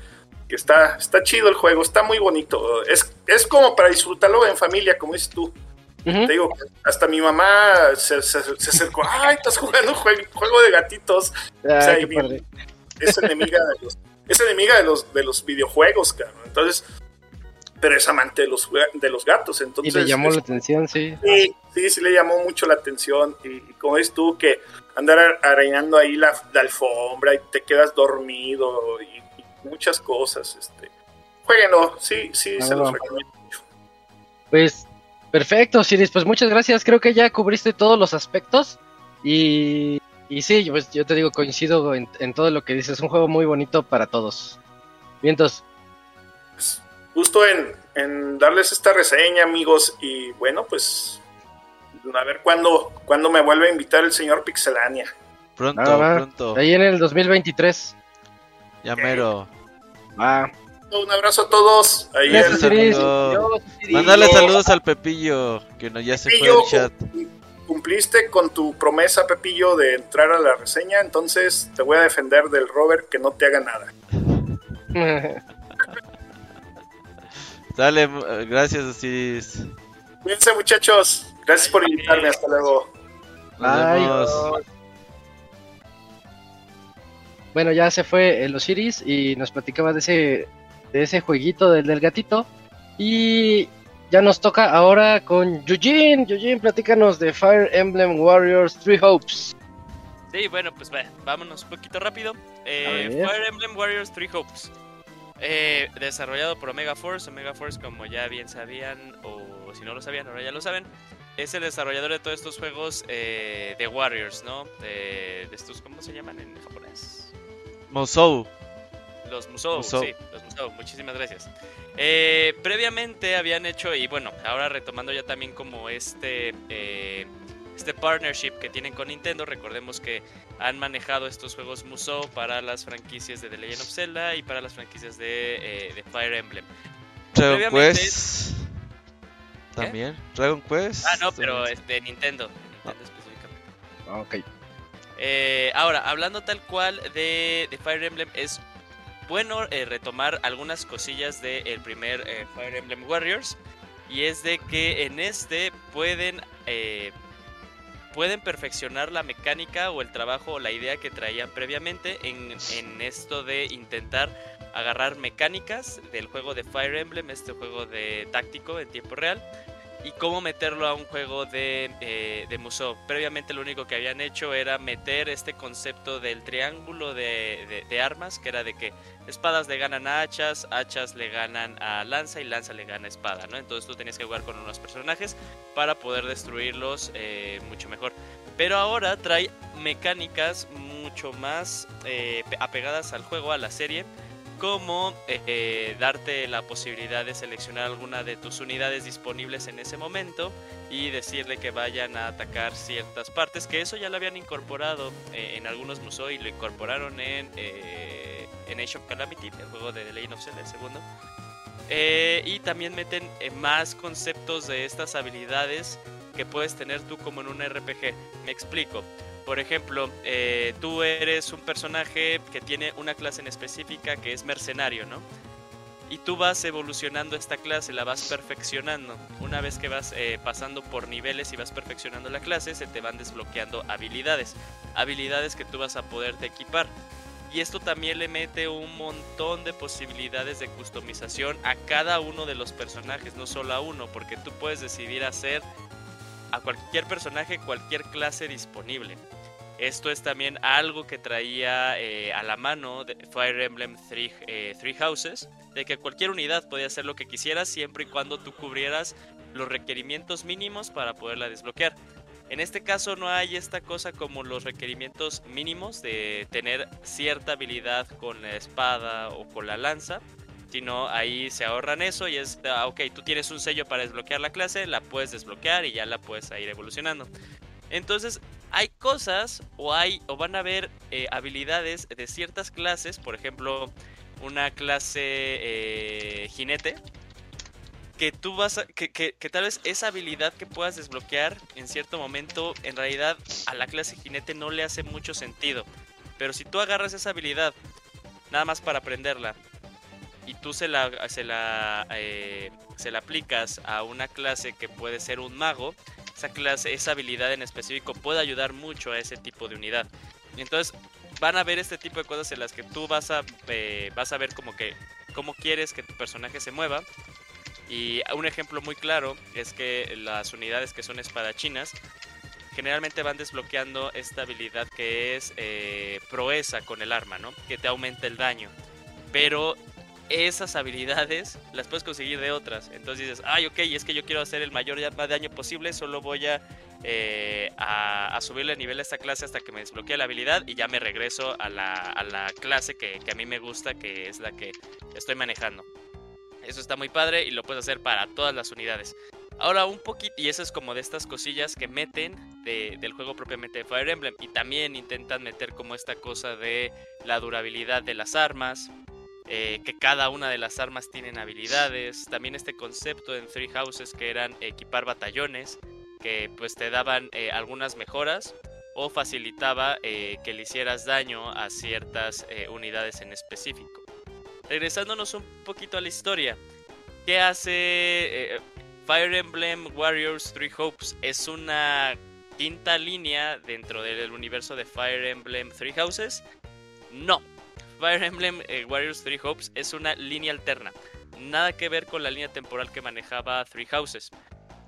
que está, está chido el juego, está muy bonito. Es, es como para disfrutarlo en familia, como dices tú. Te digo, hasta mi mamá se, se- se acercó, ay, estás jugando un jue- juego de gatitos. Sea, y mi- padre. Es enemiga de los, es enemiga de los, de los videojuegos, cabrón. Entonces, pero es amante de los, de los gatos. Y Entonces, le llamó es- la atención, sí. Sí, sí, sí le llamó mucho la atención. Y, y como ves tú, que andar ar- arañando ahí la, la alfombra y te quedas dormido y, y muchas cosas. Este. Jueguenlo, sí, sí, se Ah. los recomiendo mucho. Pues perfecto, Siris, pues muchas gracias. Creo que ya cubriste todos los aspectos. Y, y sí, pues yo te digo, coincido en, en todo lo que dices. Es un juego muy bonito para todos. Vientos. Pues, gusto en, en darles esta reseña, amigos. Y bueno, pues a ver cuándo, cuándo me vuelve a invitar el señor Pixelania. Pronto, Ah, va. pronto. Ahí en el 2023. Ya mero. Va. Un abrazo a todos. Ahí Gracias. Mándale saludos al Pepillo, que no, ya se fue del chat. Cumpliste con tu promesa, Pepillo, de entrar a la reseña, entonces te voy a defender del Robert que no te haga nada. Dale, gracias, Osiris. Cuídense, muchachos. Gracias por invitarme. Hasta luego. Ay, vemos. Bueno, ya se fue el Osiris y nos platicaba de ese, de ese jueguito del, del gatito. Y ya nos toca ahora con Eugene. Eugene, platícanos de Fire Emblem Warriors Three Hopes. Sí, bueno, pues va, vámonos un poquito rápido. Eh. Fire Emblem Warriors Three Hopes. Eh, desarrollado por Omega Force. Omega Force, como ya bien sabían, o si no lo sabían, ahora ya lo saben, es el desarrollador de todos estos juegos eh, de Warriors, ¿no? De, de estos, ¿cómo se llaman en japonés? Mosou. Los Musou, Musou. sí, los Musou, muchísimas gracias. Eh, previamente habían hecho, y bueno, ahora retomando ya también como este, eh, este partnership que tienen con Nintendo, recordemos que han manejado estos juegos Musou para las franquicias de The Legend of Zelda y para las franquicias de, eh, de Fire Emblem. Dragon Previamente- Quest. También. Dragon Quest. Ah, no, pero también. este, Nintendo, Nintendo específicamente. Ok. Eh, ahora, hablando tal cual de, de Fire Emblem, es bueno eh, retomar algunas cosillas del primer eh, Fire Emblem Warriors. Y es de que en este pueden, eh, pueden perfeccionar la mecánica o el trabajo o la idea que traían previamente en, en esto de intentar agarrar mecánicas del juego de Fire Emblem, este juego de táctico en tiempo real, y cómo meterlo a un juego de, eh, de Musou. Previamente lo único que habían hecho era meter este concepto del triángulo de, de- armas, que era de que espadas le ganan a hachas, hachas le ganan a lanza y lanza le gana a espada, ¿no? Entonces tú tenías que jugar con unos personajes para poder destruirlos eh, mucho mejor. Pero ahora trae mecánicas mucho más eh, pe- apegadas al juego, a la serie, como eh, eh, darte la posibilidad de seleccionar alguna de tus unidades disponibles en ese momento y decirle que vayan a atacar ciertas partes, que eso ya lo habían incorporado eh, en algunos museos y lo incorporaron en, en Age of Calamity, el juego de The Legend of Zelda, el segundo. Y también meten más conceptos de estas habilidades que puedes tener tú como en un RPG. Me explico. Por ejemplo, eh, tú eres un personaje que tiene una clase en específica que es mercenario, ¿no? Y tú vas evolucionando esta clase, la vas perfeccionando. Una vez que vas eh, pasando por niveles y vas perfeccionando la clase, se te van desbloqueando habilidades. Habilidades que tú vas a poderte equipar. Y esto también le mete un montón de posibilidades de customización a cada uno de los personajes, no solo a uno, porque tú puedes decidir hacer a cualquier personaje cualquier clase disponible. Esto es también algo que traía eh, a la mano de Fire Emblem Three, eh, Three Houses, de que cualquier unidad podía hacer lo que quisieras siempre y cuando tú cubrieras los requerimientos mínimos para poderla desbloquear. En este caso no hay esta cosa como los requerimientos mínimos de tener cierta habilidad con la espada o con la lanza, sino ahí se ahorran eso y es, ah, ok, tú tienes un sello para desbloquear la clase, la puedes desbloquear y ya la puedes ir evolucionando. Entonces, hay cosas o hay o van a haber eh, habilidades de ciertas clases, por ejemplo, una clase eh, jinete, que tú vas a, que, que, que tal vez esa habilidad que puedas desbloquear en cierto momento, en realidad a la clase jinete no le hace mucho sentido. Pero si tú agarras esa habilidad, nada más para aprenderla, y tú se la, se la, eh, se la aplicas a una clase que puede ser un mago, esa clase, esa habilidad en específico puede ayudar mucho a ese tipo de unidad. Entonces van a ver este tipo de cosas en las que tú vas a, eh, vas a ver como que cómo quieres que tu personaje se mueva. Y un ejemplo muy claro es que las unidades que son espadachinas generalmente van desbloqueando esta habilidad que es eh, proeza con el arma, ¿no? Que te aumenta el daño. Pero esas habilidades las puedes conseguir de otras. Entonces dices, ay, ok, es que yo quiero hacer el mayor daño posible, solo voy a, eh, a, subirle el nivel a esta clase hasta que me desbloquee la habilidad y ya me regreso a la, a la clase que, que, a mí me gusta, que es la que estoy manejando. Eso está muy padre y lo puedes hacer para todas las unidades. Ahora un poquito, y eso es como de estas cosillas que meten del juego propiamente de Fire Emblem. Y también intentan meter como esta cosa de la durabilidad de las armas, eh, que cada una de las armas tienen habilidades. También este concepto en Three Houses que eran equipar batallones, que pues te daban eh, algunas mejoras o facilitaba eh, que le hicieras daño a ciertas unidades en específico. Regresándonos un poquito a la historia, ¿qué hace Fire Emblem Warriors Three Hopes? Es una quinta línea dentro del universo de Fire Emblem Three Houses. No, Fire Emblem eh, Warriors Three Hopes es una línea alterna. Nada que ver con la línea temporal que manejaba Three Houses.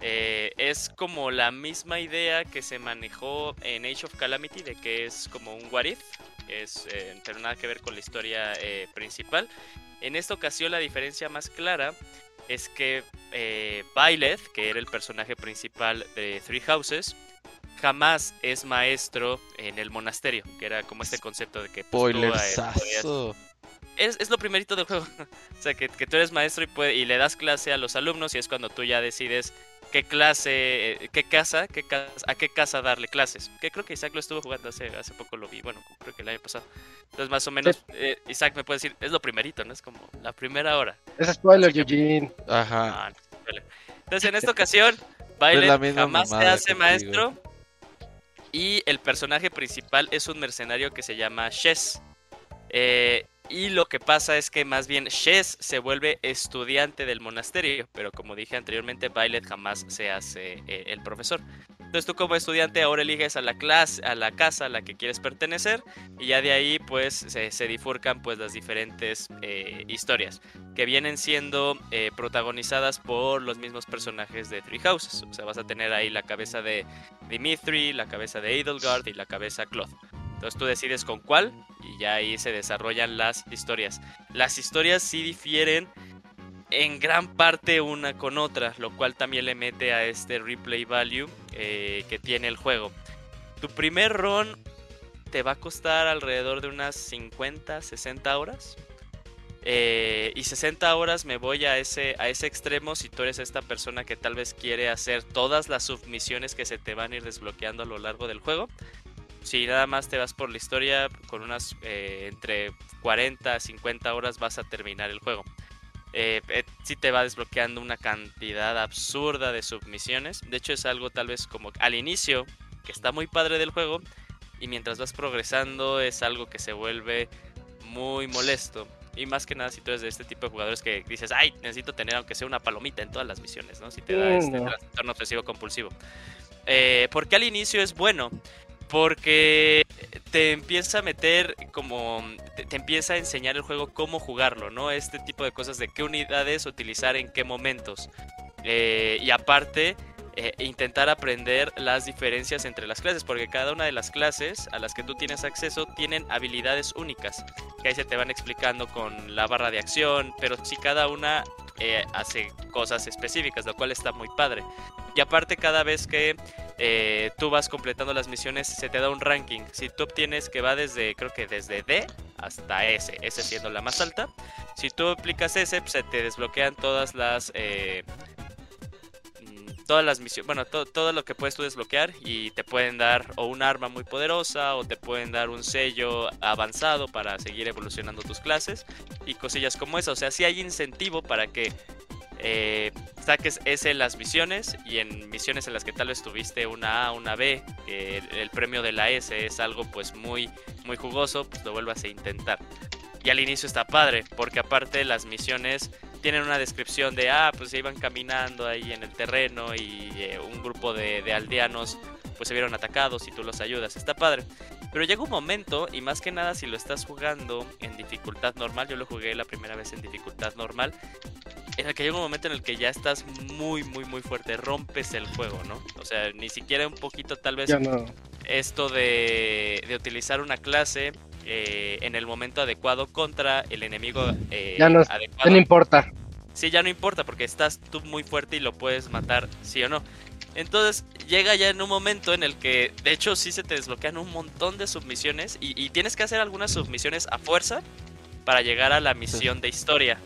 Eh, es como la misma idea que se manejó en Age of Calamity, de que es como un what if, es, eh, pero nada que ver con la historia principal. En esta ocasión la diferencia más clara es que eh, que era el personaje principal de Three Houses, jamás es maestro en el monasterio, que era como este concepto de que... Pues, es, es, lo primerito del juego. o sea, que, tú eres maestro y, puede, y le das clase a los alumnos y es cuando tú ya decides qué clase, eh, qué casa, qué casa, a qué casa darle clases. Que creo que Isaac lo estuvo jugando hace, hace poco, lo vi, bueno, creo que el año pasado. Entonces, más o menos, eh, Isaac me puede decir, es lo primerito, ¿no? Es como la primera hora. Es spoiler, Eugene. Ajá. Ah, Entonces, en esta ocasión, Baile jamás se hace maestro. Y el personaje principal es un mercenario que se llama Shes. Eh, y lo que pasa es que más bien Shes se vuelve estudiante del monasterio, pero como dije anteriormente, Violet jamás se hace eh, el profesor. Entonces tú como estudiante ahora eliges a la clase, a la casa a la que quieres pertenecer y ya de ahí pues se, se difurcan pues las diferentes eh, historias que vienen siendo eh, protagonizadas por los mismos personajes de Three Houses. O sea, vas a tener ahí la cabeza de Dimitri, la cabeza de Edelgard y la cabeza Cloth. Entonces tú decides con cuál y ya ahí se desarrollan las historias. Las historias sí difieren en gran parte una con otra, lo cual también le mete a este replay value eh, que tiene el juego. Tu primer run te va a costar alrededor de unas 50, 60 horas. Eh, y 60 horas me voy a ese, a ese extremo si tú eres esta persona que tal vez quiere hacer todas las submisiones que se te van a ir desbloqueando a lo largo del juego. Si nada más te vas por la historia, con unas eh, entre 40 a 50 horas vas a terminar el juego eh, eh sí te va desbloqueando una cantidad absurda de submisiones. De hecho es algo tal vez como al inicio, que está muy padre del juego, y mientras vas progresando es algo que se vuelve muy molesto. Y más que nada si tú eres de este tipo de jugadores que dices, ay, necesito tener aunque sea una palomita en todas las misiones, ¿no? Si te da este trastorno obsesivo compulsivo. Eh, porque al inicio es bueno, porque te empieza a meter como te, empieza a enseñar el juego cómo jugarlo, ¿no? Este tipo de cosas de qué unidades utilizar en qué momentos. Eh, y aparte, eh, intentar aprender las diferencias entre las clases, porque cada una de las clases a las que tú tienes acceso tienen habilidades únicas, que ahí se te van explicando con la barra de acción, pero si cada una eh, hace cosas específicas, lo cual está muy padre. Y aparte cada vez que eh, tú vas completando las misiones se te da un ranking. Si tú obtienes que va desde, creo que desde D hasta S, S siendo la más alta. Si tú aplicas S, pues, se te desbloquean todas las... Eh, mm, todas las misiones, bueno, todo lo que puedes tú desbloquear y te pueden dar o un arma muy poderosa o te pueden dar un sello avanzado para seguir evolucionando tus clases y cosillas como eso. O sea, si hay incentivo para que eh, saques S en las misiones y en misiones en las que tal vez tuviste una A, una B, el, premio de la S es algo pues muy, muy jugoso, pues lo vuelvas a intentar. Y al inicio está padre, porque aparte las misiones tienen una descripción de, ah, pues se iban caminando ahí en el terreno y eh, un grupo de, de aldeanos pues se vieron atacados y tú los ayudas. Está padre. Pero llega un momento, y más que nada si lo estás jugando en dificultad normal, yo lo jugué la primera vez en dificultad normal, en el que llega un momento en el que ya estás muy, muy, muy fuerte, rompes el juego, ¿no? O sea, ni siquiera un poquito tal vez no. esto de, de utilizar una clase eh, en el momento adecuado contra el enemigo eh, Ya no, adecuado. ya no importa. Sí, ya no importa porque estás tú muy fuerte y lo puedes matar, sí o no. Entonces llega ya en un momento en el que, de hecho, sí se te desbloquean un montón de submisiones y, y tienes que hacer algunas submisiones a fuerza para llegar a la misión de historia.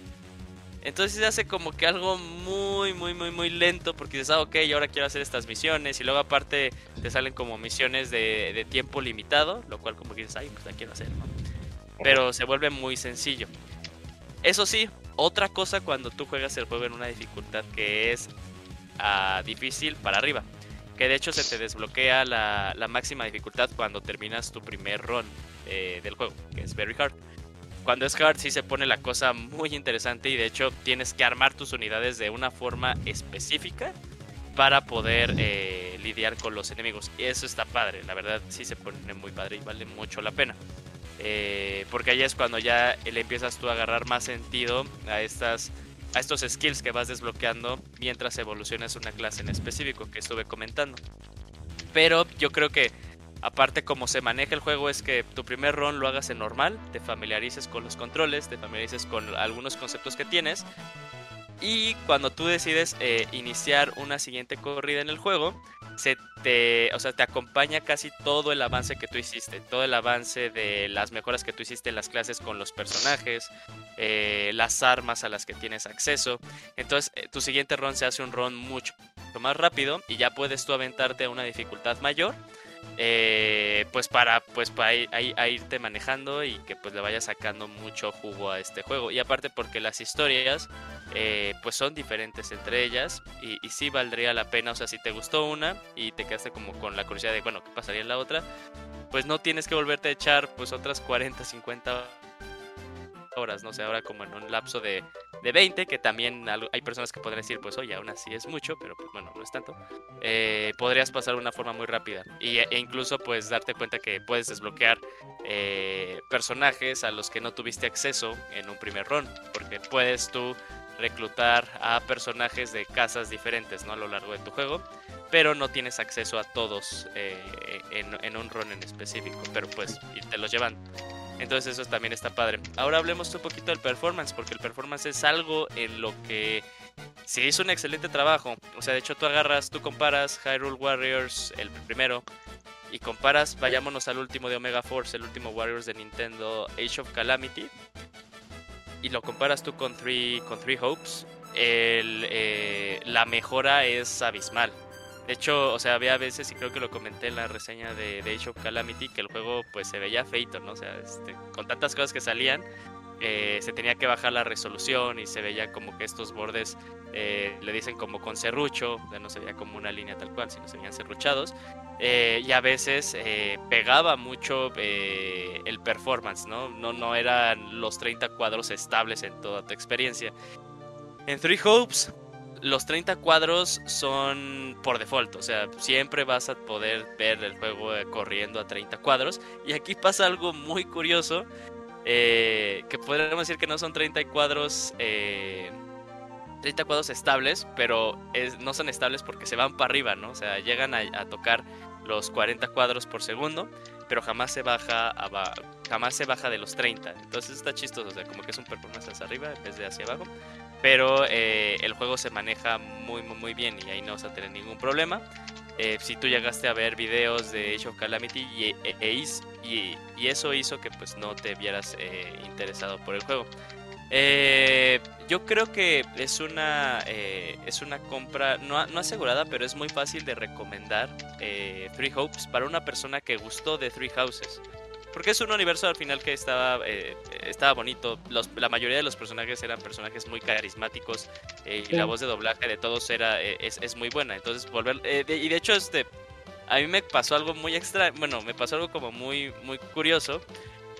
Entonces se hace como que algo muy, muy, muy, muy lento porque dices, ah, ok, y ahora quiero hacer estas misiones y luego aparte te salen como misiones de, tiempo limitado, lo cual como que dices, ay, pues la quiero hacer, ¿no? Pero se vuelve muy sencillo. Eso sí, otra cosa cuando tú juegas el juego en una dificultad que es ah, difícil para arriba. Que de hecho se te desbloquea la, la máxima dificultad cuando terminas tu primer run eh, del juego, que es Very Hard. Cuando es hard sí se pone la cosa muy interesante y de hecho tienes que armar tus unidades de una forma específica para poder eh, lidiar con los enemigos. Y eso está padre, la verdad sí se pone muy padre y vale mucho la pena. Eh, porque ahí es cuando ya le empiezas tú a agarrar más sentido a estas a estos skills que vas desbloqueando mientras evolucionas una clase en específico que estuve comentando. Pero yo creo que aparte como se maneja el juego es que tu primer run lo hagas en normal, te familiarices con los controles, te familiarices con algunos conceptos que tienes y cuando tú decides eh, iniciar una siguiente corrida en el juego, se te, o sea, te acompaña casi todo el avance que tú hiciste, todo el avance de las mejoras que tú hiciste en las clases con los personajes, eh, las armas a las que tienes acceso. Entonces, eh, tu siguiente run se hace un run mucho más rápido y ya puedes tú aventarte a una dificultad mayor. Eh, pues para pues para irte manejando y que pues le vayas sacando mucho jugo a este juego y aparte porque las historias eh, pues son diferentes entre ellas y, y sí valdría la pena, o sea, si te gustó una y te quedaste como con la curiosidad de, bueno, ¿qué pasaría en la otra? Pues no tienes que volverte a echar pues otras 40, 50 horas, no sé, ahora como en un lapso de, de 20, que también hay personas que podrían decir, pues oye, aún así es mucho, pero pues bueno, no es tanto, eh, podrías pasar de una forma muy rápida y, e incluso pues darte cuenta que puedes desbloquear eh, personajes a los que no tuviste acceso en un primer run, porque puedes tú reclutar a personajes de casas diferentes ¿no? a lo largo de tu juego, pero no tienes acceso a todos eh, en, en un run en específico, pero pues y te los llevan. Entonces eso también está padre. Ahora hablemos un poquito del performance, porque el performance es algo en lo que se hizo un excelente trabajo. O sea, de hecho tú agarras, tú comparas Hyrule Warriors, el primero, y comparas, vayámonos al último de Omega Force, el último Warriors de Nintendo, Age of Calamity, y lo comparas tú con Three, con Three Hopes, eh, la mejora es abismal. De hecho, o sea, había veces, y creo que lo comenté en la reseña de, de Age of Calamity, que el juego pues se veía feito, ¿no? O sea, este, con tantas cosas que salían, eh, se tenía que bajar la resolución y se veía como que estos bordes eh, le dicen como con serrucho, no se veía como una línea tal cual, sino se veían serruchados. Eh, y a veces eh, pegaba mucho eh, el performance, ¿no? ¿no? No eran los 30 cuadros estables en toda tu experiencia. En Three Hopes, los 30 cuadros son por default, o sea, siempre vas a poder ver el juego eh, corriendo a 30 cuadros. Y aquí pasa algo muy curioso, eh, que podríamos decir que no son 30 cuadros, eh, 30 cuadros estables, pero es- no son estables porque se van para arriba, ¿no? O sea, llegan a, tocar los 40 cuadros por segundo, pero jamás se baja jamás se baja de los 30. Entonces está chistoso, o sea, como que es un performance hacia arriba en vez de hacia abajo. Pero eh, el juego se maneja muy, muy, muy bien y ahí no vas a tener ningún problema. Eh, si tú llegaste a ver videos de Age of Calamity y, e- e y- y eso hizo que pues no te vieras eh, interesado por el juego. Eh, yo creo que es una eh, es una compra no, no asegurada, pero es muy fácil de recomendar eh, Three Hopes para una persona que gustó de Three Houses. Porque es un universo al final que estaba, eh, estaba bonito. Los, la mayoría de los personajes eran personajes muy carismáticos. eh, y Sí. la voz de doblaje de todos era eh, es, es muy buena. Entonces, volver. eh, de- y de hecho, este. A mí me pasó algo muy extra. Bueno, me pasó algo como muy, muy curioso.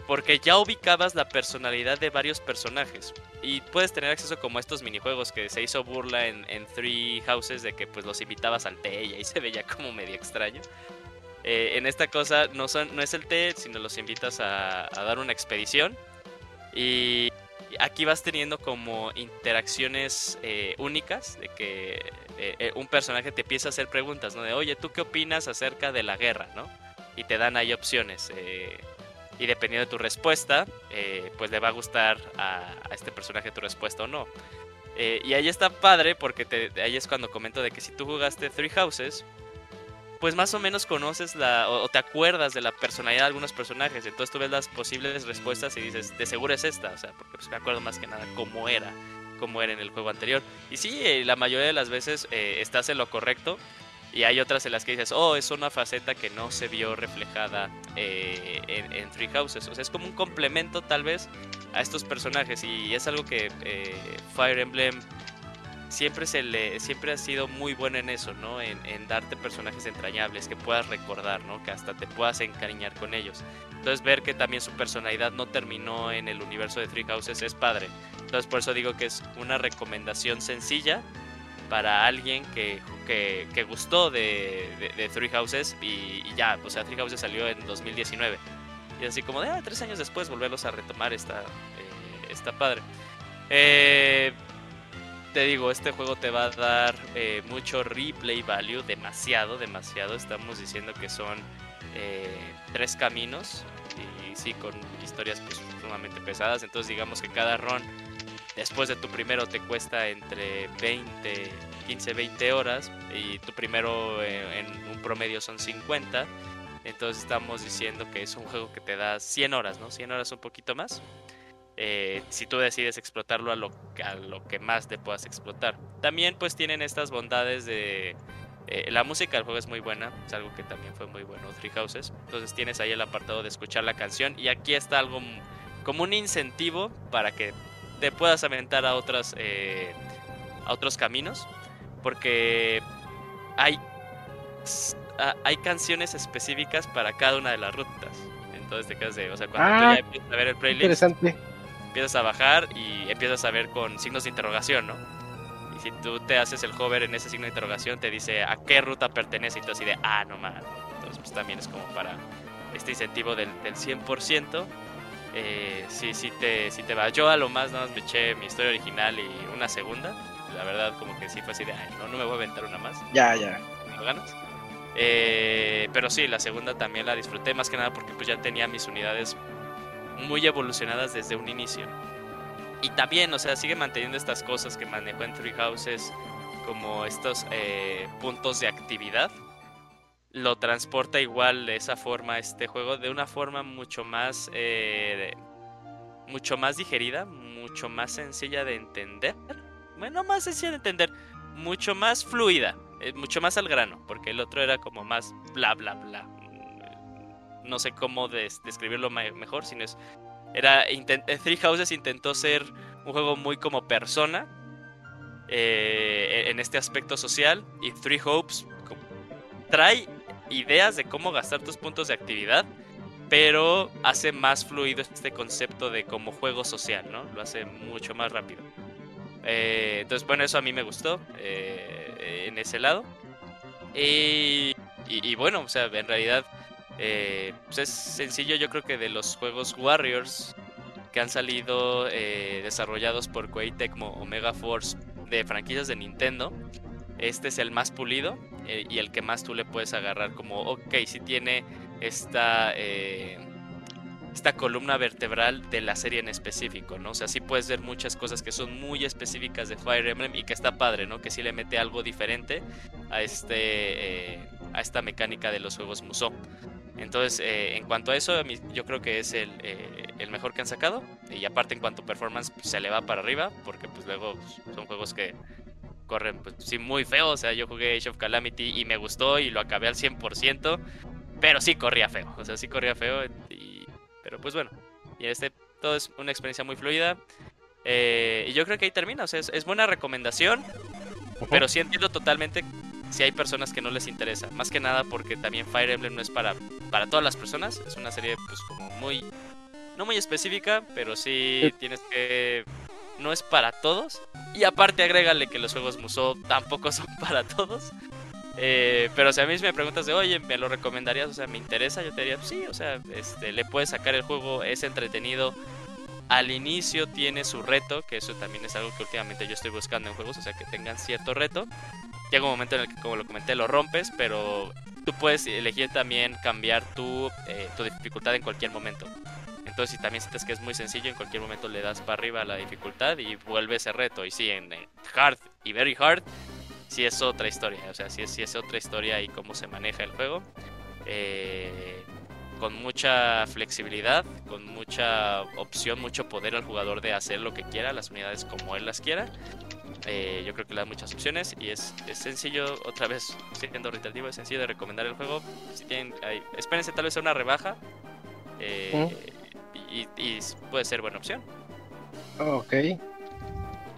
porque ya ubicabas la personalidad de varios personajes y puedes tener acceso como a estos minijuegos que se hizo burla en, en Three Houses de que pues los invitabas al té y ahí se veía como medio extraño. Eh, en esta cosa no, son, no es el té, sino los invitas a, a dar una expedición y aquí vas teniendo como interacciones eh, únicas de que eh, eh, un personaje te empieza a hacer preguntas, ¿no? De, oye, ¿tú qué opinas acerca de la guerra, ¿no? Y te dan ahí opciones. eh, y dependiendo de tu respuesta, eh, pues le va a gustar a, a este personaje tu respuesta o no. Eh, y ahí está padre porque te, ahí es cuando comento de que si tú jugaste Three Houses, pues más o menos conoces la o, te acuerdas de la personalidad de algunos personajes. Entonces tú ves las posibles respuestas y dices, de seguro es esta. O sea, porque pues me acuerdo más que nada cómo era, cómo era en el juego anterior. Y sí, eh, la mayoría de las veces eh, estás en lo correcto. Y hay otras en las que dices, oh, es una faceta que no se vio reflejada eh, en, en Three Houses. O sea, es como un complemento tal vez a estos personajes. Y es algo que eh, Fire Emblem siempre se le siempre ha sido muy bueno en eso, ¿no? En, en darte personajes entrañables que puedas recordar, ¿no? Que hasta te puedas encariñar con ellos. Entonces ver que también su personalidad no terminó en el universo de Three Houses es padre. Entonces por eso digo que es una recomendación sencilla para alguien que, que, que gustó de, de, de Three Houses y, y ya, o sea, Three Houses salió en 2019. Y así como de, ah, tres años después volverlos a retomar está, eh, está padre. Eh, te digo, este juego te va a dar eh, mucho replay value, demasiado, demasiado. Estamos diciendo que son eh, tres caminos y sí, con historias pues, sumamente pesadas. Entonces digamos que cada run después de tu primero te cuesta entre 20, 15, 20 horas y tu primero eh, en un promedio son 50. Entonces estamos diciendo que es un juego que te da 100 horas, ¿no? 100 horas un poquito más. Eh, si tú decides explotarlo a lo, a lo que más te puedas explotar. También pues tienen estas bondades de... eh, la música del juego es muy buena, es algo que también fue muy bueno, Three Houses. Entonces tienes ahí el apartado de escuchar la canción y aquí está algo como un incentivo para que te puedas aventar a otras eh, a otros caminos porque hay hay canciones específicas para cada una de las rutas. Entonces te quedas de, o sea, cuando tú Ah, ya empiezas a ver el playlist, Interesante. Empiezas a bajar y empiezas a ver con signos de interrogación, ¿no? Y si tú te haces el hover en ese signo de interrogación, te dice a qué ruta pertenece y tú así de, ah, no más. Entonces, pues también es como para este incentivo del, del 100%. Eh, sí, sí te, sí te va. Yo a lo más nada más me eché mi historia original y una segunda. La verdad, como que sí fue así de, ay, no, no me voy a aventar una más Ya, ya. tengo ganas. Eh, pero sí, la segunda también la disfruté más que nada porque pues ya tenía mis unidades muy evolucionadas desde un inicio. Y también, o sea, sigue manteniendo estas cosas que manejó en Three Houses como estos eh, puntos de actividad. Lo transporta igual de esa forma este juego, de una forma mucho más, eh, mucho más digerida, mucho más sencilla de entender. Bueno, más sencilla de entender, mucho más fluida, eh, mucho más al grano, porque el otro era como más bla bla bla. No sé cómo des- describirlo me- mejor, sino es era eh, Three Houses intentó ser un juego muy como persona eh, en este aspecto social y Three Hopes trae ideas de cómo gastar tus puntos de actividad, pero hace más fluido este concepto de como juego social, ¿no? Lo hace mucho más rápido. Eh, entonces, bueno, eso a mí me gustó eh, en ese lado. Y, y- y bueno, o sea, en realidad eh, pues es sencillo, yo creo que de los juegos Warriors que han salido eh, desarrollados por Koei Tecmo Omega Force de franquicias de Nintendo, este es el más pulido eh, y el que más tú le puedes agarrar como, ok, si tiene esta... esta columna vertebral de la serie en específico, ¿no? O sea, sí puedes ver muchas cosas que son muy específicas de Fire Emblem y que está padre, ¿no? Que sí le mete algo diferente a este a esta mecánica de los juegos Musou. Entonces, eh, en cuanto a eso, yo creo que es el, eh, el mejor que han sacado. Y aparte, en cuanto a performance, pues, se le va para arriba, porque pues luego pues, son juegos que corren pues sí muy feo. O sea, yo jugué Age of Calamity y me gustó y lo acabé al 100%, pero sí corría feo. O sea, sí corría feo. Y, pero pues bueno, y este todo es una experiencia muy fluida. Eh, y yo creo que ahí termina. O sea, es, es buena recomendación, pero sí entiendo totalmente si hay personas que no les interesa. Más que nada porque también Fire Emblem no es para, para todas las personas. Es una serie pues como muy no muy específica, pero sí tienes que no es para todos. Y aparte agrégale que los juegos Musou tampoco son para todos. Eh, pero si a mí me preguntas de, oye, ¿me lo recomendarías? O sea, ¿me interesa? Yo te diría, sí, o sea, este, le puedes sacar el juego, es entretenido. Al inicio tiene su reto, que eso también es algo que últimamente yo estoy buscando en juegos, o sea, que tengan cierto reto. Llega un momento en el que, como lo comenté, lo rompes, pero tú puedes elegir también cambiar tu, eh, tu dificultad en cualquier momento. Entonces, si también sientes que es muy sencillo, en cualquier momento le das para arriba la dificultad y vuelve ese reto. Y sí, en hard y very hard, sí es otra historia. O sea, sí es, es otra historia y cómo se maneja el juego. Eh, con mucha flexibilidad, con mucha opción, mucho poder al jugador de hacer lo que quiera, las unidades como él las quiera. Eh, yo creo que le da muchas opciones y es, sencillo, otra vez siendo reiterativo, es sencillo de recomendar el juego. Si tienen, espérense tal vez a una rebaja. Eh, y, puede ser buena opción. Ok.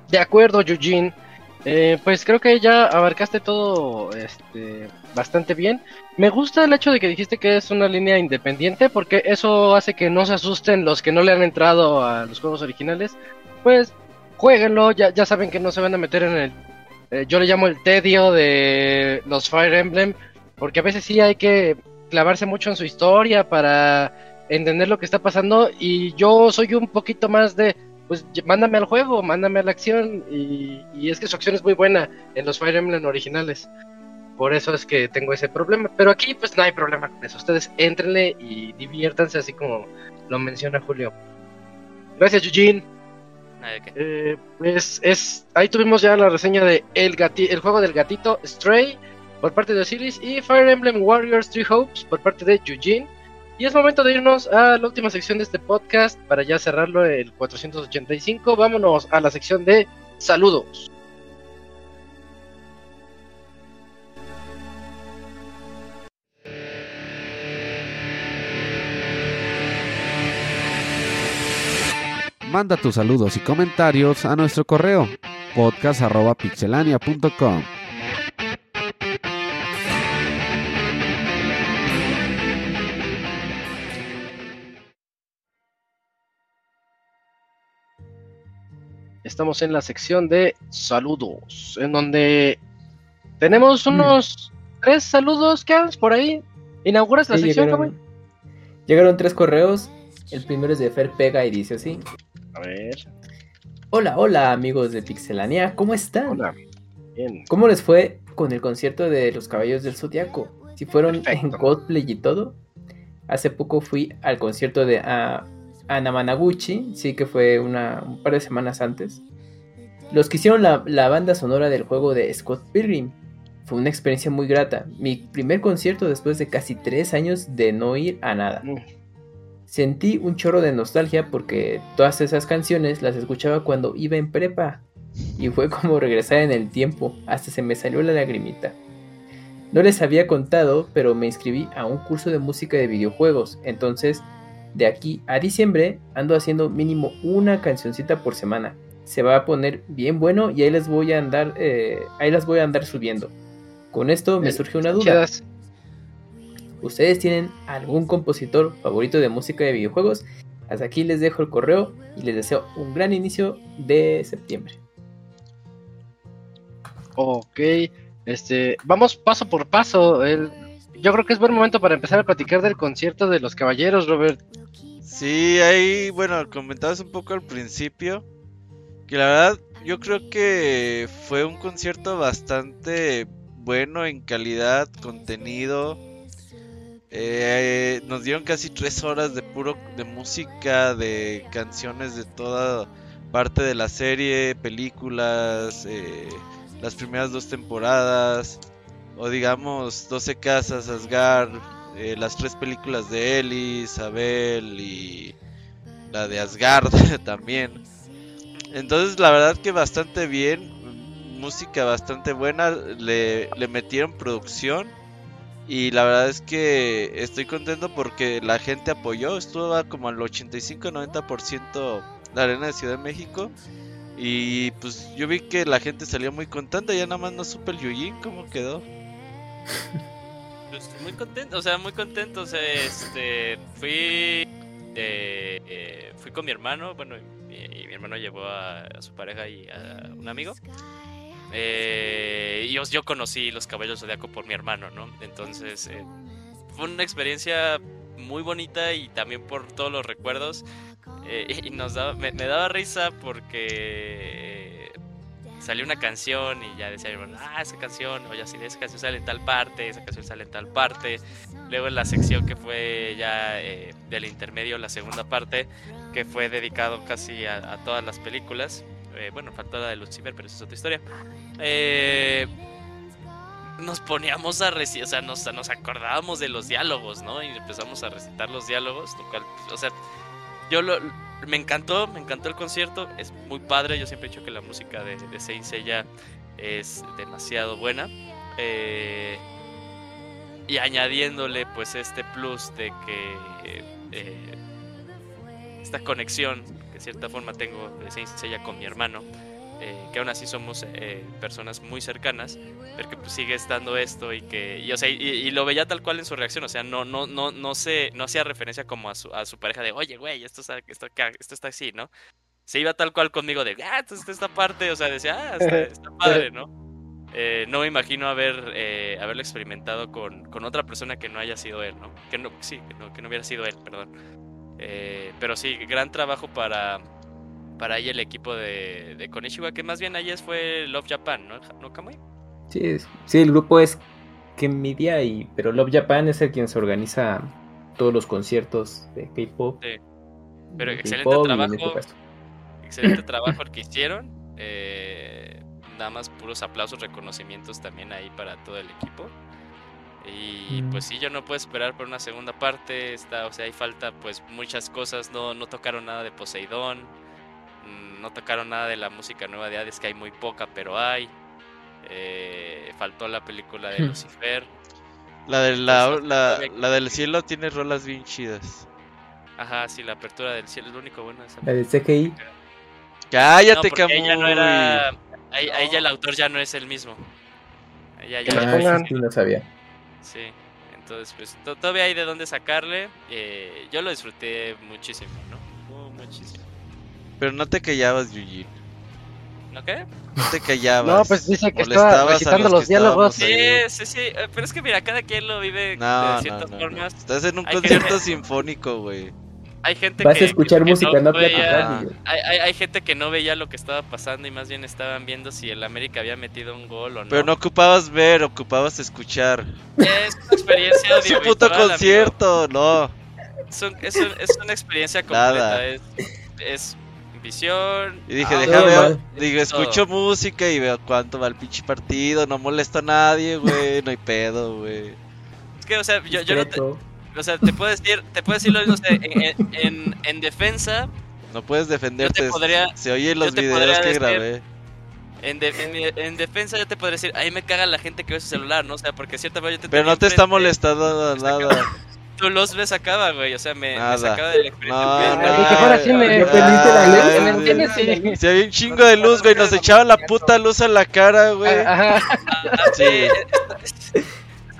De acuerdo, Eugene. Eh, pues creo que ya abarcaste todo este, bastante bien. Me gusta el hecho de que dijiste que es una línea independiente porque eso hace que no se asusten los que no le han entrado a los juegos originales. Pues jueguenlo, ya, ya saben que no se van a meter en el... Eh, yo le llamo el tedio de los Fire Emblem porque a veces sí hay que clavarse mucho en su historia para entender lo que está pasando y yo soy un poquito más de, pues mándame al juego, mándame a la acción y, es que su acción es muy buena en los Fire Emblem originales. Por eso es que tengo ese problema. Pero aquí pues no hay problema con eso. Ustedes entrenle y diviértanse así como lo menciona Julio. Gracias Eugene. Eh, pues es ahí tuvimos ya la reseña de el, el juego del gatito Stray por parte de Osiris y Fire Emblem Warriors Three Hopes por parte de Eugene. Y es momento de irnos a la última sección de este podcast para ya cerrarlo el 485. Vámonos a la sección de saludos. Manda tus saludos y comentarios a nuestro correo podcast.pixelania.com. Estamos en la sección de saludos, en donde tenemos mm. unos tres saludos, ¿qué haces por ahí? ¿Inauguras la sección, llegaron, llegaron tres correos. El primero es de Fer Pega y dice así. A ver. Hola, hola amigos de Pixelania, ¿cómo están? Hola. Bien. ¿Cómo les fue con el concierto de los Caballos del Zodiaco? Si fueron en cosplay y todo. Hace poco fui al concierto de uh, Anamanaguchi, sí que fue una, un par de semanas antes. Los que hicieron la, la, banda sonora del juego de Scott Pilgrim. Fue una experiencia muy grata. Mi primer concierto después de casi tres años de no ir a nada. Mm. Sentí un chorro de nostalgia porque todas esas canciones las escuchaba cuando iba en prepa. Y fue como regresar en el tiempo. Hasta se me salió la lagrimita. No les había contado, pero me inscribí a un curso de música de videojuegos. Entonces de aquí a diciembre ando haciendo mínimo una cancioncita por semana. Se va a poner bien bueno y ahí les voy a andar, eh, ahí las voy a andar subiendo. Con esto me surge una duda. ¿Ustedes tienen algún compositor favorito de música de videojuegos? Hasta aquí les dejo el correo y les deseo un gran inicio de septiembre. Ok, este, vamos paso por paso. El, yo creo que es buen momento para empezar a platicar del concierto de los caballeros, Robert. Sí, ahí, bueno, comentabas un poco al principio. Que la verdad, yo creo que fue un concierto bastante bueno en calidad, contenido. Eh, nos dieron casi tres horas de puro de música, de canciones de toda parte de la serie, películas, eh, las primeras dos temporadas o digamos 12 casas, Asgard, eh, las tres películas de Ellis, Abel y la de Asgard también. Entonces la verdad que bastante bien, música bastante buena, le, le metieron producción y la verdad es que estoy contento porque la gente apoyó, estuvo como al 85-90% la arena de Ciudad de México. Y pues yo vi que la gente salió muy contenta, ya nada más no supe el Yuyin cómo quedó. Pues muy contento, o sea, muy contento. O sea, este, fui. Eh, fui con mi hermano, bueno, y, y mi hermano llevó a, a su pareja y a un amigo. Eh, yo, yo conocí los caballos zodiaco por mi hermano, ¿no? Entonces eh, fue una experiencia muy bonita y también por todos los recuerdos. Eh, y nos daba, me, daba risa porque salió una canción y ya decía, hermano, ah, esa canción, o ya esa canción sale en tal parte, esa canción sale en tal parte. Luego en la sección que fue ya eh, del intermedio, la segunda parte, que fue dedicado casi a todas las películas. Eh, bueno, faltó la de Lucifer, pero esa es otra historia. Eh, nos poníamos a recitar, o sea, nos, nos acordábamos de los diálogos, ¿no? Y empezamos a recitar los diálogos, pues, o sea, yo lo, me encantó, me encantó el concierto, es muy padre, yo siempre he dicho que la música de, de Saint Seiya es demasiado buena. Eh, y añadiéndole pues este plus de que eh, esta conexión cierta forma tengo de Saint Seiya con mi hermano, eh, que aún así somos eh, personas muy cercanas, pero que pues, sigue estando esto y que, y, o sea, y, y lo veía tal cual en su reacción, o sea, no, no, no, no se, no hacía referencia como a su, a su pareja de, oye, güey, esto está, esto, esto está así, ¿no? Se iba tal cual conmigo de, ah, esto está esta parte, o sea, decía, ah, está, está padre, ¿no? Eh, no me imagino haber, eh, haberlo experimentado con, con otra persona que no haya sido él, ¿no? Que no, sí, que no, que no hubiera sido él, perdón. Eh, pero sí, gran trabajo para, para ahí el equipo de, de Konishiwa, que más bien ayer fue Love Japan, ¿no? ¿No, Kamui? Sí, sí, el grupo es Kemidia, y, pero Love Japan es el quien se organiza todos los conciertos de K-pop. Sí. Pero excelente trabajo. este Excelente trabajo el que hicieron. eh, nada más puros aplausos, reconocimientos también ahí para todo el equipo. Y Mm. pues sí, yo no puedo esperar por una segunda parte. Está, o sea, hay falta pues muchas cosas. No, no tocaron nada de Poseidón. mm, No tocaron nada de la música nueva de Hades, que hay muy poca, pero hay. eh, faltó la película de Hmm. Lucifer. La, de la, Pues, la, del cielo tiene rolas bien chidas. Ajá, sí, la apertura del cielo es lo único bueno de esa La de CGI. Cállate, no, ahí ya no era. Ahí, ahí ya el autor ya no es el mismo. Ahí ya- Que ya- no sabía. Sí, entonces pues to- todavía hay de dónde sacarle. eh, yo lo disfruté muchísimo, ¿no? Muy, muchísimo. Pero no te callabas, Yuji. ¿No qué? No te callabas. No, pues dice que estaba recitando los los que diálogos. Sí, sí, sí, eh, pero es que mira, cada quien lo vive No, de ciertas no, no. formas. Estás en un Hay concierto gente- sinfónico, güey. Hay gente Vas que a escuchar que música, no veía- platicar. y- hay, hay, hay gente que no veía lo que estaba pasando y más bien estaban viendo si el América había metido un gol o no. Pero no ocupabas ver, ocupabas escuchar. Es una experiencia Es un puto amigo. concierto, no. Es, un- es un- es una experiencia completa. Nada. Es, es visión. Y dije, audio, déjame, mal. dije, todo. escucho música y veo cuánto va el pinche partido, no molesta a nadie, güey, no hay pedo, güey. Es que, o sea, yo, yo no te. O sea, te puedo decir, te puedo decir lo mismo, o sea, en, en- en- en defensa, No puedes defenderte, podría- se oyen los yo te videos que decir- grabé. en, de- en- en defensa yo te podría decir, ahí me caga la gente que ve su celular, ¿no? O sea, porque cierta vez yo te Pero no te está molestando nada. Tú los ves acá, güey, o sea, me, me Nada. sacaba de la experiencia. No, Pero- no. Ni que fuera cine. ¿Ya prendiste la luz? Ay, ¿Me entiendes? Sí. Si había un chingo de luz, güey, nos echaban la puta luz a la cara, güey. Ajá. Ah, sí,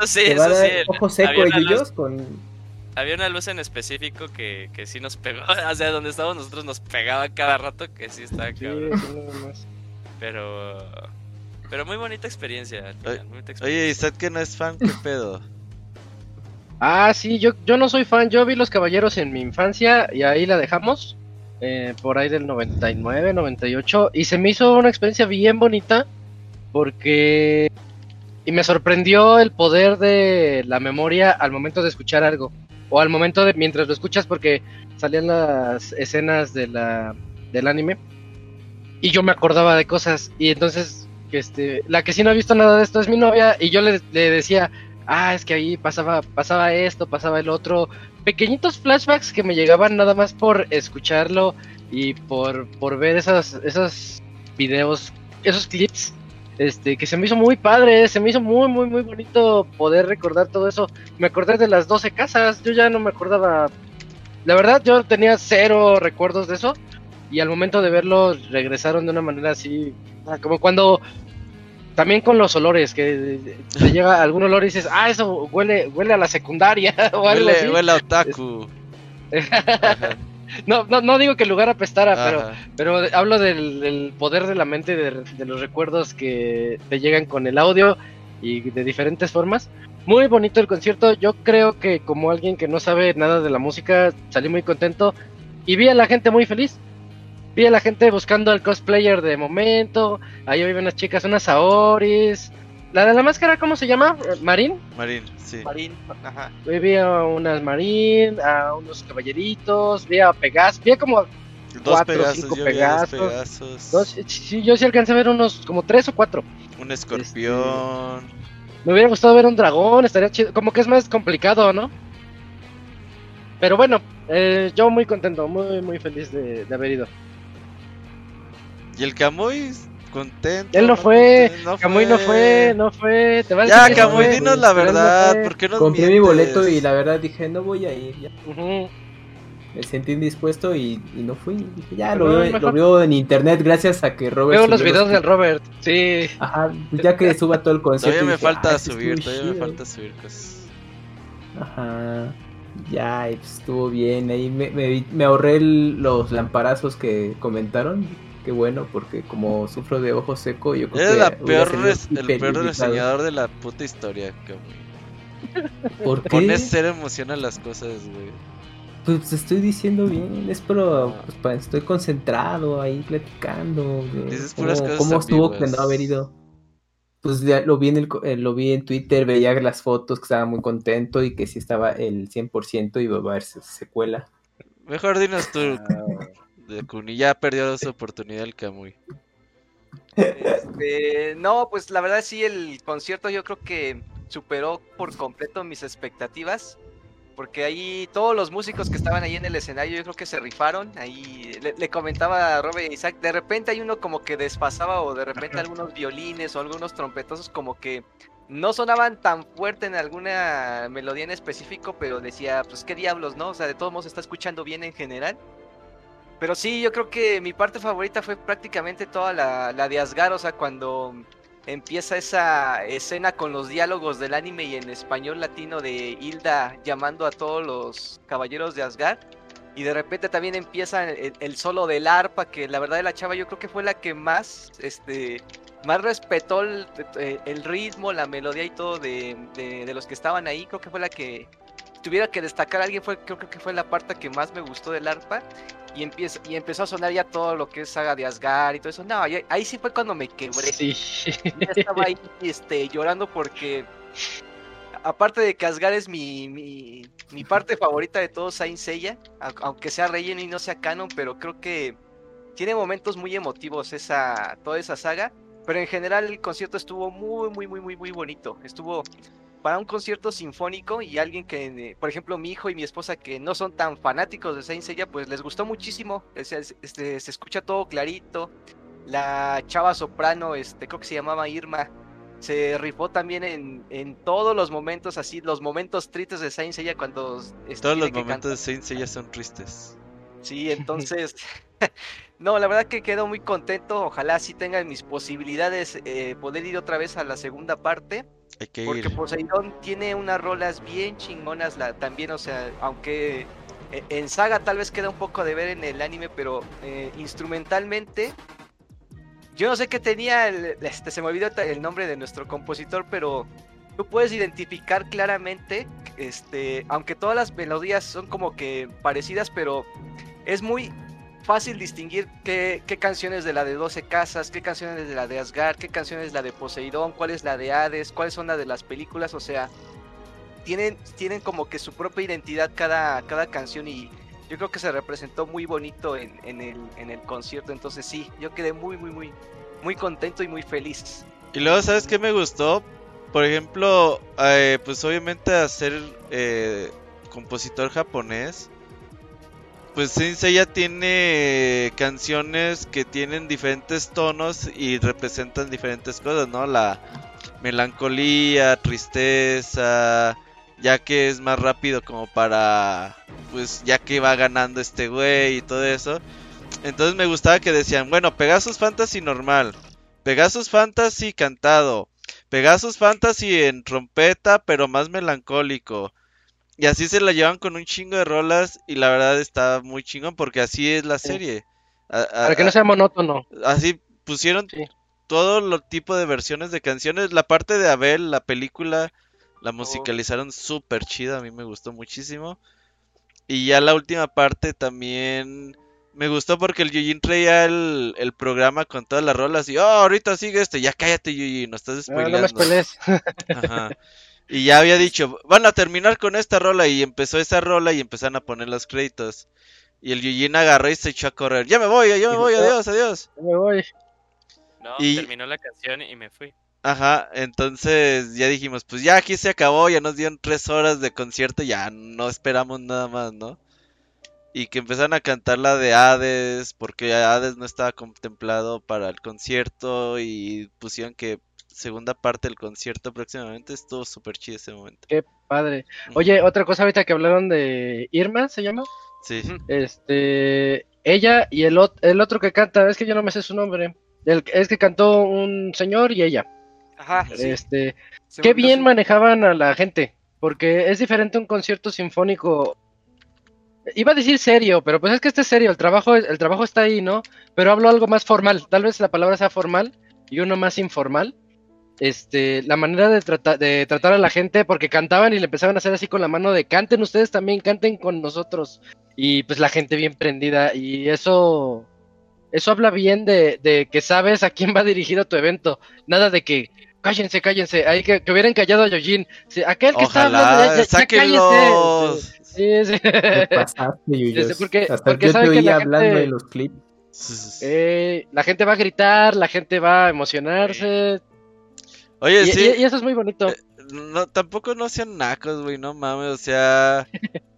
eso sí, eso sí. ojo seco ellos luz- con Había una luz en específico que, que sí nos pegó, o sea, donde estábamos nosotros nos pegaba cada rato, que sí estaba cabrón. sí, nada más. Pero. Pero muy bonita experiencia. al final, Oye, muy bonita Oye, ¿y usted que no es fan, qué pedo? Ah, sí, yo, yo no soy fan. Yo vi Los Caballeros en mi infancia y ahí la dejamos. eh, por ahí del 99, 98. Y se me hizo una experiencia bien bonita. Porque. Y me sorprendió el poder de la memoria al momento de escuchar algo. O al momento de mientras lo escuchas, porque salían las escenas de la, del anime. Y yo me acordaba de cosas. Y entonces, este, la que sí no ha visto nada de esto es mi novia. Y yo le, le decía, ah, es que ahí pasaba, pasaba esto, pasaba el otro. Pequeñitos flashbacks que me llegaban nada más por escucharlo y por, por ver esas, esos videos, esos clips. Este, que se me hizo muy padre, se me hizo muy, muy, muy bonito poder recordar todo eso. Me acordé de las 12 casas, yo ya no me acordaba. La verdad, yo tenía cero recuerdos de eso. Y al momento de verlo, regresaron de una manera así. ah, Como cuando también con los olores, que te llega algún olor y dices, ah, eso huele, huele a la secundaria o algo Huele, así. huele a otaku. no, no, no digo que el lugar apestara, pero, Ajá. pero hablo del, del poder de la mente, de, de los recuerdos que te llegan con el audio y de diferentes formas. Muy bonito el concierto. Yo creo que como alguien que no sabe nada de la música, salí muy contento y vi a la gente muy feliz. Vi a la gente buscando al cosplayer de momento. Ahí había unas chicas, unas Aoris. La de la máscara, ¿cómo se llama? ¿Marín? Marín, sí. Marín, ajá. Vi a unas Marín, a unos caballeritos, vi a Pegasus, vi a como Dos Cuatro, Pegasos, cinco yo vi a dos Pegasos. Pegasos. dos, sí, yo sí alcancé a ver unos como tres o cuatro. Un escorpión. Me hubiera gustado ver un dragón, estaría chido, como que es más complicado, ¿no? Pero bueno, eh, yo muy contento, muy muy feliz de, de haber ido. Y el Camuy, contento. Él no fue, contento, Camuy no fue, no fue, te va a Ya, no Camuy, dinos la no verdad. fue. ¿Por qué nos Compré mi boleto y la verdad dije, no voy a ir. Ya. Me sentí indispuesto y, y no fui. Dije, ya, lo veo, lo veo en internet gracias a que Robert Veo los videos del Robert, sí. Ajá, pues ya que suba todo el concierto. Todavía me dije, falta "Ah, sí subir, todavía me chido". falta subir cosas. Ajá. Ya, pues estuvo bien. Ahí me, me, vi- me ahorré el- los lamparazos que comentaron. Qué bueno, porque como sufro de ojo seco, yo creo Eres que. la peor el peor reseñador de la puta historia, Camuy. ¿Por qué? Pones cero emoción a las cosas, güey. Pues estoy diciendo bien, es pero pues, pa- estoy concentrado ahí platicando. de Dices cómo, puras cosas cómo estuvo que no haber ido. Pues ya lo vi en el, co- eh, lo vi en Twitter, veía las fotos que estaba muy contento y que sí estaba el 100% y iba a haber se- secuela. Mejor dinos tú, Ah. De Kuni. Ya perdió su oportunidad el Camuy. Este, no, pues la verdad sí, el concierto yo creo que superó por completo mis expectativas. Porque ahí todos los músicos que estaban ahí en el escenario yo creo que se rifaron. Ahí le, le comentaba a Robert Isaac, de repente hay uno como que desfasaba o de repente algunos violines o algunos trompetosos como que no sonaban tan fuerte en alguna melodía en específico, pero decía, pues qué diablos, ¿no? O sea, de todos modos se está escuchando bien en general. Pero sí, yo creo que mi parte favorita fue prácticamente toda la, la de Asgard, o sea, cuando empieza esa escena con los diálogos del anime y en español latino de Hilda llamando a todos los caballeros de Asgard. Y de repente también empieza el, solo del arpa, que la verdad de la chava yo creo que fue la que más, este, más respetó el, el ritmo, la melodía y todo de, de, los que estaban ahí. Creo que fue la que tuviera que destacar a alguien, fue, creo que fue la parte que más me gustó del arpa y, empieza, y empezó a sonar ya todo lo que es saga de Asgard y todo eso. No, ahí, ahí sí fue cuando me quebré. Sí. Ya estaba ahí este, llorando porque, aparte de que Asgard es mi, mi, mi parte favorita de todo Saint Seiya, au- aunque sea relleno y no sea canon, pero creo que tiene momentos muy emotivos esa, toda esa saga. Pero en general el concierto estuvo muy, muy, muy, muy, muy bonito. Estuvo para un concierto sinfónico y alguien que, eh, por ejemplo, mi hijo y mi esposa que no son tan fanáticos de Saint Seiya, pues les gustó muchísimo. Es- este, se escucha todo clarito. La chava soprano, este, creo que se llamaba Irma, se rifó también en, en todos los momentos así, los momentos tristes de Saint Seiya cuando este, Todos los momentos de. Saint Seiya son tristes. Sí, entonces, no, la verdad que quedo muy contento. Ojalá sí tengan mis posibilidades eh, poder ir otra vez a la segunda parte. Hay que Porque ir. Poseidón tiene unas rolas bien chingonas la, también, o sea, aunque eh, en saga tal vez queda un poco de ver en el anime, pero eh, instrumentalmente, yo no sé qué tenía, el, este, se me olvidó el nombre de nuestro compositor, pero tú puedes identificar claramente, este, aunque todas las melodías son como que parecidas, pero es muy fácil distinguir qué, qué canciones de la de 12 casas, qué canciones de la de Asgard, qué canciones es la de Poseidón, cuál es la de Hades, cuáles son las de las películas, o sea, tienen, tienen como que su propia identidad cada, cada canción y yo creo que se representó muy bonito en, en el, en el concierto, entonces sí, yo quedé muy, muy, muy, muy contento y muy feliz. Y luego, ¿sabes qué me gustó? Por ejemplo, eh, pues obviamente hacer eh, compositor japonés. Pues Saint Seiya tiene canciones que tienen diferentes tonos y representan diferentes cosas, ¿no? La melancolía, tristeza, ya que es más rápido como para, pues ya que va ganando este güey y todo eso. Entonces me gustaba que decían, bueno, Pegasus Fantasy normal, Pegasus Fantasy cantado, Pegasus Fantasy en trompeta pero más melancólico. Y así se la llevan con un chingo de rolas y la verdad está muy chingón porque así es la Sí. serie. A- a- Para que no sea monótono. Así pusieron Sí. todo lo tipo de versiones de canciones. La parte de Abel, la película, la musicalizaron súper chida, a mí me gustó muchísimo. Y ya la última parte también me gustó porque el Yujin traía el, el programa con todas las rolas y, oh, ahorita sigue este, ya cállate Yujin, no estás Ah, no me spoileando. spoilees. Ajá. Y ya había dicho, van a terminar con esta rola y empezó esa rola y empezaron a poner los créditos. Y el Yujin agarró y se echó a correr. Ya me voy, ya me voy, adiós, adiós. Ya me voy. No, Y- terminó la canción y me fui. Ajá, entonces ya dijimos, pues ya aquí se acabó, ya nos dieron tres horas de concierto, ya no esperamos nada más, ¿no? Y que empezaron a cantar la de Hades, porque Hades no estaba contemplado para el concierto y pusieron que segunda parte del concierto próximamente, estuvo súper chido ese momento. Qué padre. Oye, otra cosa ahorita que hablaron de Irma, ¿se llama? Sí, Este, ella y el, ot- el otro que canta, es que yo no me sé su nombre. El, es que cantó un señor y ella. Ajá, sí. Este, Según qué bien sí. manejaban a la gente, porque es diferente un concierto sinfónico. Iba a decir serio, pero pues es que este es serio, el trabajo, el trabajo está ahí, ¿no? Pero hablo algo más formal, tal vez la palabra sea formal y uno más informal. Este, la manera de, trata- de tratar a la gente, porque cantaban y le empezaban a hacer así con la mano de canten ustedes también, canten con nosotros. Y pues la gente bien prendida, y eso, eso habla bien de, de que sabes a quién va dirigido tu evento. Nada de que cállense, cállense, hay que, que hubieran callado a Yojin. Sí, aquel que está hablando, ya, ojalá, ya- ya cállese. Sí, sí. Te pasaste, porque- Hasta porque yo te que la hablando gente- de los clips. Eh, la gente va a gritar, la gente va a emocionarse. Oye, Y, sí, y- y eso es muy bonito. Eh, no, tampoco no sean nacos, güey, no mames, o sea,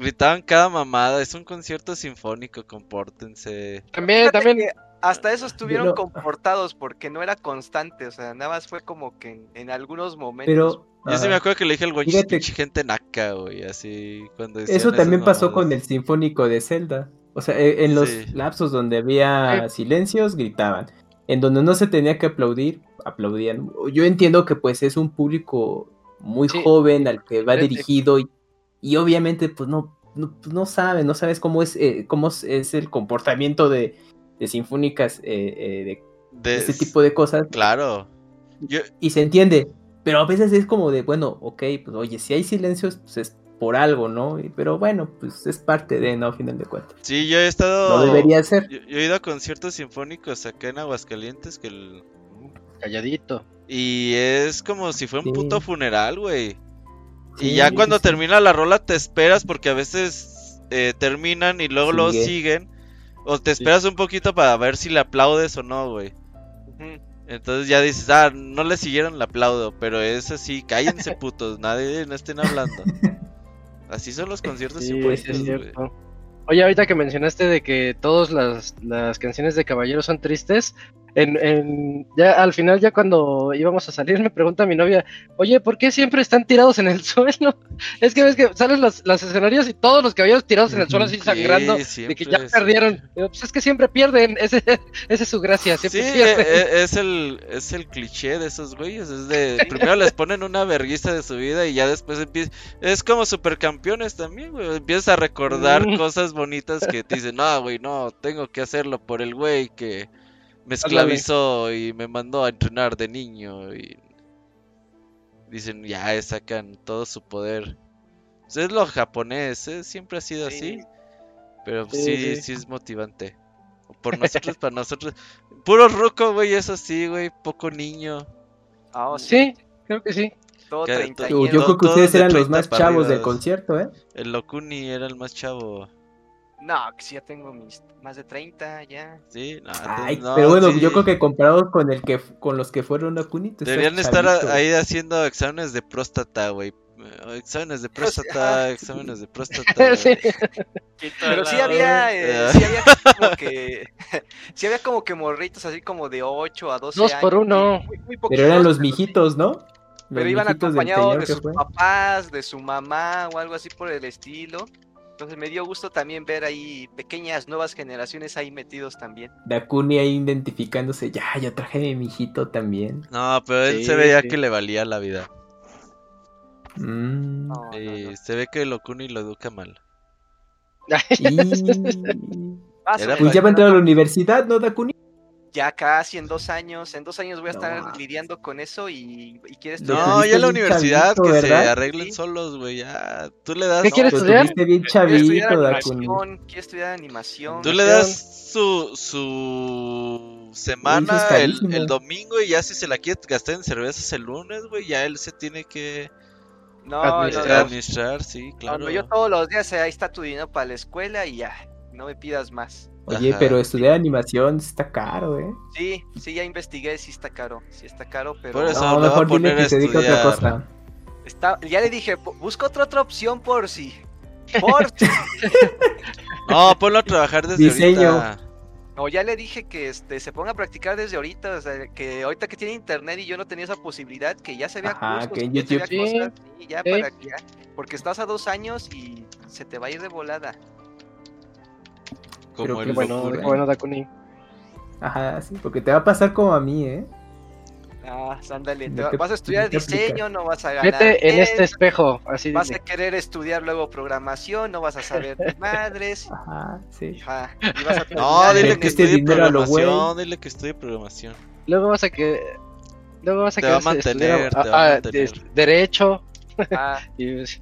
gritaban cada mamada, es un concierto sinfónico, compórtense. También, Fíjate también. hasta eso estuvieron Pero- comportados porque no era constante, o sea, nada más fue como que en, en algunos momentos. Pero Yo sí me acuerdo que le dije al pinche gente naca, güey, así, cuando eso también pasó mamadas. con el Sinfónico de Zelda. O sea, eh, en los Sí. lapsos donde había silencios, gritaban. En donde no se tenía que aplaudir, aplaudían. Yo entiendo que pues es un público muy Sí. joven al que va dirigido y, y obviamente pues no, no, pues, no sabe, no sabes cómo es, eh, cómo es- el comportamiento de, de sinfónicas, eh, eh, de De- ese tipo de cosas. Claro. Yo, y se entiende. Pero a veces es como de, bueno, ok, pues oye, si hay silencios, pues es por algo, ¿no? Y- Pero bueno, pues es parte de, ¿no? A final de cuentas. sí, yo he estado... No debería ser. Yo, yo he ido a conciertos sinfónicos acá en Aguascalientes que el- Calladito. y es como si fuera un Sí. puto funeral, güey. y ya cuando sí. termina la rola te esperas porque a veces eh, terminan y luego Sigue. siguen. O te esperas un poquito para ver si le aplaudes o no, güey. Entonces ya dices, ah, no le siguieron el aplaudo, pero es así, cállense putos, nadie, no estén hablando. Así son los conciertos Sí, cierto. Oye, ahorita que mencionaste de que todas las, las canciones de Caballero son tristes, en, en- ya al final, ya cuando íbamos a salir, me pregunta mi novia, oye, ¿por qué siempre están tirados en el suelo? Es que ves que salen los, los escenarios y todos los caballeros tirados en el suelo así Sí, sangrando, de que ya perdieron. Digo, Pues es que siempre pierden, ese, esa es su gracia, Sí, siempre e- pierden. e- es el, es el cliché de esos güeyes. Es de primero les ponen una verguista de su vida y ya después empieza. Es como supercampeones también, güey. Empiezas a recordar Mm. cosas bonitas que te dicen, no, güey, no, tengo que hacerlo por el güey que me esclavizó y me mandó a entrenar de niño. Y dicen, ya sacan todo su poder. Pues es lo japonés, ¿eh? siempre ha sido Sí. así. Pero Sí, sí, sí. sí es motivante. Por nosotros, para nosotros. Puro ruco, güey, eso sí, güey. Poco niño. Ah, oh, Sí, creo que sí. Todo Que- Yo- Yo, yo creo que ustedes de eran los 30 más chavos del concierto, ¿eh? El Lokuni era el más chavo. No, que sí ya tengo mis más de 30 ya. Sí, no, Ay, no, pero bueno, sí. yo creo que comparados con el que con los que fueron a Cunito. Deberían estar ahí haciendo exámenes de próstata, güey. Eh, Exámenes de próstata, exámenes de próstata. Sí. Pero sí había, eh, Ah. sí había como que, sí había como que morritos así como de 8 a 12 Dos años. por uno. muy- muy Pero eran los mijitos, ¿no? Pero Los iban acompañados de sus fue. papás, de su mamá o algo así por el estilo. Entonces me dio gusto también ver ahí pequeñas nuevas generaciones ahí metidos también. Dakuni ahí identificándose, ya, yo traje a mi mijito también. No, pero él Sí, se veía sí. que le valía la vida. Mm. No, no, Y no. se ve que Locuni lo educa mal. Y- Pues ya va a entrar a la universidad, ¿no, Dakuni? Ya casi en dos años. En dos años voy a No estar mames. lidiando con eso y, y quieres No, ya en la universidad chavito, que se ¿verdad? arreglen Sí. solos, güey. Ya, tú le das. ¿Qué quieres Lo estudiar? bien Quiero estudiar chavito, Dakuni. animación. Quiero estudiar animación. Tú le das su, su semana el, el domingo y ya si se la quiere gastar en cervezas el lunes, güey, ya él se tiene que No, no, Administrar. no. administrar, sí, claro. Cuando yo todos los días ahí está tu dinero para la escuela y ya. No me pidas más. Oye, Ajá. pero estudiar animación está caro, ¿eh? Sí, sí, ya investigué, sí está caro. Sí está caro, pero. Por eso No, a mejor poner que se dedique a otra cosa. Está, ya le dije, "Bu- busca otra, otra opción por si. Por si. No, ponlo a trabajar desde Diseño. ahorita. No, ya le dije que este, se ponga a practicar desde ahorita. O sea, que ahorita que tiene internet y yo no tenía esa posibilidad, que ya se vea Ajá, cursos, que en ya se vea YouTube. Sí, cosas, sí, ya para que ya- Porque estás a dos años y se te va a ir de volada. Pero Como qué el Bueno, bueno, Dakuni. Ajá, sí, porque te va a pasar como a mí, ¿eh? Ah, ándale, te ¿De va- qué- vas a estudiar diseño, no vas a ganar. Vete en bien, este espejo, así Vas a querer estudiar luego programación, no vas a saber de madres. Ajá, sí. Ajá, y vas a No, dile que este estudie programación, dile que estudie programación. Luego vas a que. Luego vas a Te va a querer estudiar, mantener, te va a ah, mantener. de- Derecho. Ah, y- pues,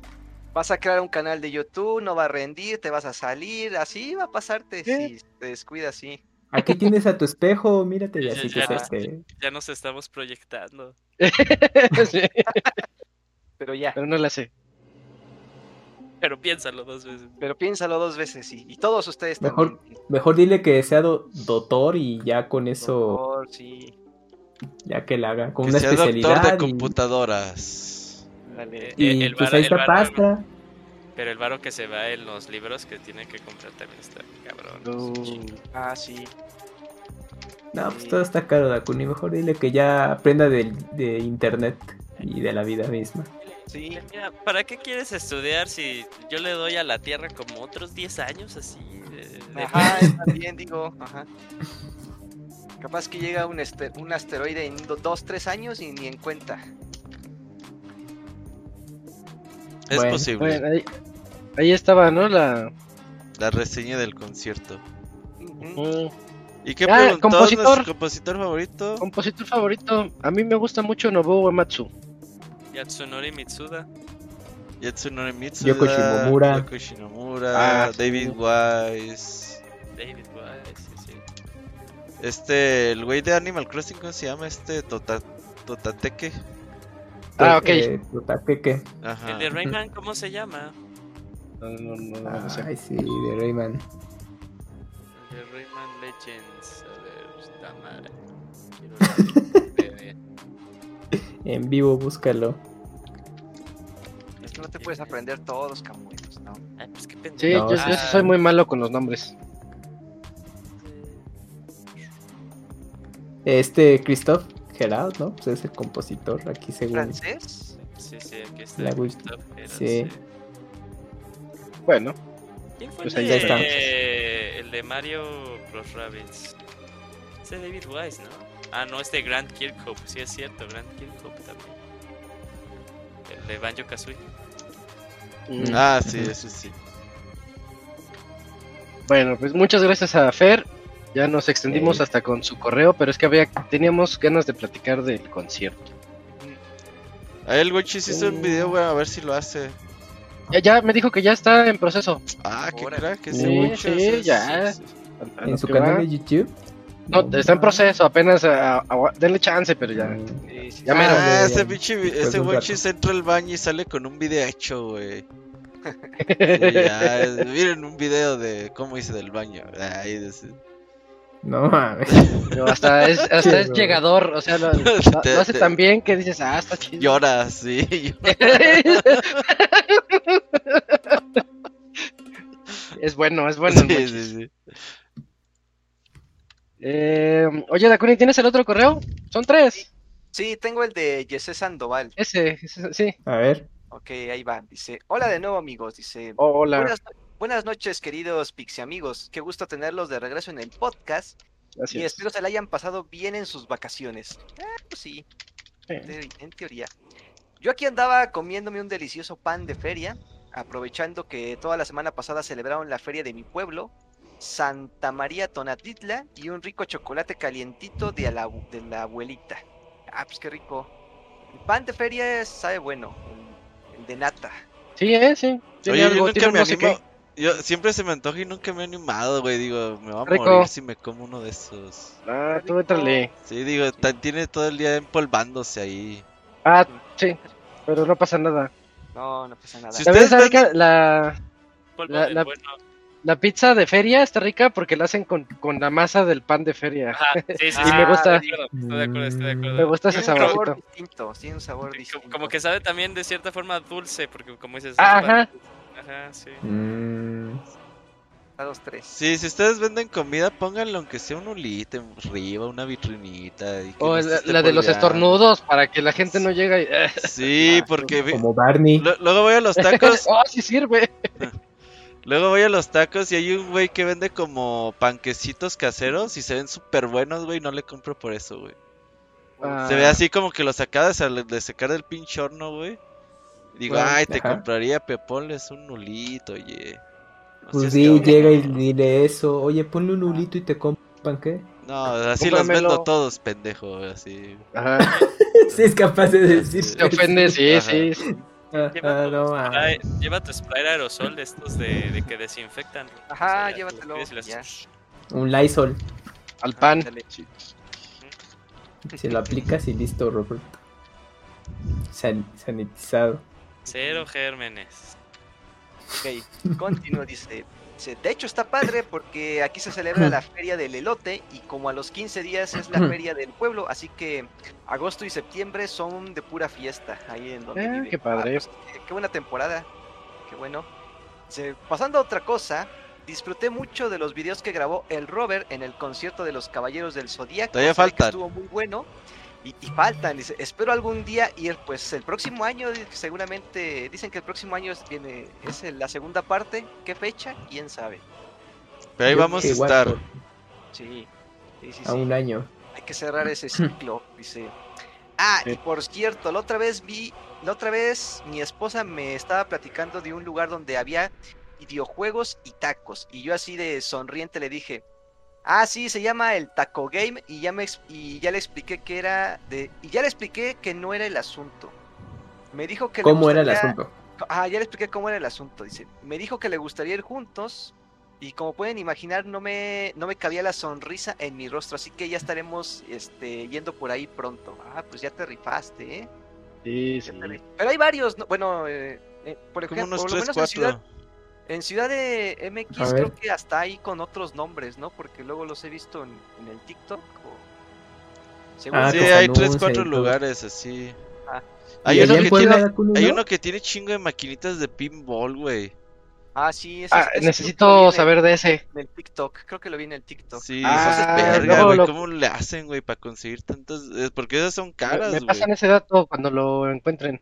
vas a crear un canal de YouTube, no va a rendir, te vas a salir, así va a pasarte ¿Qué? si te descuidas así. Aquí tienes a tu espejo, mírate, y Ya- así ya que no- se te- Ya nos estamos proyectando. sí, Pero ya, pero no la sé. Pero piénsalo dos veces. pero piénsalo dos veces sí. Y todos ustedes Mejor- también. Mejor dile que sea do- doctor y ya con eso, Doctor, sí. ya que la haga, con Que una sea doctor especialidad. de y- computadoras. Dale. Y, Eh, el pues varo- ahí el está varo- Pastra. Pero el varo que se va en los libros que tiene que comprar también está cabrón. Uh, Ah, sí. No, pues todo está caro, Dakuni. Mejor dile que ya aprenda de, internet y de la vida misma. Sí. Mira, ¿para qué quieres estudiar si yo le doy a la Tierra como otros 10 años así? de- de- Ajá, también digo, ajá. Capaz que llega un, este- un asteroide en do- dos, tres años y ni en cuenta. Es Bueno, posible. bueno, ahí, ahí estaba, ¿no? La. La reseña del concierto. ¿Y qué Ah, preguntó compositor. nuestro compositor favorito? compositor favorito. A mí me gusta mucho Nobuo Uematsu. Yatsunori Mitsuda. Yatsunori Mitsuda, Yoko Shimomura. Yoko Shimomura, Ah, sí. David Wise. David Wise, sí, sí. Este, el güey de Animal Crossing, ¿cómo se llama? Este Tota- Totateke. Ah, ok. Eh. Ajá. El de Rayman, ¿cómo se llama? No, no, no, no, no sé. Ay, sí, de Rayman. El de Rayman Legends. A ver, esta madre. Quiero ver. En vivo, búscalo. Es que no te puedes aprender todos, camuenos, ¿no? Ay, pues qué Sí, pendejo. yo, No, yo sí soy muy malo con los nombres. Este Christoph Gerard, ¿no? Pues es el compositor aquí según. ¿Francés? Sí, sí, aquí está. La Gerard, sí. Bueno, ¿Quién fue Pues el, ahí de, está. el de Mario Bros. Rabbids? Es de David Wise, ¿no? Ah, no, es de Grant Kirkhope. Sí, es cierto, Grant Kirkhope también. El de Banjo Kazooie. mm, Ah, sí, eso sí. bueno, pues muchas gracias a Fer. Ya nos extendimos hasta con su correo, pero es que había teníamos ganas de platicar del concierto. Ahí el Gochis hizo un video, güey, a ver si lo hace. Ya, ya me dijo que ya está en proceso. Ah, qué crack, ese Sí, sí, es- ya. En su que canal va. de YouTube. No, está en proceso, apenas a- a- a- denle chance, pero ya. Sí, sí, Ya sí. mero. Ah, ese pinche, ese de Gochis entra al baño y sale con un video hecho, güey. Sí, ya, es- miren un video de cómo hice del baño. Ay, es- No mames. Pero hasta es, hasta Sí, es llegador, o sea, lo, lo- hace tan bien que dices, ah, está chido. llora, sí. es bueno, es bueno. el sí, Mochis. sí, sí. Eh, oye, Dakuni, ¿tienes el otro correo? Son tres. Sí, tengo el de Jesse Sandoval. Ese, ese, sí. A ver. Ok, ahí va. Dice, hola de nuevo amigos. Dice, Oh, hola. buenas, buenas noches queridos Pixie amigos. Qué gusto tenerlos de regreso en el podcast. Y espero se la hayan pasado bien en sus vacaciones. Ah, pues sí, Sí. en, en teoría. Yo aquí andaba comiéndome un delicioso pan de feria, aprovechando que toda la semana pasada celebraron la feria de mi pueblo, Santa María Tonatitla, y un rico chocolate calientito de la, de la abuelita. Ah, pues qué rico. El pan de feria sabe bueno, el, el de nata. Sí, eh, sí. Tiene Oye, yo algo, nunca tiene un me no sé animo. Yo siempre se me antoja y nunca me he animado, güey. Digo, me va a Rico. morir si me como uno de esos. Ah, tú éntale. Sí, digo, tiene todo el día empolvándose ahí. Ah, sí. Pero no pasa nada. No, no pasa nada. Si ustedes rica la, La- la- bueno. la pizza de feria, está rica porque la hacen con, con la masa del pan de feria. Ajá, sí, sí, Y sí. me gusta. Estoy de acuerdo, estoy de acuerdo, estoy de acuerdo. Me gusta ese sabor distinto, tiene un sabor distinto. Como, que sabe también de cierta forma dulce, porque como dices... es Ajá. para- Ajá, sí. Mm, A dos, tres. Sí, si ustedes venden comida, pónganle aunque sea un ulite arriba, una vitrinita. y que O no la, de los estornudos para que la gente no llegue y... eh. Sí, porque vi- como Barney. luego voy a los tacos, oh, sí sirve. luego voy a los tacos y hay un güey que vende como panquecitos caseros y se ven súper buenos, güey, no le compro por eso, güey. Se ve Ah. así como que los acaba de, secar del pinche horno, güey. Digo, Bueno, ay, te ajá. compraría, pero ponles un nulito, oye. No Pues sí, cabrón. llega y dile eso. Oye, ponle un nulito y te compran qué. No, así los vendo todos, pendejo, así. Ajá. Si es capaz de decir. Te ofende, sí, Ajá. sí. sí. Ah, Lleva, ah, tu no, spray, lleva tu spray aerosol de estos de, de que desinfectan. Ajá, O sea, ya llévatelo, Un Lysol. Al pan. Si lo aplicas y listo, Robert. San- sanitizado. Cero gérmenes. Ok, continúo, dice. De hecho está padre porque aquí se celebra la feria del elote y como a los 15 días es la feria del pueblo, así que agosto y septiembre son de pura fiesta ahí en donde Eh, vive. qué padre. pues, qué, qué buena temporada, qué bueno. Dice, pasando a otra cosa, disfruté mucho de los videos que grabó el Robert en el concierto de los Caballeros del Zodíaco. Todavía se faltan. Estuvo muy bueno. Y, y faltan, dice, espero algún día ir, pues el próximo año, seguramente, dicen que el próximo año es, viene, es la segunda parte, ¿qué fecha? ¿Quién sabe? Pero ahí Yo vamos a estar. Sí, sí, sí, A sí. un año. Hay que cerrar ese ciclo, dice. Ah, y por cierto, la otra vez vi, la otra vez mi esposa me estaba platicando de un lugar donde había videojuegos y tacos. Y yo así de sonriente le dije, ah, sí, se llama el Taco Game. Y ya, me, y ya le expliqué que era de... Y ya le expliqué que no era el asunto. Me dijo que... le ¿Cómo era el gustaría- asunto? Ah, ya le expliqué cómo era el asunto. Dice, me dijo que le gustaría ir juntos. Y como pueden imaginar, no me, no me cabía la sonrisa en mi rostro. Así que ya estaremos este, yendo por ahí pronto. Ah, pues ya te rifaste, ¿eh? Sí, sí. Pero hay varios, ¿no? Bueno, eh, eh, por Como ejemplo, unos por lo 3, menos en Ciudad, 4. En Ciudad de MX creo que hasta ahí con otros nombres, ¿no? Porque luego los he visto en, en el TikTok. O... Según Ah, Sí, hay 3, anuncia 4 y todo. lugares así. Ah. Hay ¿Y uno, que tiene, da con hay uno? uno que tiene chingo de maquinitas de pinball, güey. Ah, sí, ese, Ah, ese necesito el- saber de ese. En el TikTok, creo que lo vi en el TikTok. Sí, Ah, esas verga, luego güey. lo- ¿Cómo le hacen, güey, para conseguir tantas? Porque esas son caras, me güey. pasan ese dato cuando lo encuentren.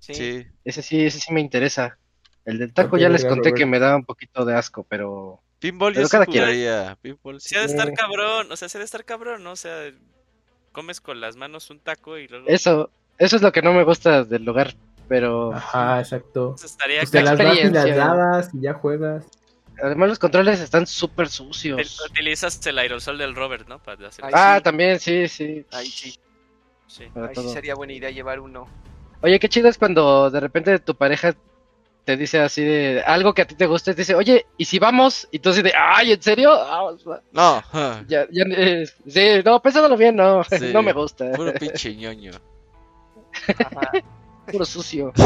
Sí. Sí. Ese sí, ese sí me interesa. El del taco ya les conté Robert. que me da un poquito de asco, pero Pinball Pero yo sí cada quien. jugaría. Pinball sí. Sí ha de estar cabrón, o sea, se ha de estar cabrón, ¿no? O sea, comes con las manos un taco y luego... eso, eso es lo que no me gusta del lugar. Pero Ajá, exacto. Eso estaría Pues te la las das y las lavas y ya juegas. además los controles están súper sucios. Utilizas el aerosol del Robert, ¿no? Para hacer Ahí Ah, sí. también, sí, sí. Ahí sí, Sí. ahí sí sería buena idea llevar uno. Oye, qué chido es cuando de repente tu pareja te dice así de algo que a ti te gusta y te dice, oye, ¿y si vamos? Y tú así de, ay, ¿en serio? Ah, No, ya, ya, eh, sí, no, pensándolo bien, no, Sí. no me gusta. puro pinche ñoño. Puro sucio.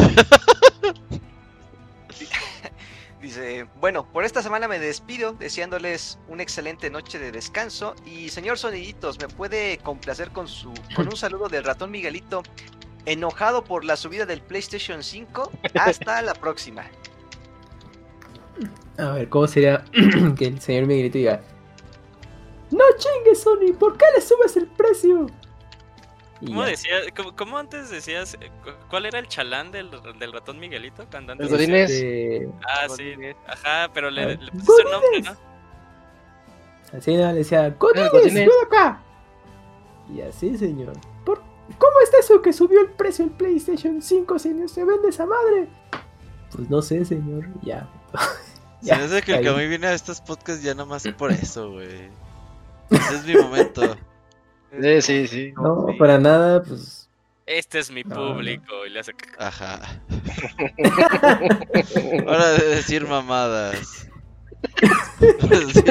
Dice, bueno, por esta semana me despido deseándoles una excelente noche de descanso y señor Soniditos, ¿me puede complacer con su con un saludo del ratón Miguelito enojado por la subida del PlayStation 5? Hasta la próxima. A ver, ¿cómo sería que el señor Miguelito diga? No chingues, Sony, ¿por qué le subes el precio? ¿Cómo ya. decías? ¿Cómo, cómo antes decías? eh, cu- ¿Cuál era el chalán del, del ratón Miguelito? Cuando antes El Godínez. Este, Ah, sí. Ajá, pero le, le pusiste un nombre, ¿no? Así nada, le decía, ¡Godínez, Godínez. ven acá! Y así, señor. ¿Por, ¿Cómo está eso que subió el precio del PlayStation 5 si no se vende esa madre? Pues no sé, señor. Ya. Se me hace que el ahí. Camuy viene a estos podcasts ya nomás por eso, güey. Ese es mi momento. Sí, sí, sí. No, para nada, pues. Este es mi No, público. Y le hace... Ajá. Hora de decir mamadas. Sí.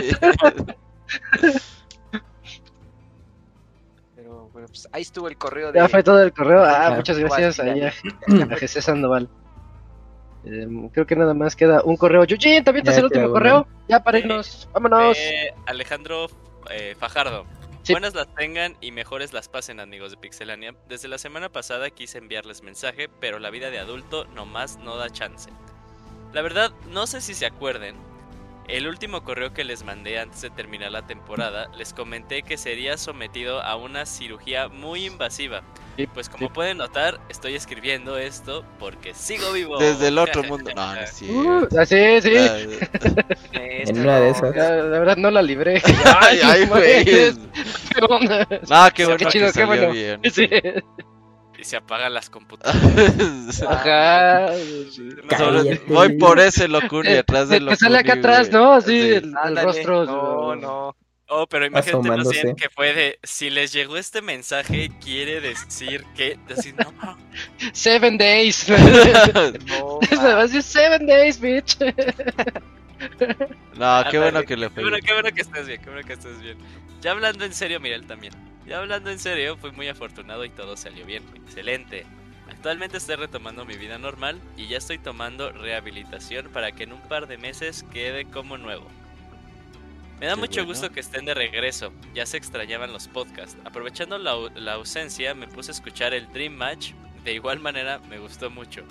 Pues ahí estuvo el correo de. Ya fue todo el correo. Ah, muchas gracias ahí a, a Jesús Sandoval. Em, creo que nada más queda un correo. Yuji, ¿también te Ya el último correo? Ya para irnos. Vámonos. Eh, Alejandro eh, Fajardo. Sí. Buenas las tengan y mejores las pasen amigos de Pixelania. Desde la semana pasada quise enviarles mensaje, pero la vida de adulto nomás no da chance. La verdad, no sé si se acuerden. El último correo que les mandé antes de terminar la temporada, les comenté que sería sometido a una cirugía muy invasiva. Sí, Pues como pueden notar, estoy escribiendo esto porque sigo vivo. Desde el otro mundo. No, no es Uh, cierto. sí, sí. En una de esas. La, la verdad no la libré. Ay, ay, güey. ¿Qué onda? No, qué Sí, bueno qué chido, que qué bueno. bien. Sí. Y se apagan las computadoras. Ajá. Cállate. Voy por ese locuni Eh, atrás te- del te sale acá atrás. ¿no? Así Sí. el, el rostro. No, no. Oh, pero imagínate más Asomándose. bien que fue de si les llegó este mensaje quiere decir que decir no Seven days. No, Me va a decir seven days, bitch. No, qué bueno que le qué fue. bueno, bien. qué bueno que estés bien, qué bueno que estés bien. Ya hablando en serio, Miguel también. Ya hablando en serio, fui muy afortunado y todo salió bien. Excelente. Actualmente estoy retomando mi vida normal y ya estoy tomando rehabilitación para que en un par de meses quede como nuevo. Me da Qué mucho bueno. gusto que estén de regreso, ya se extrañaban los podcasts. Aprovechando la, la ausencia, me puse a escuchar el Dream Match, de igual manera me gustó mucho.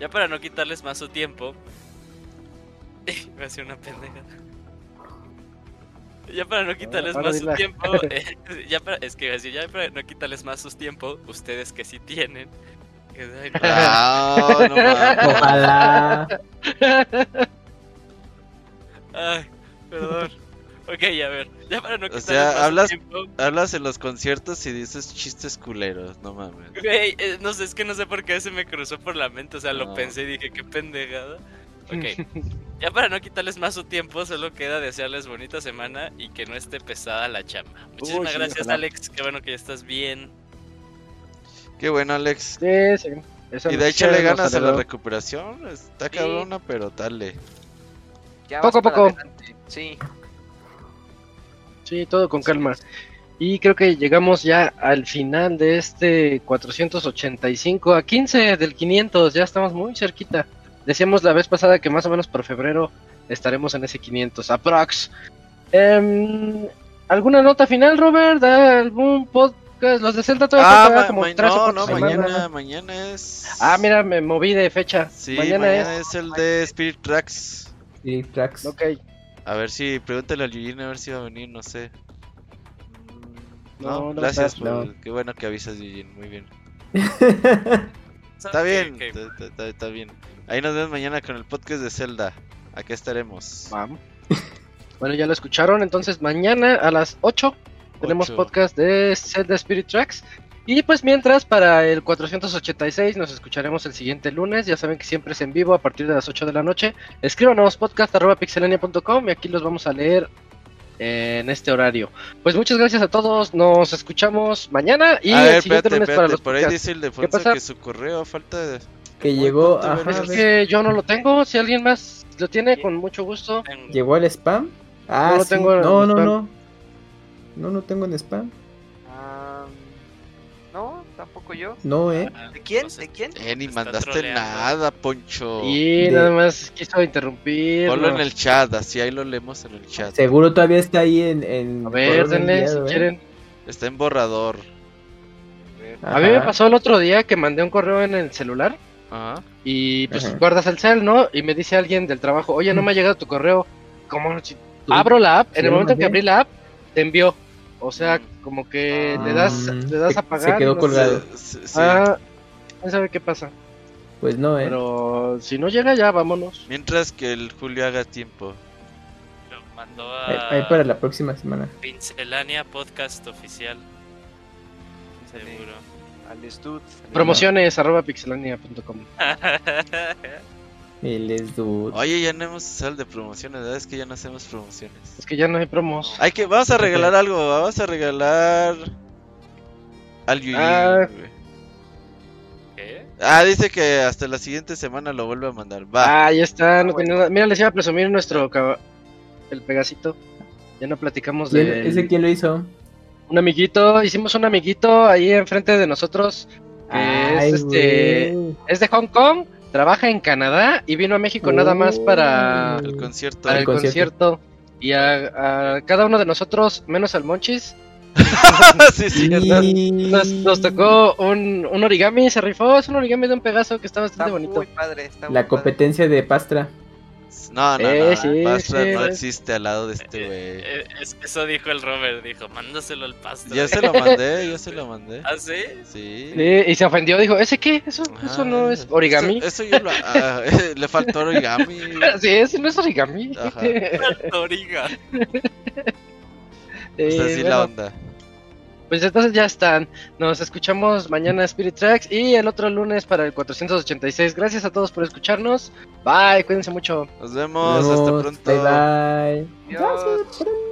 Ya para no quitarles más su tiempo, me hacía una pendeja. Ya para no quitarles más su tiempo, eh, ya para, es que ya para no quitarles más su tiempo, ustedes que sí tienen. que- ay, no. Ah, no. Ojalá. Ay, perdón. Ok, a ver, ya para no O quitarles sea, más su tiempo. Hablas en los conciertos y dices chistes culeros, no mames. Güey, eh, no sé, es que no sé por qué se me cruzó por la mente, o sea, lo pensé y dije, qué pendejada. Ok, ya para no quitarles más su tiempo, solo queda desearles bonita semana y que no esté pesada la chamba. Muchísimas sí, gracias, ojalá. Alex, qué bueno que ya estás bien. Qué bueno, Alex. Sí, sí. Esa Y de hecho le ganas a la recuperación. Está cabrona, pero dale. ya Poco a poco. adelante. Sí. Sí, todo con calma. Y creo que llegamos ya al final de este 485 a 15 del 500. Ya estamos muy cerquita. Decíamos la vez pasada que más o menos por febrero estaremos en ese 500. Aprox. Em, ¿Alguna nota final, Robert? ¿Algún podcast? Los de Zelda todavía Ah, como ma- tres o no, no, semanas. mañana, mañana es. Ah, mira, me moví de fecha. Sí, mañana, mañana, es. es... el de Spirit Tracks. Sí, tracks. Ok. A ver si, pregúntale al Yujin a ver si va a venir, no sé. No, No, no gracias, está, por- no. qué bueno que avisas, Yujin, muy bien. ¿Sabes Está bien, Que- está, está- está bien. Ahí nos vemos mañana con el podcast de Zelda. Aquí estaremos. Vamos. Bueno, ya lo escucharon. Entonces, mañana a las 8 tenemos podcast de Zelda Spirit Tracks. Y pues mientras, para el 486 nos escucharemos el siguiente lunes. Ya saben que siempre es en vivo a partir de las 8 de la noche. Escríbanos podcast.pixelania.com y aquí los vamos a leer en este horario. Pues muchas gracias a todos. Nos escuchamos mañana y a el ver, siguiente espérate, lunes para los Por ahí dice el pasa? que su correo falta de... Que llegó, verás. Es que yo no lo tengo. Si alguien más lo tiene, con mucho gusto. ¿Llegó al spam? Ah, No lo sí. tengo en no, el no, spam. no. No, no tengo en spam. Ah, no, tampoco yo. No, eh. Ah, ¿De quién? ¿De quién? Eh, ni mandaste troleando. nada, Poncho. Y De- nada más quiso interrumpir. Ponlo en el chat, así ahí lo leemos en el chat. Seguro todavía está ahí en. en A ver, denle si ¿eh? quieren. Está en borrador. A mí me pasó el otro día que mandé un correo en el celular Ajá. y pues Ajá. guardas el cel, ¿no? Y me dice alguien del trabajo, oye, no me ha llegado tu correo. ¿Tú? abro la app, ¿Sí en el momento en que abrí la app, te envió. O sea, como que Ah. le das, Mm, le das se- a pagar. se quedó no colgado. sé. Sí. Ah, quién sabe qué pasa. Pues no, eh. Pero si no llega ya, vámonos. Mientras que el Julio haga tiempo. Lo mandó Ahí, a ahí para la próxima semana. Pincelania Podcast Oficial. Seguro. Al Stud. Promociones arroba pixelania.com. El dude. Oye, ya no hemos usado el de promociones, ¿verdad? Es que ya no hacemos promociones. Es que ya no hay promos. Hay que, vamos a regalar algo, vamos a regalar al Ah. ¿Qué? Ah, dice que hasta la siguiente semana lo vuelve a mandar. Va. Ah, ya está. No bueno. tenía nada. Mira, les iba a presumir nuestro caba- el Pegasito. Ya no platicamos ¿Quién- de ¿Ese quién lo hizo? Un amiguito. Hicimos un amiguito ahí enfrente de nosotros. que Ay, es este. Es de Hong Kong. Trabaja en Canadá y vino a México nada más para, el concierto. para el Oh. concierto. concierto. Y a, a cada uno de nosotros, menos al Monchis, sí, sí. Y- nos, nos tocó un, un origami. Se rifó. Es un origami de un Pegaso que está bastante Está bonito. muy padre. Está muy La padre. competencia de Pastra. No, no, Eh, no. sí, Pastra sí, no eh. existe al lado de este güey. Eh, es- eso dijo el Robert, dijo, mándaselo al pasto. Ya se lo mandé, ya se lo mandé. ¿Ah, sí? Sí. Sí, y se ofendió. Dijo: ¿Ese qué? Eso, eso no es origami. Eso, eso yo lo. ah, le faltó origami. Sí, ese no es origami. Ajá. Origa. Eh, O sea, sí bueno, la onda. Pues entonces ya están. Nos escuchamos mañana Spirit Tracks y el otro lunes para el 486. Gracias a todos por escucharnos. Bye, cuídense mucho. Nos vemos, hasta Nos vemos. pronto. Bye bye. Adiós. El